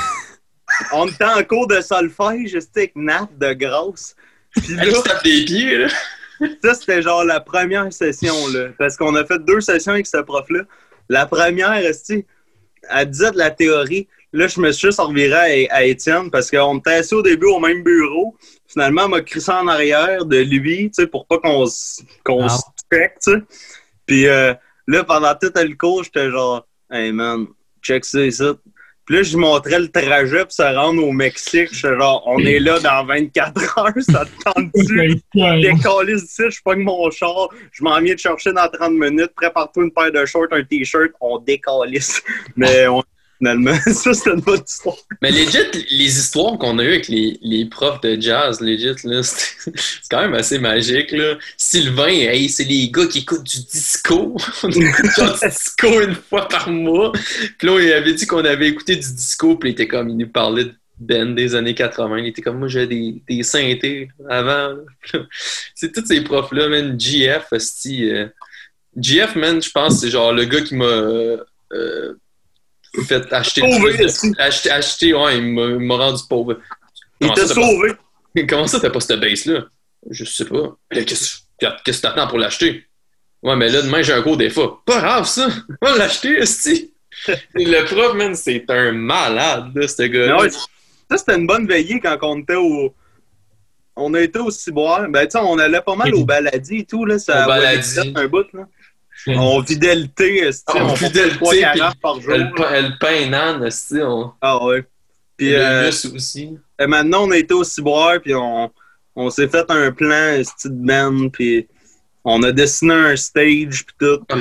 [SPEAKER 2] On était en cours de solfège, c'était avec Nat de grosse. Puis là,
[SPEAKER 3] Elle se tape des pieds, là?
[SPEAKER 2] Ça, c'était genre la première session, là. Parce qu'on a fait deux sessions avec ce prof-là. La première, elle disait de la théorie. Là, je me suis juste reviré à, à Étienne parce qu'on était assis au début au même bureau. Finalement, elle m'a crissé en arrière de lui, tu sais, pour pas qu'on se qu'on
[SPEAKER 1] Ah.
[SPEAKER 2] se check, tu sais. Puis euh, là, pendant tout le cours, j'étais genre, hey man, check ça, ça. Puis là, je lui montrais le trajet pour se rendre au Mexique. J'étais genre, on est là dans 24 heures, ça te tente-tu? Décalisse d'ici, je pogne mon char, je m'en viens de chercher dans 30 minutes, prépare-toi une paire de shorts, un t-shirt, on décalisse. Mais on, finalement, ça c'est une bonne histoire.
[SPEAKER 3] Mais legit, les histoires qu'on a eues avec les, les profs de jazz, legit, c'est quand même assez magique, là. Sylvain, hey, c'est les gars qui écoutent du disco. On écoute du disco une fois par mois. Puis là, il avait dit qu'on avait écouté du disco, puis il était comme, il nous parlait de Ben des années 80. Il était comme, moi, j'ai des, des synthés avant. C'est tous ces profs-là, man. GF, hostie, euh, GF, man, je pense, c'est genre le gars qui m'a euh, fait acheter
[SPEAKER 2] Sauvé,
[SPEAKER 3] acheter, acheter, ouais, il m'a rendu pauvre.
[SPEAKER 2] Il t'a
[SPEAKER 3] pas-
[SPEAKER 2] sauvé.
[SPEAKER 3] Comment ça, t'as pas cette base-là? Je sais pas. Qu'est-ce que t'attends pour l'acheter? Ouais, mais là, demain, j'ai un des fois. Pas grave, ça. On va l'acheter, esti. Le prof, man, c'est un malade, là, ce
[SPEAKER 2] Mais
[SPEAKER 3] gars.
[SPEAKER 2] ouais, ça c'était une bonne veillée quand on était au. on a été au ciboire. Ben, tu sais, on allait pas mal au baladi et tout, là. Ça
[SPEAKER 3] Au baladi.
[SPEAKER 2] un bout, là. On vidait le thé, esti,
[SPEAKER 3] On
[SPEAKER 2] on
[SPEAKER 3] vidait le
[SPEAKER 2] trois
[SPEAKER 3] thé,
[SPEAKER 2] carafes par jour.
[SPEAKER 3] Elle, elle peint Nan, esti, on.
[SPEAKER 2] Ah ouais. Puis euh,
[SPEAKER 3] aussi.
[SPEAKER 2] et maintenant, on a été au ciboire, puis on, on s'est fait un plan, esti de band, puis on a dessiné un stage, puis tout.
[SPEAKER 3] Ah,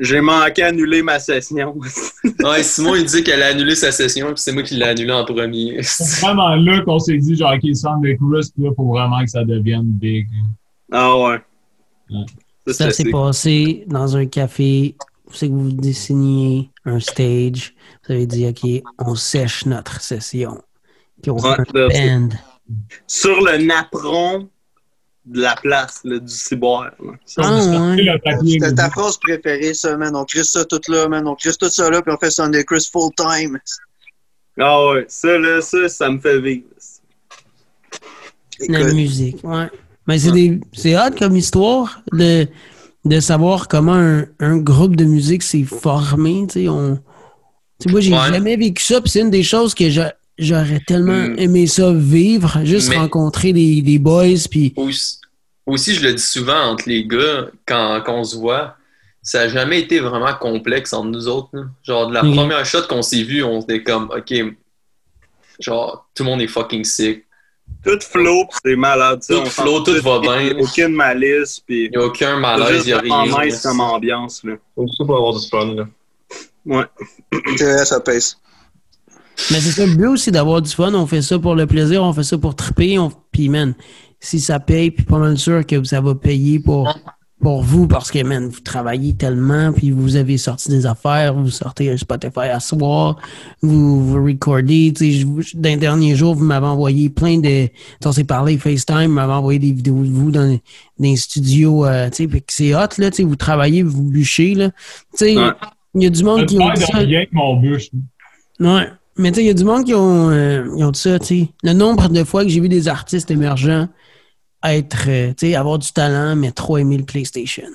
[SPEAKER 2] J'ai manqué annuler ma session.
[SPEAKER 3] Ouais, Simon, il dit qu'elle a annulé sa session, puis c'est moi qui l'ai annulé en premier.
[SPEAKER 4] C'est vraiment là qu'on s'est dit, genre, OK, Sam de Crisp, là, faut vraiment que ça devienne big.
[SPEAKER 2] ah ouais.
[SPEAKER 4] Ouais.
[SPEAKER 1] Ça s'est passé dans un café. C'est que vous dessiniez un stage. Vous avez dit, OK, on sèche notre session. Puis on
[SPEAKER 2] Ouais,
[SPEAKER 1] fait
[SPEAKER 2] là,
[SPEAKER 1] un
[SPEAKER 2] c'est-
[SPEAKER 1] band.
[SPEAKER 2] sur le napperon de la place là, du ciboire.
[SPEAKER 1] Ah,
[SPEAKER 5] C'était ta phrase préférée, ça, man. On crisse ça tout là, man. On crisse tout ça là, puis on fait Sunday Chris full time.
[SPEAKER 2] Ah ouais, ça, là, ça, ça me fait vivre.
[SPEAKER 1] La musique, ouais. Mais c'est des c'est hot comme histoire de, de savoir comment un, un groupe de musique s'est formé. Tu sais, on... moi, j'ai
[SPEAKER 3] Ouais.
[SPEAKER 1] jamais vécu ça. Puis c'est une des choses que j'a- j'aurais tellement
[SPEAKER 3] Mm.
[SPEAKER 1] aimé ça vivre. Juste
[SPEAKER 3] Mais-
[SPEAKER 1] rencontrer des, des boys. Puis
[SPEAKER 3] Aussi, aussi, je le dis souvent entre les gars, quand, quand on se voit, ça n'a jamais été vraiment complexe entre nous autres. Genre, de la première shot qu'on s'est vu, on était comme, OK, genre, tout le monde est fucking sick.
[SPEAKER 2] Tout flow, pis c'est malade. ça.
[SPEAKER 3] Tout
[SPEAKER 2] On
[SPEAKER 3] flow, tout va
[SPEAKER 2] il y a
[SPEAKER 3] bien.
[SPEAKER 2] Aucune malice, pis
[SPEAKER 3] Il n'y a aucun
[SPEAKER 2] c'est
[SPEAKER 3] malaise, il n'y a rien.
[SPEAKER 2] nice comme ambiance. Là.
[SPEAKER 6] Ça pour avoir du fun, là.
[SPEAKER 2] Ouais.
[SPEAKER 5] c'est ça pèse.
[SPEAKER 1] Mais c'est ça le but aussi d'avoir du fun. On fait ça pour le plaisir, on fait ça pour triper. On... Puis, man, si ça paye, puis pas mal sûr que ça va payer pour, pour vous parce que, man, vous travaillez tellement, puis vous avez sorti des affaires, vous sortez un Spotify à soir, vous, vous recordez. Tu sais, je vous- dans les derniers jours, vous m'avez envoyé plein de. On s'est parlé FaceTime, vous m'avez envoyé des vidéos de vous dans, dans les studios. euh, tu sais, puis que c'est hot, là. Tu sais, vous travaillez, vous bûchez, là. Tu sais, il
[SPEAKER 2] Ouais.
[SPEAKER 1] y a du monde
[SPEAKER 4] Je
[SPEAKER 1] qui ont
[SPEAKER 4] perds
[SPEAKER 1] dit
[SPEAKER 4] de
[SPEAKER 1] ça.
[SPEAKER 4] rien avec mon bûche.
[SPEAKER 1] Ouais. Mais tu sais, il y a du monde qui ont, euh, ils ont dit ça, tu sais. Le nombre de fois que j'ai vu des artistes émergents être, euh, tu sais, avoir du talent, mais trop aimer le PlayStation.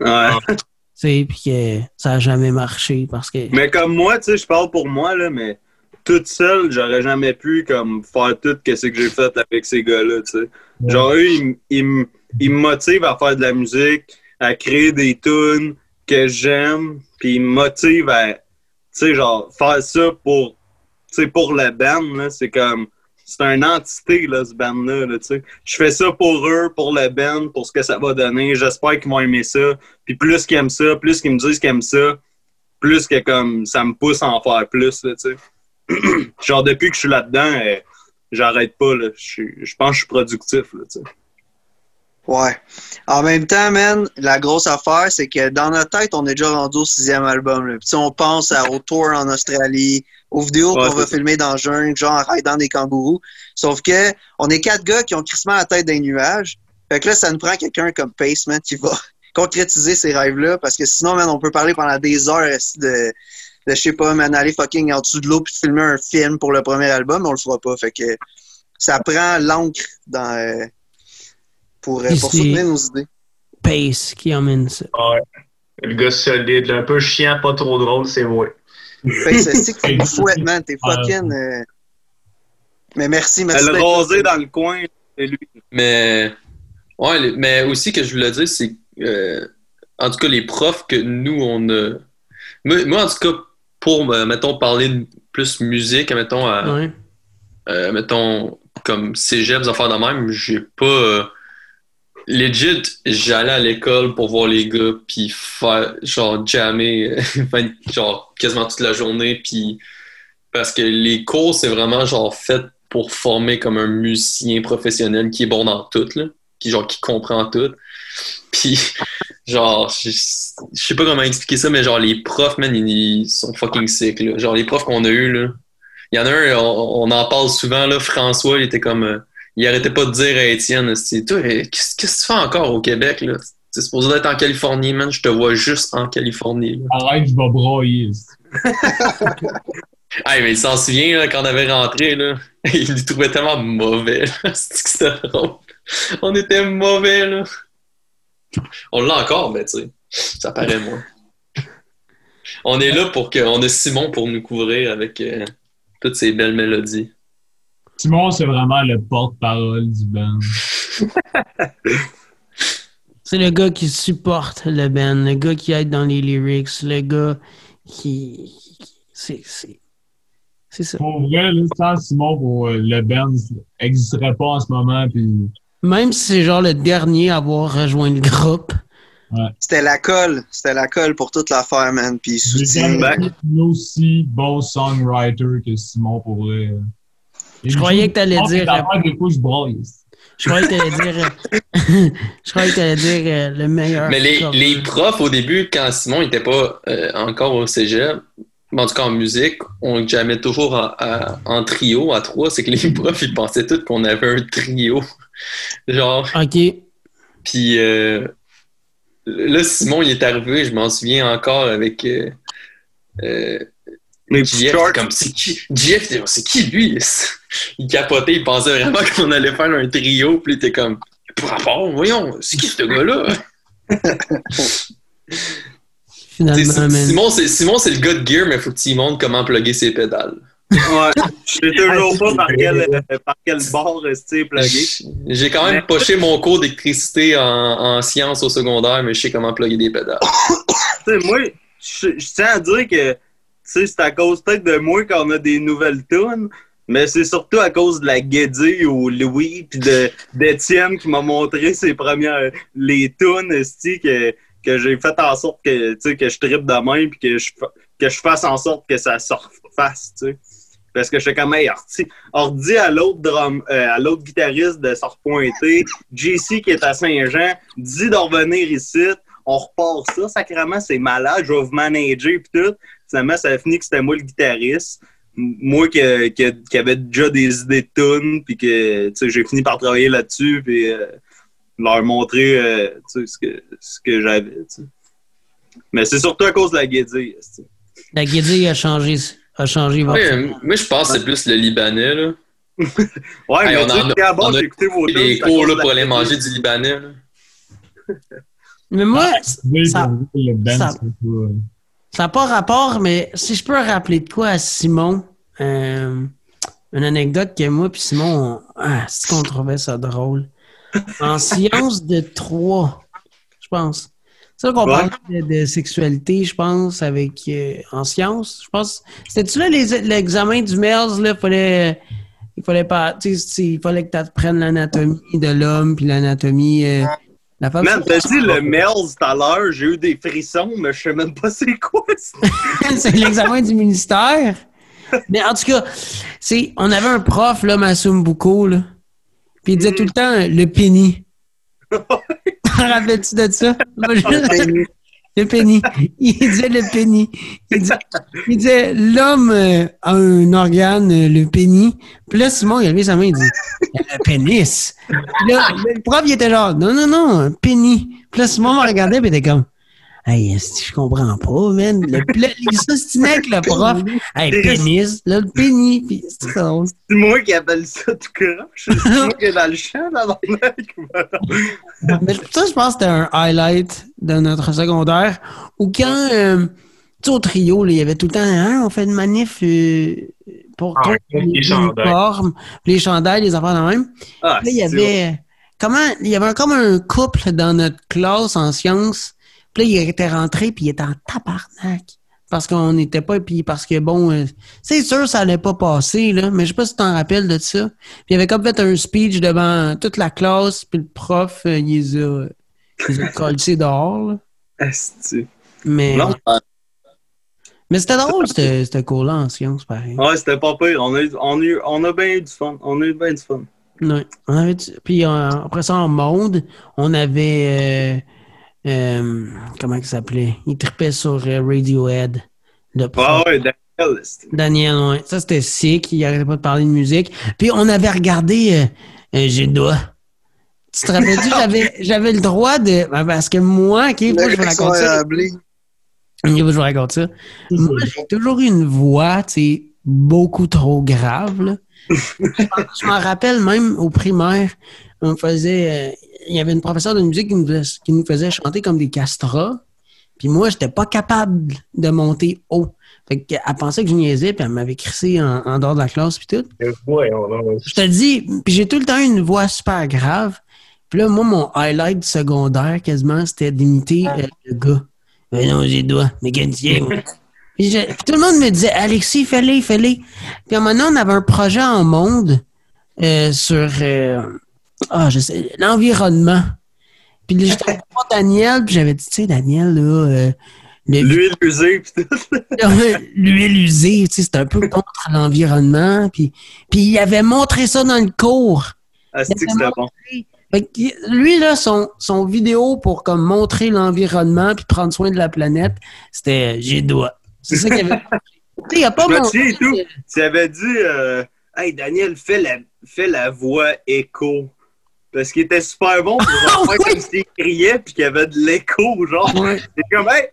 [SPEAKER 2] Ouais.
[SPEAKER 1] Tu sais, puis que ça a jamais marché parce que.
[SPEAKER 2] Mais comme moi, tu sais, je parle pour moi, là, mais toute seule, j'aurais jamais pu comme faire tout ce que j'ai fait avec ces gars-là, tu sais. Genre, eux, ils, ils, ils me motivent à faire de la musique, à créer des tunes que j'aime, puis ils me motivent à, tu sais, genre, faire ça pour, tu sais, pour le band, là, c'est comme, c'est une entité, là, ce band-là, là. Je fais ça pour eux, pour le band, pour ce que ça va donner, j'espère qu'ils vont aimer ça, puis plus qu'ils aiment ça, plus qu'ils me disent qu'ils aiment ça, plus que comme ça me pousse à en faire plus, là. Genre, depuis que je suis là-dedans, euh, j'arrête pas. Je pense que je suis productif, là, tu sais.
[SPEAKER 5] Ouais. En même temps, man, la grosse affaire, c'est que dans notre tête, on est déjà rendu au sixième album. Là. Puis si on pense à, au tour en Australie, aux vidéos
[SPEAKER 2] Ouais,
[SPEAKER 5] qu'on va
[SPEAKER 2] ça.
[SPEAKER 5] filmer dans le jungle, genre en raidant des kangourous. Sauf que on est quatre gars qui ont crissement la tête des nuages. Fait que là, ça nous prend quelqu'un comme Pace, man, qui va concrétiser ces rêves-là. Parce que sinon, man, on peut parler pendant des heures de, de je sais pas, man, aller fucking en dessous de l'eau puis filmer un film pour le premier album, mais on le fera pas. Fait que ça prend l'encre dans euh, pour, pour soutenir nos idées.
[SPEAKER 1] Pace qui emmène ça.
[SPEAKER 6] Ouais. Le gars solide, là, un peu chiant, pas trop drôle, c'est moi.
[SPEAKER 5] Fait que c'est que tu fouettes, man. T'es fucking. euh, Mais merci, merci.
[SPEAKER 2] Rasé
[SPEAKER 5] là.
[SPEAKER 2] dans le coin, c'est lui.
[SPEAKER 3] Mais, ouais, mais aussi que je voulais dire, c'est euh, en tout cas les profs que nous, on a. Moi, moi, en tout cas, pour, euh, mettons, parler de plus musique, mettons, à,
[SPEAKER 1] Ouais.
[SPEAKER 3] euh, mettons, comme cégep, des affaires de même, j'ai pas. Euh, legit, j'allais à l'école pour voir les gars, puis faire, genre, jammer, vingt- genre, quasiment toute la journée, puis. Parce que les cours, c'est vraiment, genre, fait pour former comme un musicien professionnel qui est bon dans tout, là, qui, genre, qui comprend tout. Puis, genre, je sais pas comment expliquer ça, mais genre, les profs, man, ils, sont fucking sick, là. Genre, les profs qu'on a eus, là. Il y en a un, on, on en parle souvent, là, François, il était comme... il arrêtait pas de dire à Étienne, toi, euh, qu'est-ce que tu fais encore au Québec, là? C'est supposé être en Californie, man. Je te vois juste en Californie, là.
[SPEAKER 4] Arrête, je vais broyer.
[SPEAKER 3] Mais il s'en souvient, là, quand on avait rentré, là. Il nous trouvait tellement mauvais, c'était drôle. On était mauvais, là. On l'a encore, mais tu sais, ça paraît moins. On est là pour que. On a Simon pour nous couvrir avec euh, toutes ces belles mélodies.
[SPEAKER 4] Simon, c'est vraiment le porte-parole du band.
[SPEAKER 1] C'est le gars qui supporte le band, le gars qui aide dans les lyrics, le gars qui. C'est. C'est c'est ça.
[SPEAKER 4] Pour vrai, là, sans Simon, pour euh, le band n'existerait pas en ce moment. Puis,
[SPEAKER 1] Même si c'est genre le dernier à avoir rejoint le groupe.
[SPEAKER 5] C'était la colle. C'était la colle pour toute l'affaire, man. Puis soutien.
[SPEAKER 4] aussi bon songwriter que Simon pour vrai. euh.
[SPEAKER 1] Je croyais que t'allais dire-
[SPEAKER 4] fois, je
[SPEAKER 1] croyais que t'allais dire. je croyais que t'allais dire euh, le meilleur.
[SPEAKER 3] Mais les, les profs, au début, quand Simon n'était pas euh, encore au cégep, en tout cas en musique, on jamais toujours en, à- en trio, à trois. C'est que les profs, ils pensaient tous qu'on avait un trio. Genre,
[SPEAKER 1] Ok.
[SPEAKER 3] puis euh, là, Simon, il est arrivé, je m'en souviens encore avec. Euh, euh, JF,
[SPEAKER 2] shorts.
[SPEAKER 3] comme c'est qui? Il était, c'est qui lui? Il capotait, il pensait vraiment qu'on allait faire un trio, puis il était comme, pour rapport, voyons, c'est qui ce gars-là?
[SPEAKER 1] Finalement.
[SPEAKER 3] Simon, c'est, Simon, c'est le gars de gear, mais faut que tu montres comment plugger ses pédales.
[SPEAKER 2] Ouais. Je sais toujours pas par quel, euh, par quel bord rester plugué.
[SPEAKER 3] J'ai quand même poché mon cours d'électricité en, en sciences au secondaire, mais je sais comment plugger des pédales.
[SPEAKER 2] Tu sais, moi, je je tiens à dire que sais, c'est à cause peut-être de moi qu'on a des nouvelles tunes, mais c'est surtout à cause de la Guédie ou Louis puis de d'Étienne qui m'a montré ses premières les tunes que que j'ai fait en sorte que tu sais que je trippe de même puis que je que je fasse en sorte que ça se refasse, tu sais. Parce que je fais comme hey, ordi, ordi à l'autre drum, euh, à l'autre guitariste de se repointer, JC qui est à Saint-Jean, dit de revenir ici, on repart ça, sacrément, c'est malade, je vais vous manager pis tout. Finalement, ça a fini que c'était moi le guitariste. Moi qui, qui, qui avait déjà des idées de tunes, puis que tu sais, j'ai fini par travailler là-dessus, puis euh, leur montrer euh, tu sais, ce que, ce que j'avais. Mais c'est surtout à cause de la guédille.
[SPEAKER 1] La guédille a changé, a changé votre.
[SPEAKER 3] Ouais, euh, moi, je pense que c'est plus le Libanais. Là.
[SPEAKER 2] Ouais,
[SPEAKER 3] Hey,
[SPEAKER 2] mais
[SPEAKER 3] on en a- on a
[SPEAKER 2] j'ai écouté vos.
[SPEAKER 3] Les cours là, pour aller
[SPEAKER 2] guédille.
[SPEAKER 3] manger du Libanais. là.
[SPEAKER 1] Mais moi,
[SPEAKER 4] Oui,
[SPEAKER 1] ça- ça-
[SPEAKER 4] c'est pas-
[SPEAKER 1] ça n'a pas rapport, mais si je peux rappeler de quoi à Simon, euh, une anecdote que moi puis Simon, on- ah, c'est qu'on trouvait ça drôle. En sciences de 3, je pense. C'est là qu'on
[SPEAKER 2] Ouais.
[SPEAKER 1] parlait de, de sexualité, je pense, avec euh, en sciences. Je pense. C'était-tu là l'examen du MERS, là? Fallait, il fallait pas. Tu sais, il fallait que tu apprennes l'anatomie de l'homme puis l'anatomie. euh, la femme.
[SPEAKER 2] Man, t'as dit le Melz tout à l'heure, j'ai eu des frissons, mais je sais même pas c'est quoi. ça.
[SPEAKER 1] c'est l'examen du ministère. Mais en tout cas, on avait un prof, là, Massoum Boucault, là. Puis il disait tout le temps le penny. Te rappelles-tu de ça? Le penny. Il disait le penny. Il disait, l'homme euh, a un organe, euh, le penny. Puis là, Simon, il a levé sa main, il dit le pénis. Là, le prof, il était genre, non, non, non, un penny. Puis là, Simon m'a regardé, puis il était comme, hey, je comprends pas, man. Le, le, le prof. Hey, pénis, là, le. Puis c'est
[SPEAKER 2] moi qui appelle ça tout croche. C'est moi qui est dans le champ, là, dans le mec.
[SPEAKER 1] Mais ça, je pense que c'était un highlight de notre secondaire. Ou quand, euh, tu sais, au trio, là, il y avait tout le temps, hein, on fait une manif euh, pour
[SPEAKER 6] Ah, les
[SPEAKER 1] uniformes, les chandails, les affaires de même.
[SPEAKER 2] Ah,
[SPEAKER 1] Là, il y avait, comment, il y avait comme un couple dans notre classe en sciences. Puis là, il était rentré, puis il était en tabarnak. Parce qu'on n'était pas, puis parce que bon, euh, c'est sûr, ça allait pas passer, là, mais je sais pas si tu t'en rappelles de ça. Puis il avait comme fait un speech devant toute la classe, puis le prof, euh, il les a, il les a collés dehors, là.
[SPEAKER 2] Asti.
[SPEAKER 1] Mais,
[SPEAKER 2] Non, euh,
[SPEAKER 1] mais c'était drôle, ce ce cours-là en sciences, pareil.
[SPEAKER 2] ouais, c'était pas pire. On a, eu- on, a, eu- on a bien eu du fun. On a eu bien du fun.
[SPEAKER 1] Ouais. On avait du- Puis après ça, en monde, on avait. Euh, comment il s'appelait? Il tripait sur euh, Radiohead. Prof.
[SPEAKER 2] Ah ouais, Daniel.
[SPEAKER 1] Daniel, ouais. Ça, c'était sick. Il arrêtait pas de parler de musique. Puis on avait regardé euh, J'ai doigt. Tu te rappelles-tu, j'avais, le droit de. ben, Parce que moi, OK, moi, je vous raconte ça. Je vous raconte ça. Moi, j'ai toujours eu une voix, tu sais, beaucoup trop grave, là. je m'en rappelle même au primaire, on faisait. euh, il y avait une professeure de musique qui nous, faisait, qui nous faisait chanter comme des castras. Puis moi, j'étais pas capable de monter haut. Fait qu'elle pensait que je niaisais, puis elle m'avait crissé en, en dehors de la classe, puis tout.
[SPEAKER 6] Ouais, on va-
[SPEAKER 1] Je te dis, puis j'ai tout le temps une voix super grave. Puis là, moi, mon highlight secondaire, quasiment, c'était d'imiter euh, le gars. Mais non, j'ai le doigt, mécanicien. moi. puis, je- puis tout le monde me disait, Alexis, fais-le, fais-le. Puis à un moment donné, on avait un projet en monde euh, sur, euh, ah, je sais, l'environnement. Puis là, j'étais mon Daniel, puis j'avais dit, tu sais, Daniel, là, euh, le,
[SPEAKER 2] L'huile usée, tout.
[SPEAKER 1] l'huile usée, tu sais, c'est un peu contre l'environnement. Puis, puis il avait montré ça dans le cours.
[SPEAKER 2] Ah, c'est que c'était bon?
[SPEAKER 1] Fait que lui, là, son, son vidéo pour comme montrer l'environnement puis prendre soin de la planète, c'était j'ai doigt. C'est ça qu'il avait. tu sais, il a pas montré-
[SPEAKER 2] tout. Tu avais dit, euh, hey Daniel, fais la, fais la voix écho. Parce qu'il était super bon pour genre,
[SPEAKER 1] oui.
[SPEAKER 2] comme s'il criait puis qu'il y avait de l'écho, genre.
[SPEAKER 1] Ouais.
[SPEAKER 2] C'est comme, hey!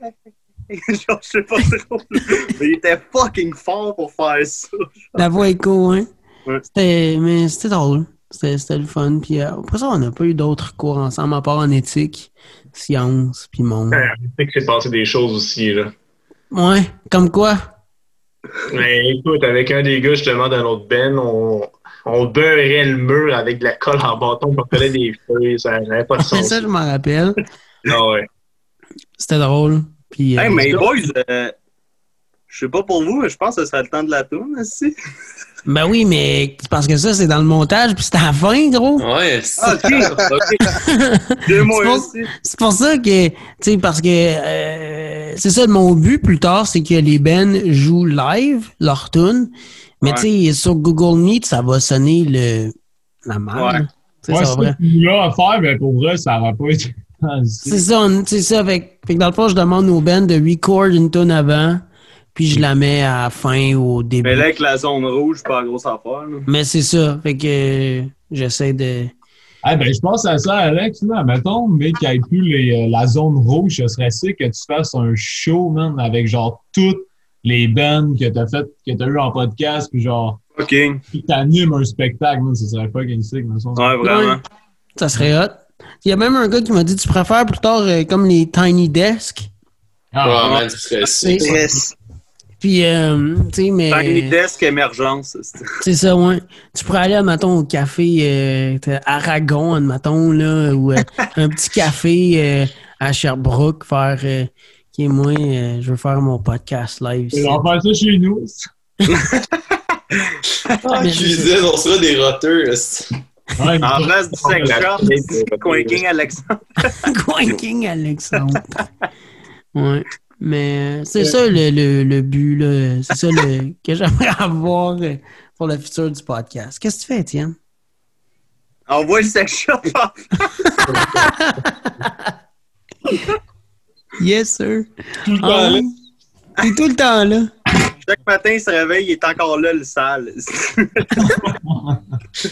[SPEAKER 2] genre, je sais pas trop. Mais il était fucking fort pour faire ça.
[SPEAKER 1] La voix écho, hein?
[SPEAKER 2] Ouais.
[SPEAKER 1] C'était, mais c'était drôle. C'était, le fun. Puis euh, après ça, on n'a pas eu d'autres cours ensemble, à part en éthique, sciences, puis monde.
[SPEAKER 6] Ouais, Je sais que c'est passé des choses aussi, là.
[SPEAKER 1] Ouais, comme quoi?
[SPEAKER 6] Mais écoute, avec un des gars, justement, d'un autre ben, on, on beurrait le mur avec de la colle en bâton pour coller des feuilles. Ça n'avait pas de
[SPEAKER 1] C'est
[SPEAKER 6] sens.
[SPEAKER 1] ça, je m'en rappelle.
[SPEAKER 6] Ah ouais.
[SPEAKER 1] C'était drôle. Puis, euh,
[SPEAKER 2] Hey, mais boys, euh, je sais pas pour vous, mais je pense que ce serait le temps de la tourne, aussi.
[SPEAKER 1] Ben oui, mais parce que ça, c'est dans le montage, puis c'est à la fin, gros.
[SPEAKER 3] Ouais, c'est
[SPEAKER 2] Ah, ok, ok. Deux mois
[SPEAKER 1] C'est bon.
[SPEAKER 2] aussi.
[SPEAKER 1] C'est pour ça que, tu sais, parce que euh, c'est ça mon but plus tard, c'est que les bands jouent live leur tune, mais
[SPEAKER 2] Ouais.
[SPEAKER 1] tu sais, sur Google Meet, ça va sonner le la merde.
[SPEAKER 2] Ouais.
[SPEAKER 4] Ouais,
[SPEAKER 1] ça va
[SPEAKER 4] là à faire, mais pour vrai, ça n'aurait pas été.
[SPEAKER 1] C'est ça, c'est ça. Fait, que- fait que dans le fond, je demande aux bands de record une tune avant, puis je la mets à la fin ou au début.
[SPEAKER 2] Mais là, avec la zone rouge, c'est pas grosse affaire. Là.
[SPEAKER 1] Mais c'est ça. Fait que euh, j'essaie de.
[SPEAKER 4] Ah ben, je pense à ça, Alex, là. Mettons, mais qu'il n'y ait plus les, euh, la zone rouge, ce serait sick que tu fasses un show, man, avec genre toutes les bands que t'as fait, que t'as eu en podcast, puis genre,
[SPEAKER 2] Ok.
[SPEAKER 4] puis t'animes un spectacle, man, ce serait fucking sick, me semble.
[SPEAKER 2] Ouais, vraiment.
[SPEAKER 1] Ça serait hot. Il y a même un gars qui m'a dit tu préfères plus tard euh, comme les Tiny Desk?
[SPEAKER 4] Ah,
[SPEAKER 3] Ouais, man, ce serait
[SPEAKER 1] C'est-
[SPEAKER 3] sick.
[SPEAKER 1] Puis, euh, tu sais, mais.
[SPEAKER 2] Tiny Desk Émergence. c'est-
[SPEAKER 1] ça, ouais. Tu pourrais aller, admettons, au café euh, Aragon, admettons, là, ou euh, un petit café euh, à Sherbrooke, faire. Euh, qui est moi, euh, je veux faire mon podcast live.
[SPEAKER 4] On va faire ça chez nous.
[SPEAKER 3] En cuisine, on sera des roteux. esti.
[SPEAKER 4] Ouais,
[SPEAKER 2] En place du sex shop,
[SPEAKER 6] Ouais.
[SPEAKER 2] Quaking Alexandre.
[SPEAKER 1] Quaking Alexandre. Ouais. Mais euh, c'est ça le, le, le but, là. C'est ça le, que j'aimerais avoir euh, pour le futur du podcast. Qu'est-ce que tu fais, Étienne?
[SPEAKER 2] Envoie le sex shop.
[SPEAKER 1] Yes, sir.
[SPEAKER 4] tout le temps,
[SPEAKER 1] Ah,
[SPEAKER 4] là.
[SPEAKER 1] T'es tout le temps là.
[SPEAKER 2] Chaque matin, il se réveille, il est encore là, le sale.
[SPEAKER 1] Je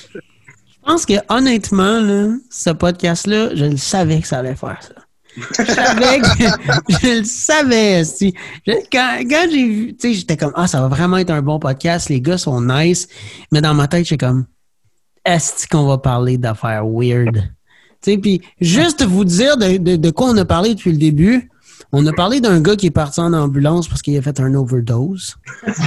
[SPEAKER 1] pense que honnêtement, là, ce podcast-là, je le savais que ça allait faire ça. Je savais que je le savais. si. Je- quand quand j'ai vu, tu sais, j'étais comme ah ça va vraiment être un bon podcast, les gars sont nice, mais dans ma tête j'étais comme est-ce qu'on va parler d'affaires weird? Tu sais, puis juste vous dire de, de, de quoi on a parlé depuis le début. On a parlé d'un gars qui est parti en ambulance parce qu'il a fait un overdose.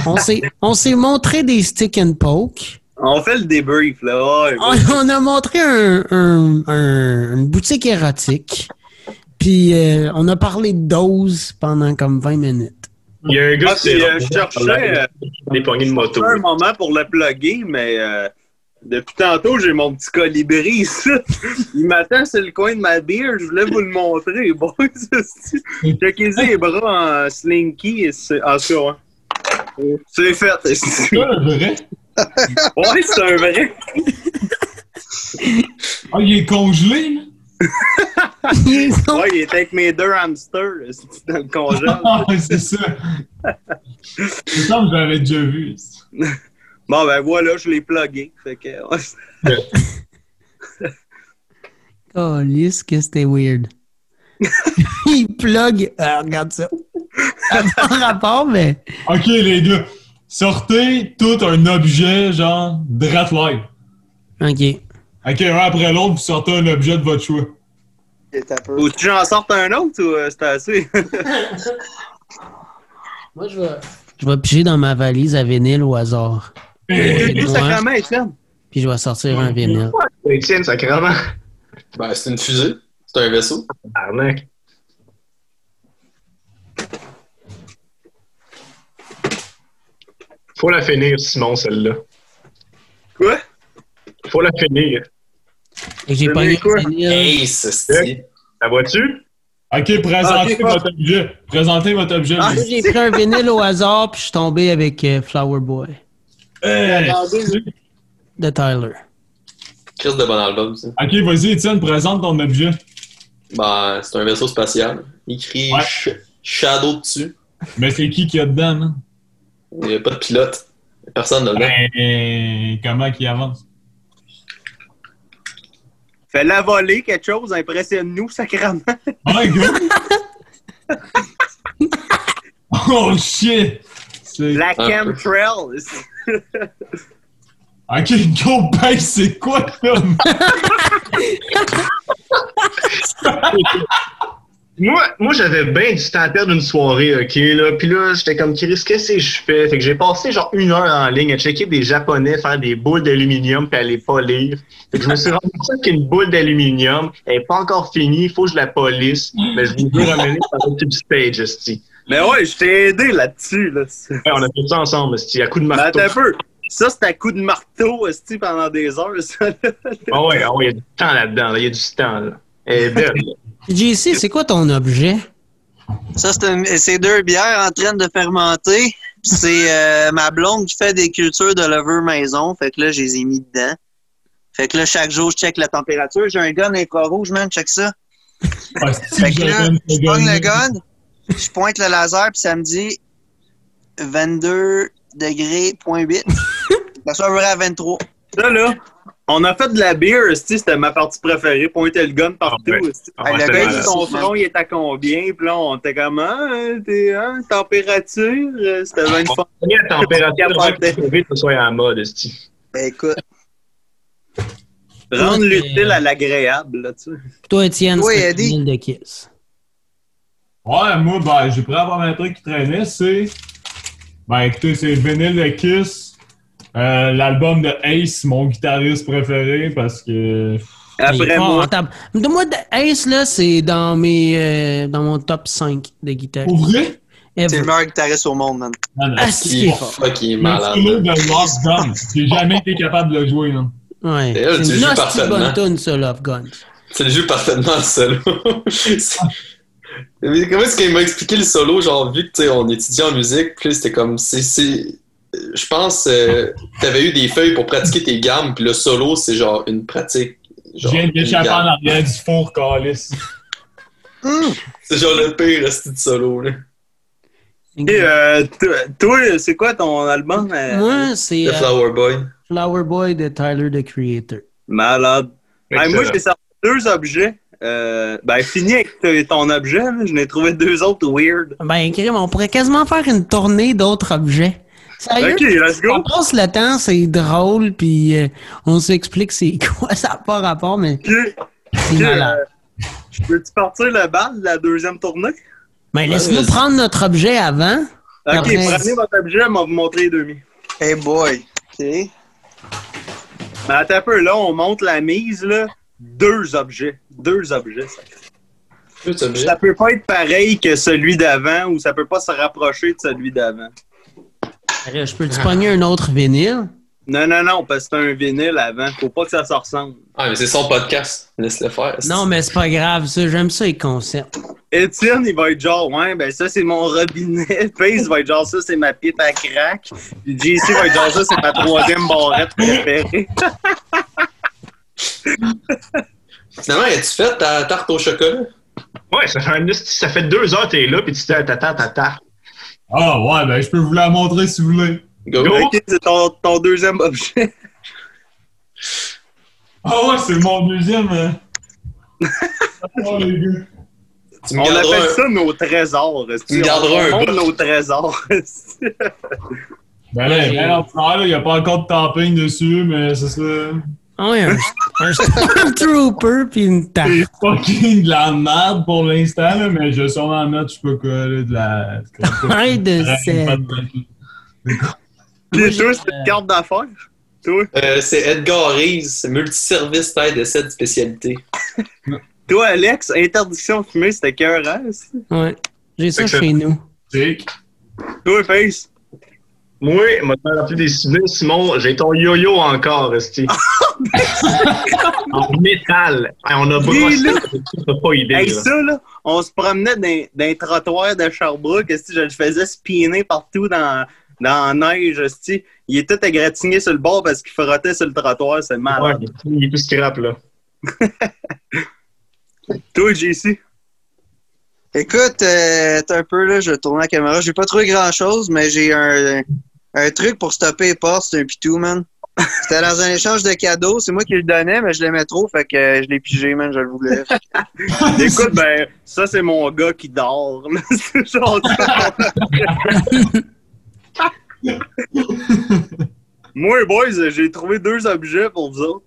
[SPEAKER 1] On s'est on s'est montré des stick and poke.
[SPEAKER 2] On fait le débrief, là. Ouais,
[SPEAKER 1] On, on a montré un, un- un- une boutique érotique. Puis euh, on a parlé de dose pendant comme 20 minutes.
[SPEAKER 6] Il y a un gars
[SPEAKER 2] Ah,
[SPEAKER 6] qui s'est
[SPEAKER 2] euh, je cherchais, euh,
[SPEAKER 6] des poignées de moto.
[SPEAKER 2] un moment pour le plugger, mais euh, depuis tantôt, j'ai mon petit colibri ici. Il m'attend sur le coin de ma bière. Je voulais vous le montrer. Bon, checkez les bras en slinky. et c'est- En tout cas, ouais. C'est fait.
[SPEAKER 4] C'est le vrai?
[SPEAKER 2] Ouais, c'est un vrai.
[SPEAKER 4] Ah, il est congelé, là?
[SPEAKER 2] Ouais, il était avec mes deux hamsters dans le congèle.
[SPEAKER 4] Ah, c'est ça. Il semble que j'avais déjà vu.
[SPEAKER 2] Bon, ben voilà, je l'ai plugué. Fait que.
[SPEAKER 1] Oh, que c'était weird. Il plug. Ah, regarde ça. Pas rapport, mais.
[SPEAKER 4] Ok, les gars. Sortez tout un objet, genre, drate live.
[SPEAKER 1] OK.
[SPEAKER 4] Ok, un après l'autre, vous sortez un objet de votre choix.
[SPEAKER 5] T'as peu.
[SPEAKER 2] Faut-tu que j'en sorte un autre ou euh, c'est assez?
[SPEAKER 1] Moi, je vais, je vais piger dans ma valise à vinyle au hasard.
[SPEAKER 2] Étienne.
[SPEAKER 1] Puis je vais sortir un vinyle.
[SPEAKER 6] Étienne, sacrément.
[SPEAKER 3] Ben, c'est une fusée. C'est un vaisseau.
[SPEAKER 6] Arnaque. Faut la finir, Simon, celle-là.
[SPEAKER 2] Quoi?
[SPEAKER 6] Faut la finir.
[SPEAKER 1] Et j'ai pas eu
[SPEAKER 2] quoi?
[SPEAKER 1] un vinyle.
[SPEAKER 3] Hey, ceci.
[SPEAKER 6] La vois-tu?
[SPEAKER 4] Ok, présentez
[SPEAKER 2] Ok,
[SPEAKER 4] votre objet. Présentez votre objet.
[SPEAKER 2] Ah,
[SPEAKER 1] J'ai pris un vinyle au hasard, puis je suis tombé avec euh, Flower Boy
[SPEAKER 4] Hey.
[SPEAKER 1] de Tyler.
[SPEAKER 3] Chris de bon album, ça.
[SPEAKER 4] Ok, vas-y, Étienne, présente ton objet.
[SPEAKER 3] Ben, c'est un vaisseau spatial. Écrit
[SPEAKER 4] Ouais.
[SPEAKER 3] Sh- Shadow dessus.
[SPEAKER 4] Mais c'est qui qui y a dedans, man?
[SPEAKER 3] Il n'y a pas de pilote. Personne là-dedans.
[SPEAKER 4] Ben, comment qu'il avance?
[SPEAKER 2] Fais-la voler quelque chose, impressionne-nous, sacrément.
[SPEAKER 4] My God! oh shit!
[SPEAKER 2] La chemtrail.
[SPEAKER 4] Ok, go back, c'est quoi comme?
[SPEAKER 6] Moi, moi j'avais bien du temps à perdre une soirée, OK, là. Puis là, j'étais comme, Chris, qu'est-ce que je fais? Fait que j'ai passé genre une heure en ligne à checker des Japonais faire des boules d'aluminium puis à les polir. Fait que je me suis rendu compte qu'une boule d'aluminium, elle n'est pas encore finie, il faut que je la polisse. Mais je veux ramener par un petit page, esti.
[SPEAKER 2] Mais ouais, je t'ai aidé là-dessus. Là.
[SPEAKER 6] Ouais, on a fait ça ensemble, esti, à coup de marteau.
[SPEAKER 2] un peu. Ça, c'est à coup de marteau, esti, pendant des heures, ça.
[SPEAKER 6] Ah ouais, ah ouais, il y a du temps là-dedans, là. il y a du temps, là. Elle est belle, là.
[SPEAKER 1] JC, c'est quoi ton objet?
[SPEAKER 5] Ça, c'est deux bières en train de fermenter. C'est euh, ma blonde qui fait des cultures de levure maison. Fait que là, je les ai mis dedans. Fait que là, chaque jour, je check la température. J'ai un gun infrarouge, man. Check ça.
[SPEAKER 4] Ah,
[SPEAKER 5] Fait que
[SPEAKER 4] je
[SPEAKER 5] là, je pogne le gun, je pointe le laser, puis ça me dit 22 degrés, point 8. Ça soit à peu près à 23.
[SPEAKER 2] Ça, là, on a fait de la bière, c'était ma partie préférée. Pointer le gun partout,
[SPEAKER 6] Ah ouais. Ah,
[SPEAKER 5] Hey, le gars,
[SPEAKER 2] son front, il est à combien? Puis là, on était comme, hein, t'es, hein, température, euh, c'était 24.
[SPEAKER 6] On a la température que le COVID soit en mode.
[SPEAKER 5] Ben, écoute.
[SPEAKER 2] Rendre l'utile
[SPEAKER 1] mais-
[SPEAKER 2] à l'agréable, là, tu sais.
[SPEAKER 1] Toi, Étienne,
[SPEAKER 5] Oui,
[SPEAKER 1] c'est un
[SPEAKER 5] Eddie.
[SPEAKER 1] vinyle de Kiss.
[SPEAKER 4] Ouais, moi, ben, j'ai pris avoir un truc qui traînait, c'est. Ben, écoutez, c'est le vinyle de Kiss, euh, l'album de Ace, mon guitariste préféré, parce que.
[SPEAKER 2] Après moi.
[SPEAKER 1] De moi, de- Ace, là, c'est dans mes euh, dans mon top 5 de guitare.
[SPEAKER 4] Pour vrai?
[SPEAKER 5] C'est le meilleur guitariste au monde, man.
[SPEAKER 4] Non, non.
[SPEAKER 1] Ah, c'est qui
[SPEAKER 3] Il
[SPEAKER 1] est fort.
[SPEAKER 4] Le de Love Gun, j'ai jamais été capable de le jouer, non.
[SPEAKER 1] Ouais. C'est
[SPEAKER 3] le
[SPEAKER 1] une
[SPEAKER 3] joues
[SPEAKER 1] hostie
[SPEAKER 3] parfaitement.
[SPEAKER 1] bonne tune, ça, Love Guns.
[SPEAKER 3] Tu le joues parfaitement, le solo. C'est- Mais comment est-ce qu'il m'a expliqué le solo, genre, vu que, tu sais, on étudiait en musique, puis c'était comme, c'est, c'est, je pense, euh, t'avais eu des feuilles pour pratiquer tes gammes, puis le solo, c'est genre une pratique.
[SPEAKER 4] Je
[SPEAKER 3] Genre,
[SPEAKER 4] viens
[SPEAKER 3] une
[SPEAKER 4] d'échapper en arrière du four, calice.
[SPEAKER 3] C'est genre le pire style de solo, là.
[SPEAKER 2] Et, euh, toi- c'est quoi ton album? euh,
[SPEAKER 1] Moi, c'est
[SPEAKER 3] The
[SPEAKER 1] euh,
[SPEAKER 3] Flower Boy.
[SPEAKER 1] Flower Boy de Tyler, the Creator.
[SPEAKER 2] Malade. Hey, moi, j'ai sorti deux objets. Euh, ben, fini avec ton objet. là. Je n'ai trouvé deux autres weird.
[SPEAKER 1] Ben, Krim, on pourrait quasiment faire une tournée d'autres objets. Sérieux?
[SPEAKER 2] Ok, let's
[SPEAKER 1] On passe le temps, c'est drôle, puis euh, on s'explique c'est quoi, ça n'a pas rapport, mais
[SPEAKER 2] Ok,
[SPEAKER 1] c'est
[SPEAKER 2] ok,
[SPEAKER 1] malade.
[SPEAKER 2] euh, Je peux-tu partir le bal de la deuxième tournée?
[SPEAKER 1] Ben, laisse-nous prendre notre objet avant.
[SPEAKER 2] Ok,
[SPEAKER 1] Après-
[SPEAKER 2] prenez votre objet, on va vous montrer les demi.
[SPEAKER 5] Hey boy. OK.
[SPEAKER 2] Mais attends un peu, là, on monte la mise, là. Deux objets. Deux objets. Ça,
[SPEAKER 3] Deux objets.
[SPEAKER 2] ça peut pas être pareil que celui d'avant ou ça peut pas se rapprocher de celui d'avant.
[SPEAKER 1] Je peux-tu pogner un autre vinyle?
[SPEAKER 2] Non, non, non, parce que c'est un vinyle avant. Faut pas que ça se ressemble.
[SPEAKER 3] Ah, mais c'est son podcast. Laisse-le faire.
[SPEAKER 1] Non, mais c'est pas grave, ça. J'aime ça, les concepts.
[SPEAKER 2] Étienne, il va être genre, ouais, ben ça, c'est mon robinet. Pace va être genre, ça, c'est ma pipe à crack. Puis JC va être genre, ça, c'est ma troisième barrette préférée.
[SPEAKER 3] Finalement, as-tu fait ta tarte au chocolat?
[SPEAKER 6] Ouais, ça fait, un ça fait deux heures que t'es là, puis tu t'attends, t'attends, t'attends.
[SPEAKER 4] Ah, ouais, ben, je peux vous la montrer si vous voulez.
[SPEAKER 3] Go!
[SPEAKER 6] Go.
[SPEAKER 2] Ok, c'est ton, ton deuxième objet.
[SPEAKER 4] Ah, ouais, c'est mon deuxième. hein. oh, les gars.
[SPEAKER 3] Tu
[SPEAKER 2] On appelle
[SPEAKER 3] un-
[SPEAKER 2] ça nos trésors.
[SPEAKER 3] Tu me garderas
[SPEAKER 2] on
[SPEAKER 3] un
[SPEAKER 2] nos trésors?
[SPEAKER 4] Ben là, ben, il n'y a pas encore de tapping dessus, mais c'est ça.
[SPEAKER 1] Ah ouais, un, un Stormtrooper puis une
[SPEAKER 4] C'est
[SPEAKER 1] tarte.
[SPEAKER 4] fucking de la merde pour l'instant, là, mais je vais sûrement mettre, je sais pas quoi, là, de la.
[SPEAKER 1] Arrête de scène.
[SPEAKER 2] Puis toi, c'est une carte d'affaires? Toi?
[SPEAKER 3] Euh, c'est Edgar Reese, multiservice taille de cette spécialité.
[SPEAKER 2] Toi, Alex, interdiction de fumer, c'était cœur, hein?
[SPEAKER 1] Ouais. J'ai ça chez nous.
[SPEAKER 4] Tic.
[SPEAKER 2] Toi, Face?
[SPEAKER 6] Moi, m'a rappelé des souvenirs, Simon, j'ai ton yo-yo encore, Esti. en métal. Hey, on a brossé, t'as pas idée.
[SPEAKER 2] Hey,
[SPEAKER 6] là.
[SPEAKER 2] ça, là, on se promenait dans, dans les trottoirs de Sherbrooke, esti, je le faisais spinner partout dans, dans la neige, esti. Il est tout égratigné sur le bord parce qu'il frottait sur le trottoir, c'est
[SPEAKER 6] Ouais,
[SPEAKER 2] malade.
[SPEAKER 6] il est tout scrap, là.
[SPEAKER 2] Toi, JC.
[SPEAKER 5] Écoute, euh, un peu là, je tourne la caméra. J'ai pas trouvé grand chose, mais j'ai un, un truc pour stopper les portes, c'est un pitou, man. C'était dans un échange de cadeaux, c'est moi qui le donnais, mais je l'aimais trop, fait que je l'ai pigé, man, je le voulais.
[SPEAKER 2] Écoute, ben, ça, c'est mon gars qui dort. C'est genre. Moi, boys, j'ai trouvé deux objets pour vous autres.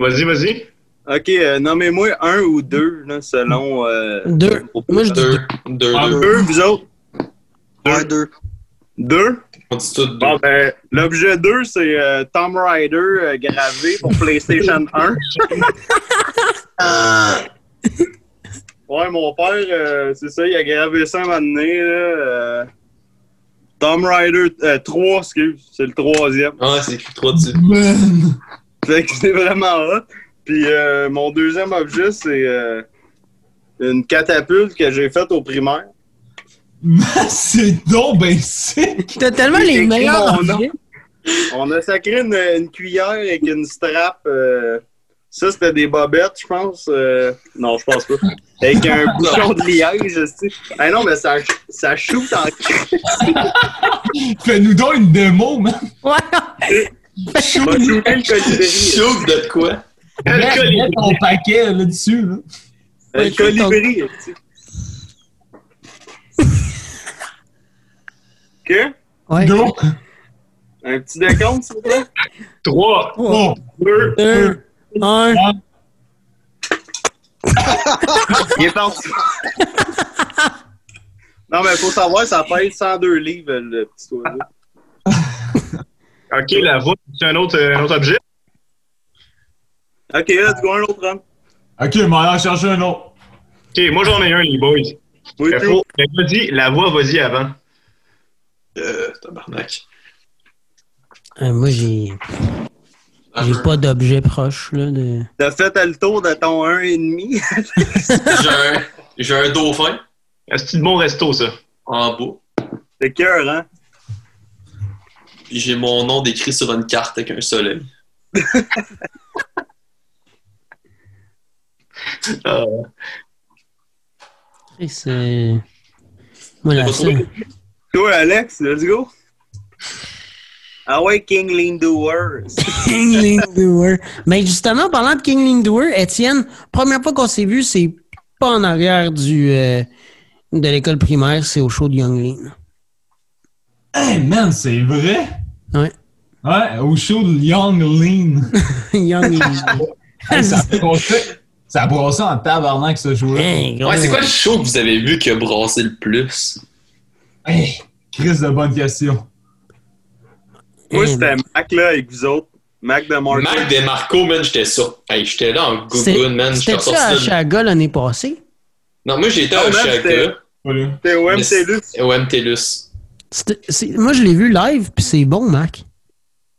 [SPEAKER 6] Vas-y, vas-y.
[SPEAKER 2] Ok, euh, nommez-moi un ou deux, là, selon. euh,
[SPEAKER 1] Deux. Moi, je dis
[SPEAKER 3] Deux. Deux,
[SPEAKER 4] Ah,
[SPEAKER 3] deux.
[SPEAKER 2] Deux, vous autres?
[SPEAKER 5] Un, deux.
[SPEAKER 2] Deux?
[SPEAKER 3] On dit tout deux.
[SPEAKER 2] Bon, ben, l'objet 2, c'est euh, Tomb Raider euh, gravé pour PlayStation 1. ouais, mon père, euh, c'est ça, il a gravé ça un moment donné. Là, euh, Tomb Raider euh, 3, excuse, c'est le troisième.
[SPEAKER 3] Ah, c'est écrit trois dessus.
[SPEAKER 4] Man!
[SPEAKER 2] Fait que c'est vraiment hot. Puis euh, mon deuxième objet, c'est euh, une catapulte que j'ai faite au primaire.
[SPEAKER 4] C'est donc ben sick!
[SPEAKER 1] T'as tellement les meilleurs.
[SPEAKER 2] On a sacré une, une cuillère avec une strap. euh, ça, c'était des bobettes, je pense. euh, non, je pense pas. Avec un bouchon de liège, tu sais. Ah non, mais ça, ça shoot en
[SPEAKER 4] Fais-nous donc une démo, man!
[SPEAKER 1] Ouais.
[SPEAKER 3] Chouk de quoi?
[SPEAKER 4] Mets, mets ton paquet là-dessus, là.
[SPEAKER 2] Le colibri, tu sais. Que?
[SPEAKER 1] Ouais.
[SPEAKER 4] Go!
[SPEAKER 2] Un petit décompte, s'il vous plaît?
[SPEAKER 6] Trois,
[SPEAKER 4] Oh!
[SPEAKER 6] deux,
[SPEAKER 1] Deux. Un.
[SPEAKER 2] Il est parti. non, mais faut savoir, ça pèse 102 livres, le petit oiseau.
[SPEAKER 6] OK, la voix, c'est un autre, un autre objet?
[SPEAKER 2] Ok, let's go, un autre run.
[SPEAKER 4] Ok, mais allons chercher un autre.
[SPEAKER 6] OK, moi, j'en ai un, les boys.
[SPEAKER 2] Oui,
[SPEAKER 6] faut- mais Vas-y, la voix, vas-y avant.
[SPEAKER 3] Euh, tabarnak.
[SPEAKER 1] Euh, moi, j'ai j'ai pas d'objet proche, là. De...
[SPEAKER 2] T'as fait le tour de ton 1,5.
[SPEAKER 3] J'ai un, j'ai un dauphin
[SPEAKER 6] C'est de bon resto, ça?
[SPEAKER 3] en bas.
[SPEAKER 2] C'est cœur, hein?
[SPEAKER 3] Puis j'ai mon nom décrit sur une carte avec un soleil.
[SPEAKER 6] Euh,
[SPEAKER 1] Et c'est. Moi,
[SPEAKER 2] Toi, Alex, let's go. Ah ouais, King Lean Doers.
[SPEAKER 1] King Lindor. Mais justement, parlant de King Lindor, Étienne, première fois qu'on s'est vu, c'est pas en arrière du, euh, de l'école primaire, c'est au show de Young Lean.
[SPEAKER 4] Hey, man, c'est vrai?
[SPEAKER 1] Ouais.
[SPEAKER 4] Ouais, au show de Young Lean.
[SPEAKER 1] Young Lean.
[SPEAKER 4] Hey, ça a brossé, ça a brossé en tabarnak, ce.
[SPEAKER 1] Hey, gros.
[SPEAKER 3] Ouais, c'est quoi le show que vous avez vu qui a brassé le plus?
[SPEAKER 4] Hey, Chris de bonne question.
[SPEAKER 2] Moi, c'était Mac, là, avec vous autres. Mac de Marco.
[SPEAKER 3] Mac DeMarco, man, j'étais ça. Hey, j'étais là en Google, man. J'étais
[SPEAKER 1] C'était-tu à. Chaga l'année passée?
[SPEAKER 3] Non, moi, j'étais
[SPEAKER 2] Oh,
[SPEAKER 3] à Oshaga,
[SPEAKER 2] c'était- au MTLUS.
[SPEAKER 3] au MTLUS.
[SPEAKER 1] Moi, je l'ai vu live, puis c'est bon, Mac.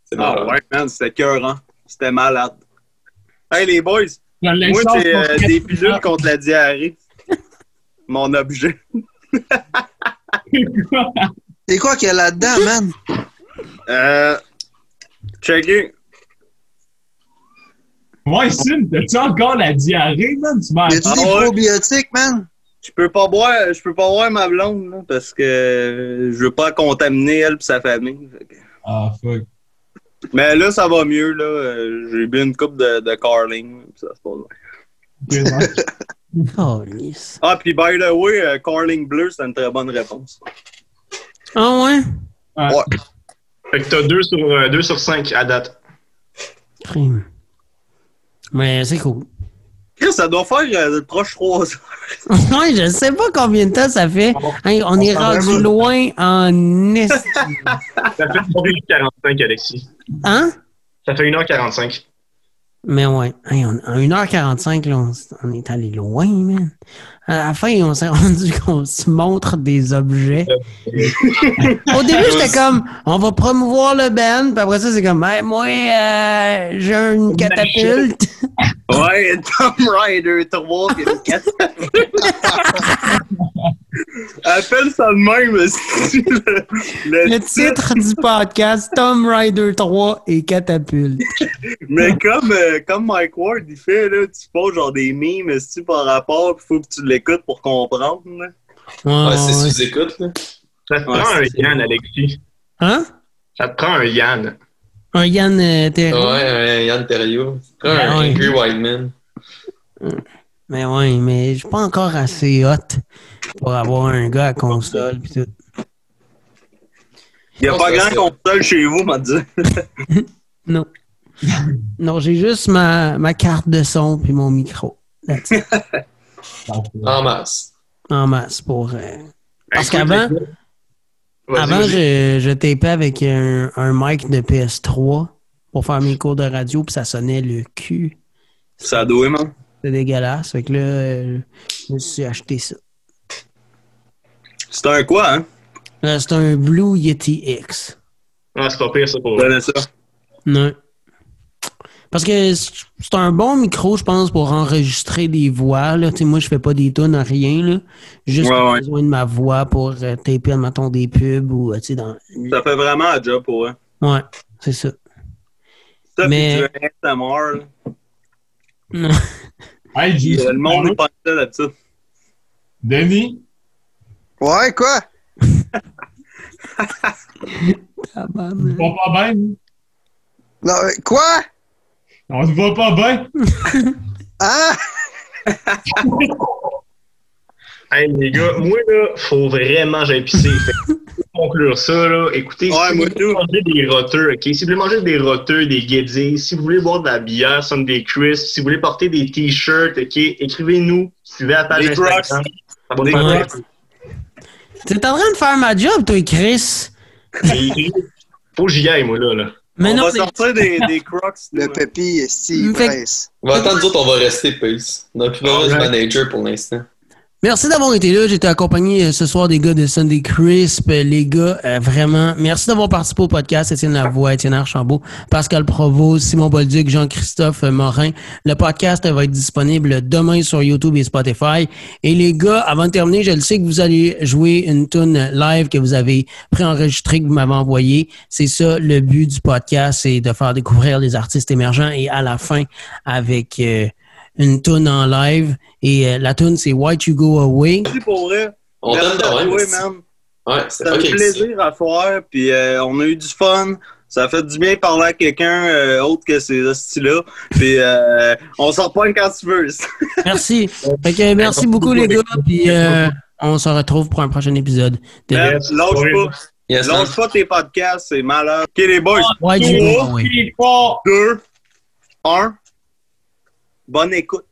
[SPEAKER 3] C'est
[SPEAKER 2] Ah ouais, man, c'était cœur, hein? C'était malade. Hey, les boys, moi, c'est euh, des pilules contre la diarrhée. Mon objet.
[SPEAKER 5] C'est quoi qu'il y a là-dedans, man?
[SPEAKER 2] Euh. Checker.
[SPEAKER 4] Ouais, Sim, t'as-tu encore la diarrhée, man? Tu m'as
[SPEAKER 5] Y a-tu
[SPEAKER 2] Ah
[SPEAKER 5] des
[SPEAKER 2] ouais?
[SPEAKER 5] probiotiques, man?
[SPEAKER 2] Je peux pas boire, je peux pas boire ma blonde, là, parce que je veux pas contaminer elle et sa famille. Fait que-
[SPEAKER 4] Ah, fuck.
[SPEAKER 2] Mais là, ça va mieux, là. Euh, J'ai bu une coupe de, de carling, puis ça se passe bien.
[SPEAKER 1] Oh.
[SPEAKER 2] Ah, puis by the way, euh, carling bleu, c'est une très bonne réponse.
[SPEAKER 1] Ah ouais?
[SPEAKER 6] Fait que t'as deux sur, euh, deux sur cinq à date.
[SPEAKER 1] Crime. Mais c'est cool.
[SPEAKER 2] Chris, ça doit faire euh, proche 3 heures.
[SPEAKER 1] ouais, je sais pas combien de temps ça fait. Hey, on,
[SPEAKER 6] on
[SPEAKER 1] est rendu loin en est.
[SPEAKER 6] Ça fait 1h45, Alexis.
[SPEAKER 1] Hein?
[SPEAKER 6] Ça fait 1h45.
[SPEAKER 1] Mais ouais, Hey, on- en 1h45, là, on, est allé loin, man. À la fin, on s'est rendu qu'on se montre des objets. Au début, j'étais comme, on va promouvoir le band, puis après ça, c'est comme, Hey, moi, euh, j'ai une catapulte.
[SPEAKER 2] Ouais, Tom Rider 3 qui est une catapulte. Appelle ça de même, le, le
[SPEAKER 1] Le titre du podcast, Tom Rider 3 et catapulte.
[SPEAKER 2] Mais comme, euh, comme Mike Ward, il fait, là, tu poses genre des mimes par rapport, il faut que tu l'écoutes pour comprendre. là.
[SPEAKER 1] Ouais,
[SPEAKER 3] Ouais, c'est
[SPEAKER 1] ouais.
[SPEAKER 3] sous-écoute, là.
[SPEAKER 6] Ça te
[SPEAKER 2] Ouais,
[SPEAKER 6] prend un Yann, Alexis.
[SPEAKER 1] Hein?
[SPEAKER 6] Ça te prend un Yann.
[SPEAKER 1] Un Yann euh, Terry.
[SPEAKER 3] Ouais, un Yann. Un
[SPEAKER 1] Ah ouais.
[SPEAKER 3] Angry White Man.
[SPEAKER 1] Mais ouais, mais je suis pas encore assez hot pour avoir un gars à console pis tout.
[SPEAKER 2] Il n'y a pas grand
[SPEAKER 3] ça.
[SPEAKER 2] console chez vous, m'a dit.
[SPEAKER 1] Non. non, j'ai juste ma, ma carte de son puis mon micro.
[SPEAKER 3] En masse.
[SPEAKER 1] en masse pour. euh, Parce
[SPEAKER 6] Écoute,
[SPEAKER 1] qu'avant, avant, je, je tapais avec un, un mic de PS3 pour faire mes cours de radio puis ça sonnait le cul.
[SPEAKER 2] Ça a doué, man.
[SPEAKER 1] C'est dégueulasse. Fait que là, euh, je me suis acheté ça.
[SPEAKER 2] C'est un quoi, hein?
[SPEAKER 1] Là, c'est un Blue Yeti X.
[SPEAKER 6] Ah, c'est pas pire, ça, pour
[SPEAKER 2] ça?
[SPEAKER 1] Non. Parce que c'est un bon micro, je pense, pour enregistrer des voix. Là. Tu sais, moi, je fais pas des tunes à rien. Là. Juste
[SPEAKER 2] Ouais, ouais.
[SPEAKER 1] besoin de ma voix pour euh, taper, mettons, des pubs ou, euh, tu sais, dans...
[SPEAKER 2] Ça fait vraiment un job pour eux.
[SPEAKER 1] Ouais, c'est ça.
[SPEAKER 2] Ça,
[SPEAKER 1] Mais-
[SPEAKER 2] Mais... tu
[SPEAKER 4] Hey, j'ai
[SPEAKER 2] Le monde n'est pas ça d'habitude.
[SPEAKER 4] Denis,
[SPEAKER 5] Ouais, quoi?
[SPEAKER 4] Tu vas pas bien? hein?
[SPEAKER 5] Non, quoi?
[SPEAKER 4] On se va pas bien?
[SPEAKER 5] Hein?
[SPEAKER 6] Hey, les gars, moi, là, faut vraiment j'aille pisser. Conclure ça, là, écoutez,
[SPEAKER 2] Ouais,
[SPEAKER 6] si vous voulez manger des roteux, OK? Si vous voulez manger des roteux, des guédis, si vous voulez boire de la bière, some des crisps, si vous voulez porter des t-shirts, OK? Écrivez-nous, suivez la page
[SPEAKER 2] Des
[SPEAKER 6] Instagram.
[SPEAKER 1] T'es en train de faire ma job, toi, Chris.
[SPEAKER 6] Faut que j'y aille, moi, là. là.
[SPEAKER 1] Mais
[SPEAKER 2] on
[SPEAKER 1] non,
[SPEAKER 2] va
[SPEAKER 1] mais-
[SPEAKER 2] sortir des, des crocs.
[SPEAKER 5] Le pépi, Steve
[SPEAKER 1] Fait-
[SPEAKER 5] Price.
[SPEAKER 3] On va attendre, nous autres, on va rester peace. On n'a plus besoin manager pour l'instant.
[SPEAKER 1] Merci d'avoir été là. J'étais accompagné euh, ce soir des gars de Sunday Crisp. Euh, Les gars, euh, vraiment, merci d'avoir participé au podcast. Étienne Lavoie, Étienne Archambault, Pascal Provost, Simon Bolduc, Jean-Christophe Morin. Le podcast va être disponible demain sur YouTube et Spotify. Et les gars, avant de terminer, je le sais que vous allez jouer une tune live que vous avez préenregistrée, que vous m'avez envoyée. C'est ça le but du podcast, c'est de faire découvrir les artistes émergents et à la fin, avec euh, une tune en live et euh, la tune c'est Why You Go Away?
[SPEAKER 2] Merci pour vrai.
[SPEAKER 3] On
[SPEAKER 2] Merci à toi, man.
[SPEAKER 3] Ouais, c'était
[SPEAKER 2] un plaisir à faire, puis euh, on a eu du fun. Ça fait du bien parler à quelqu'un euh, autre que ces hosties-là. Puis euh, on s'en reprend quand tu veux.
[SPEAKER 1] merci. Merci beaucoup, les gars. Puis on se retrouve pour un prochain épisode. De...
[SPEAKER 6] Ben,
[SPEAKER 2] lâche pas.
[SPEAKER 3] Yes,
[SPEAKER 2] tes podcasts, c'est malheur. Ok, les boys.
[SPEAKER 1] 3,
[SPEAKER 2] 2, 1. Bonne écoute.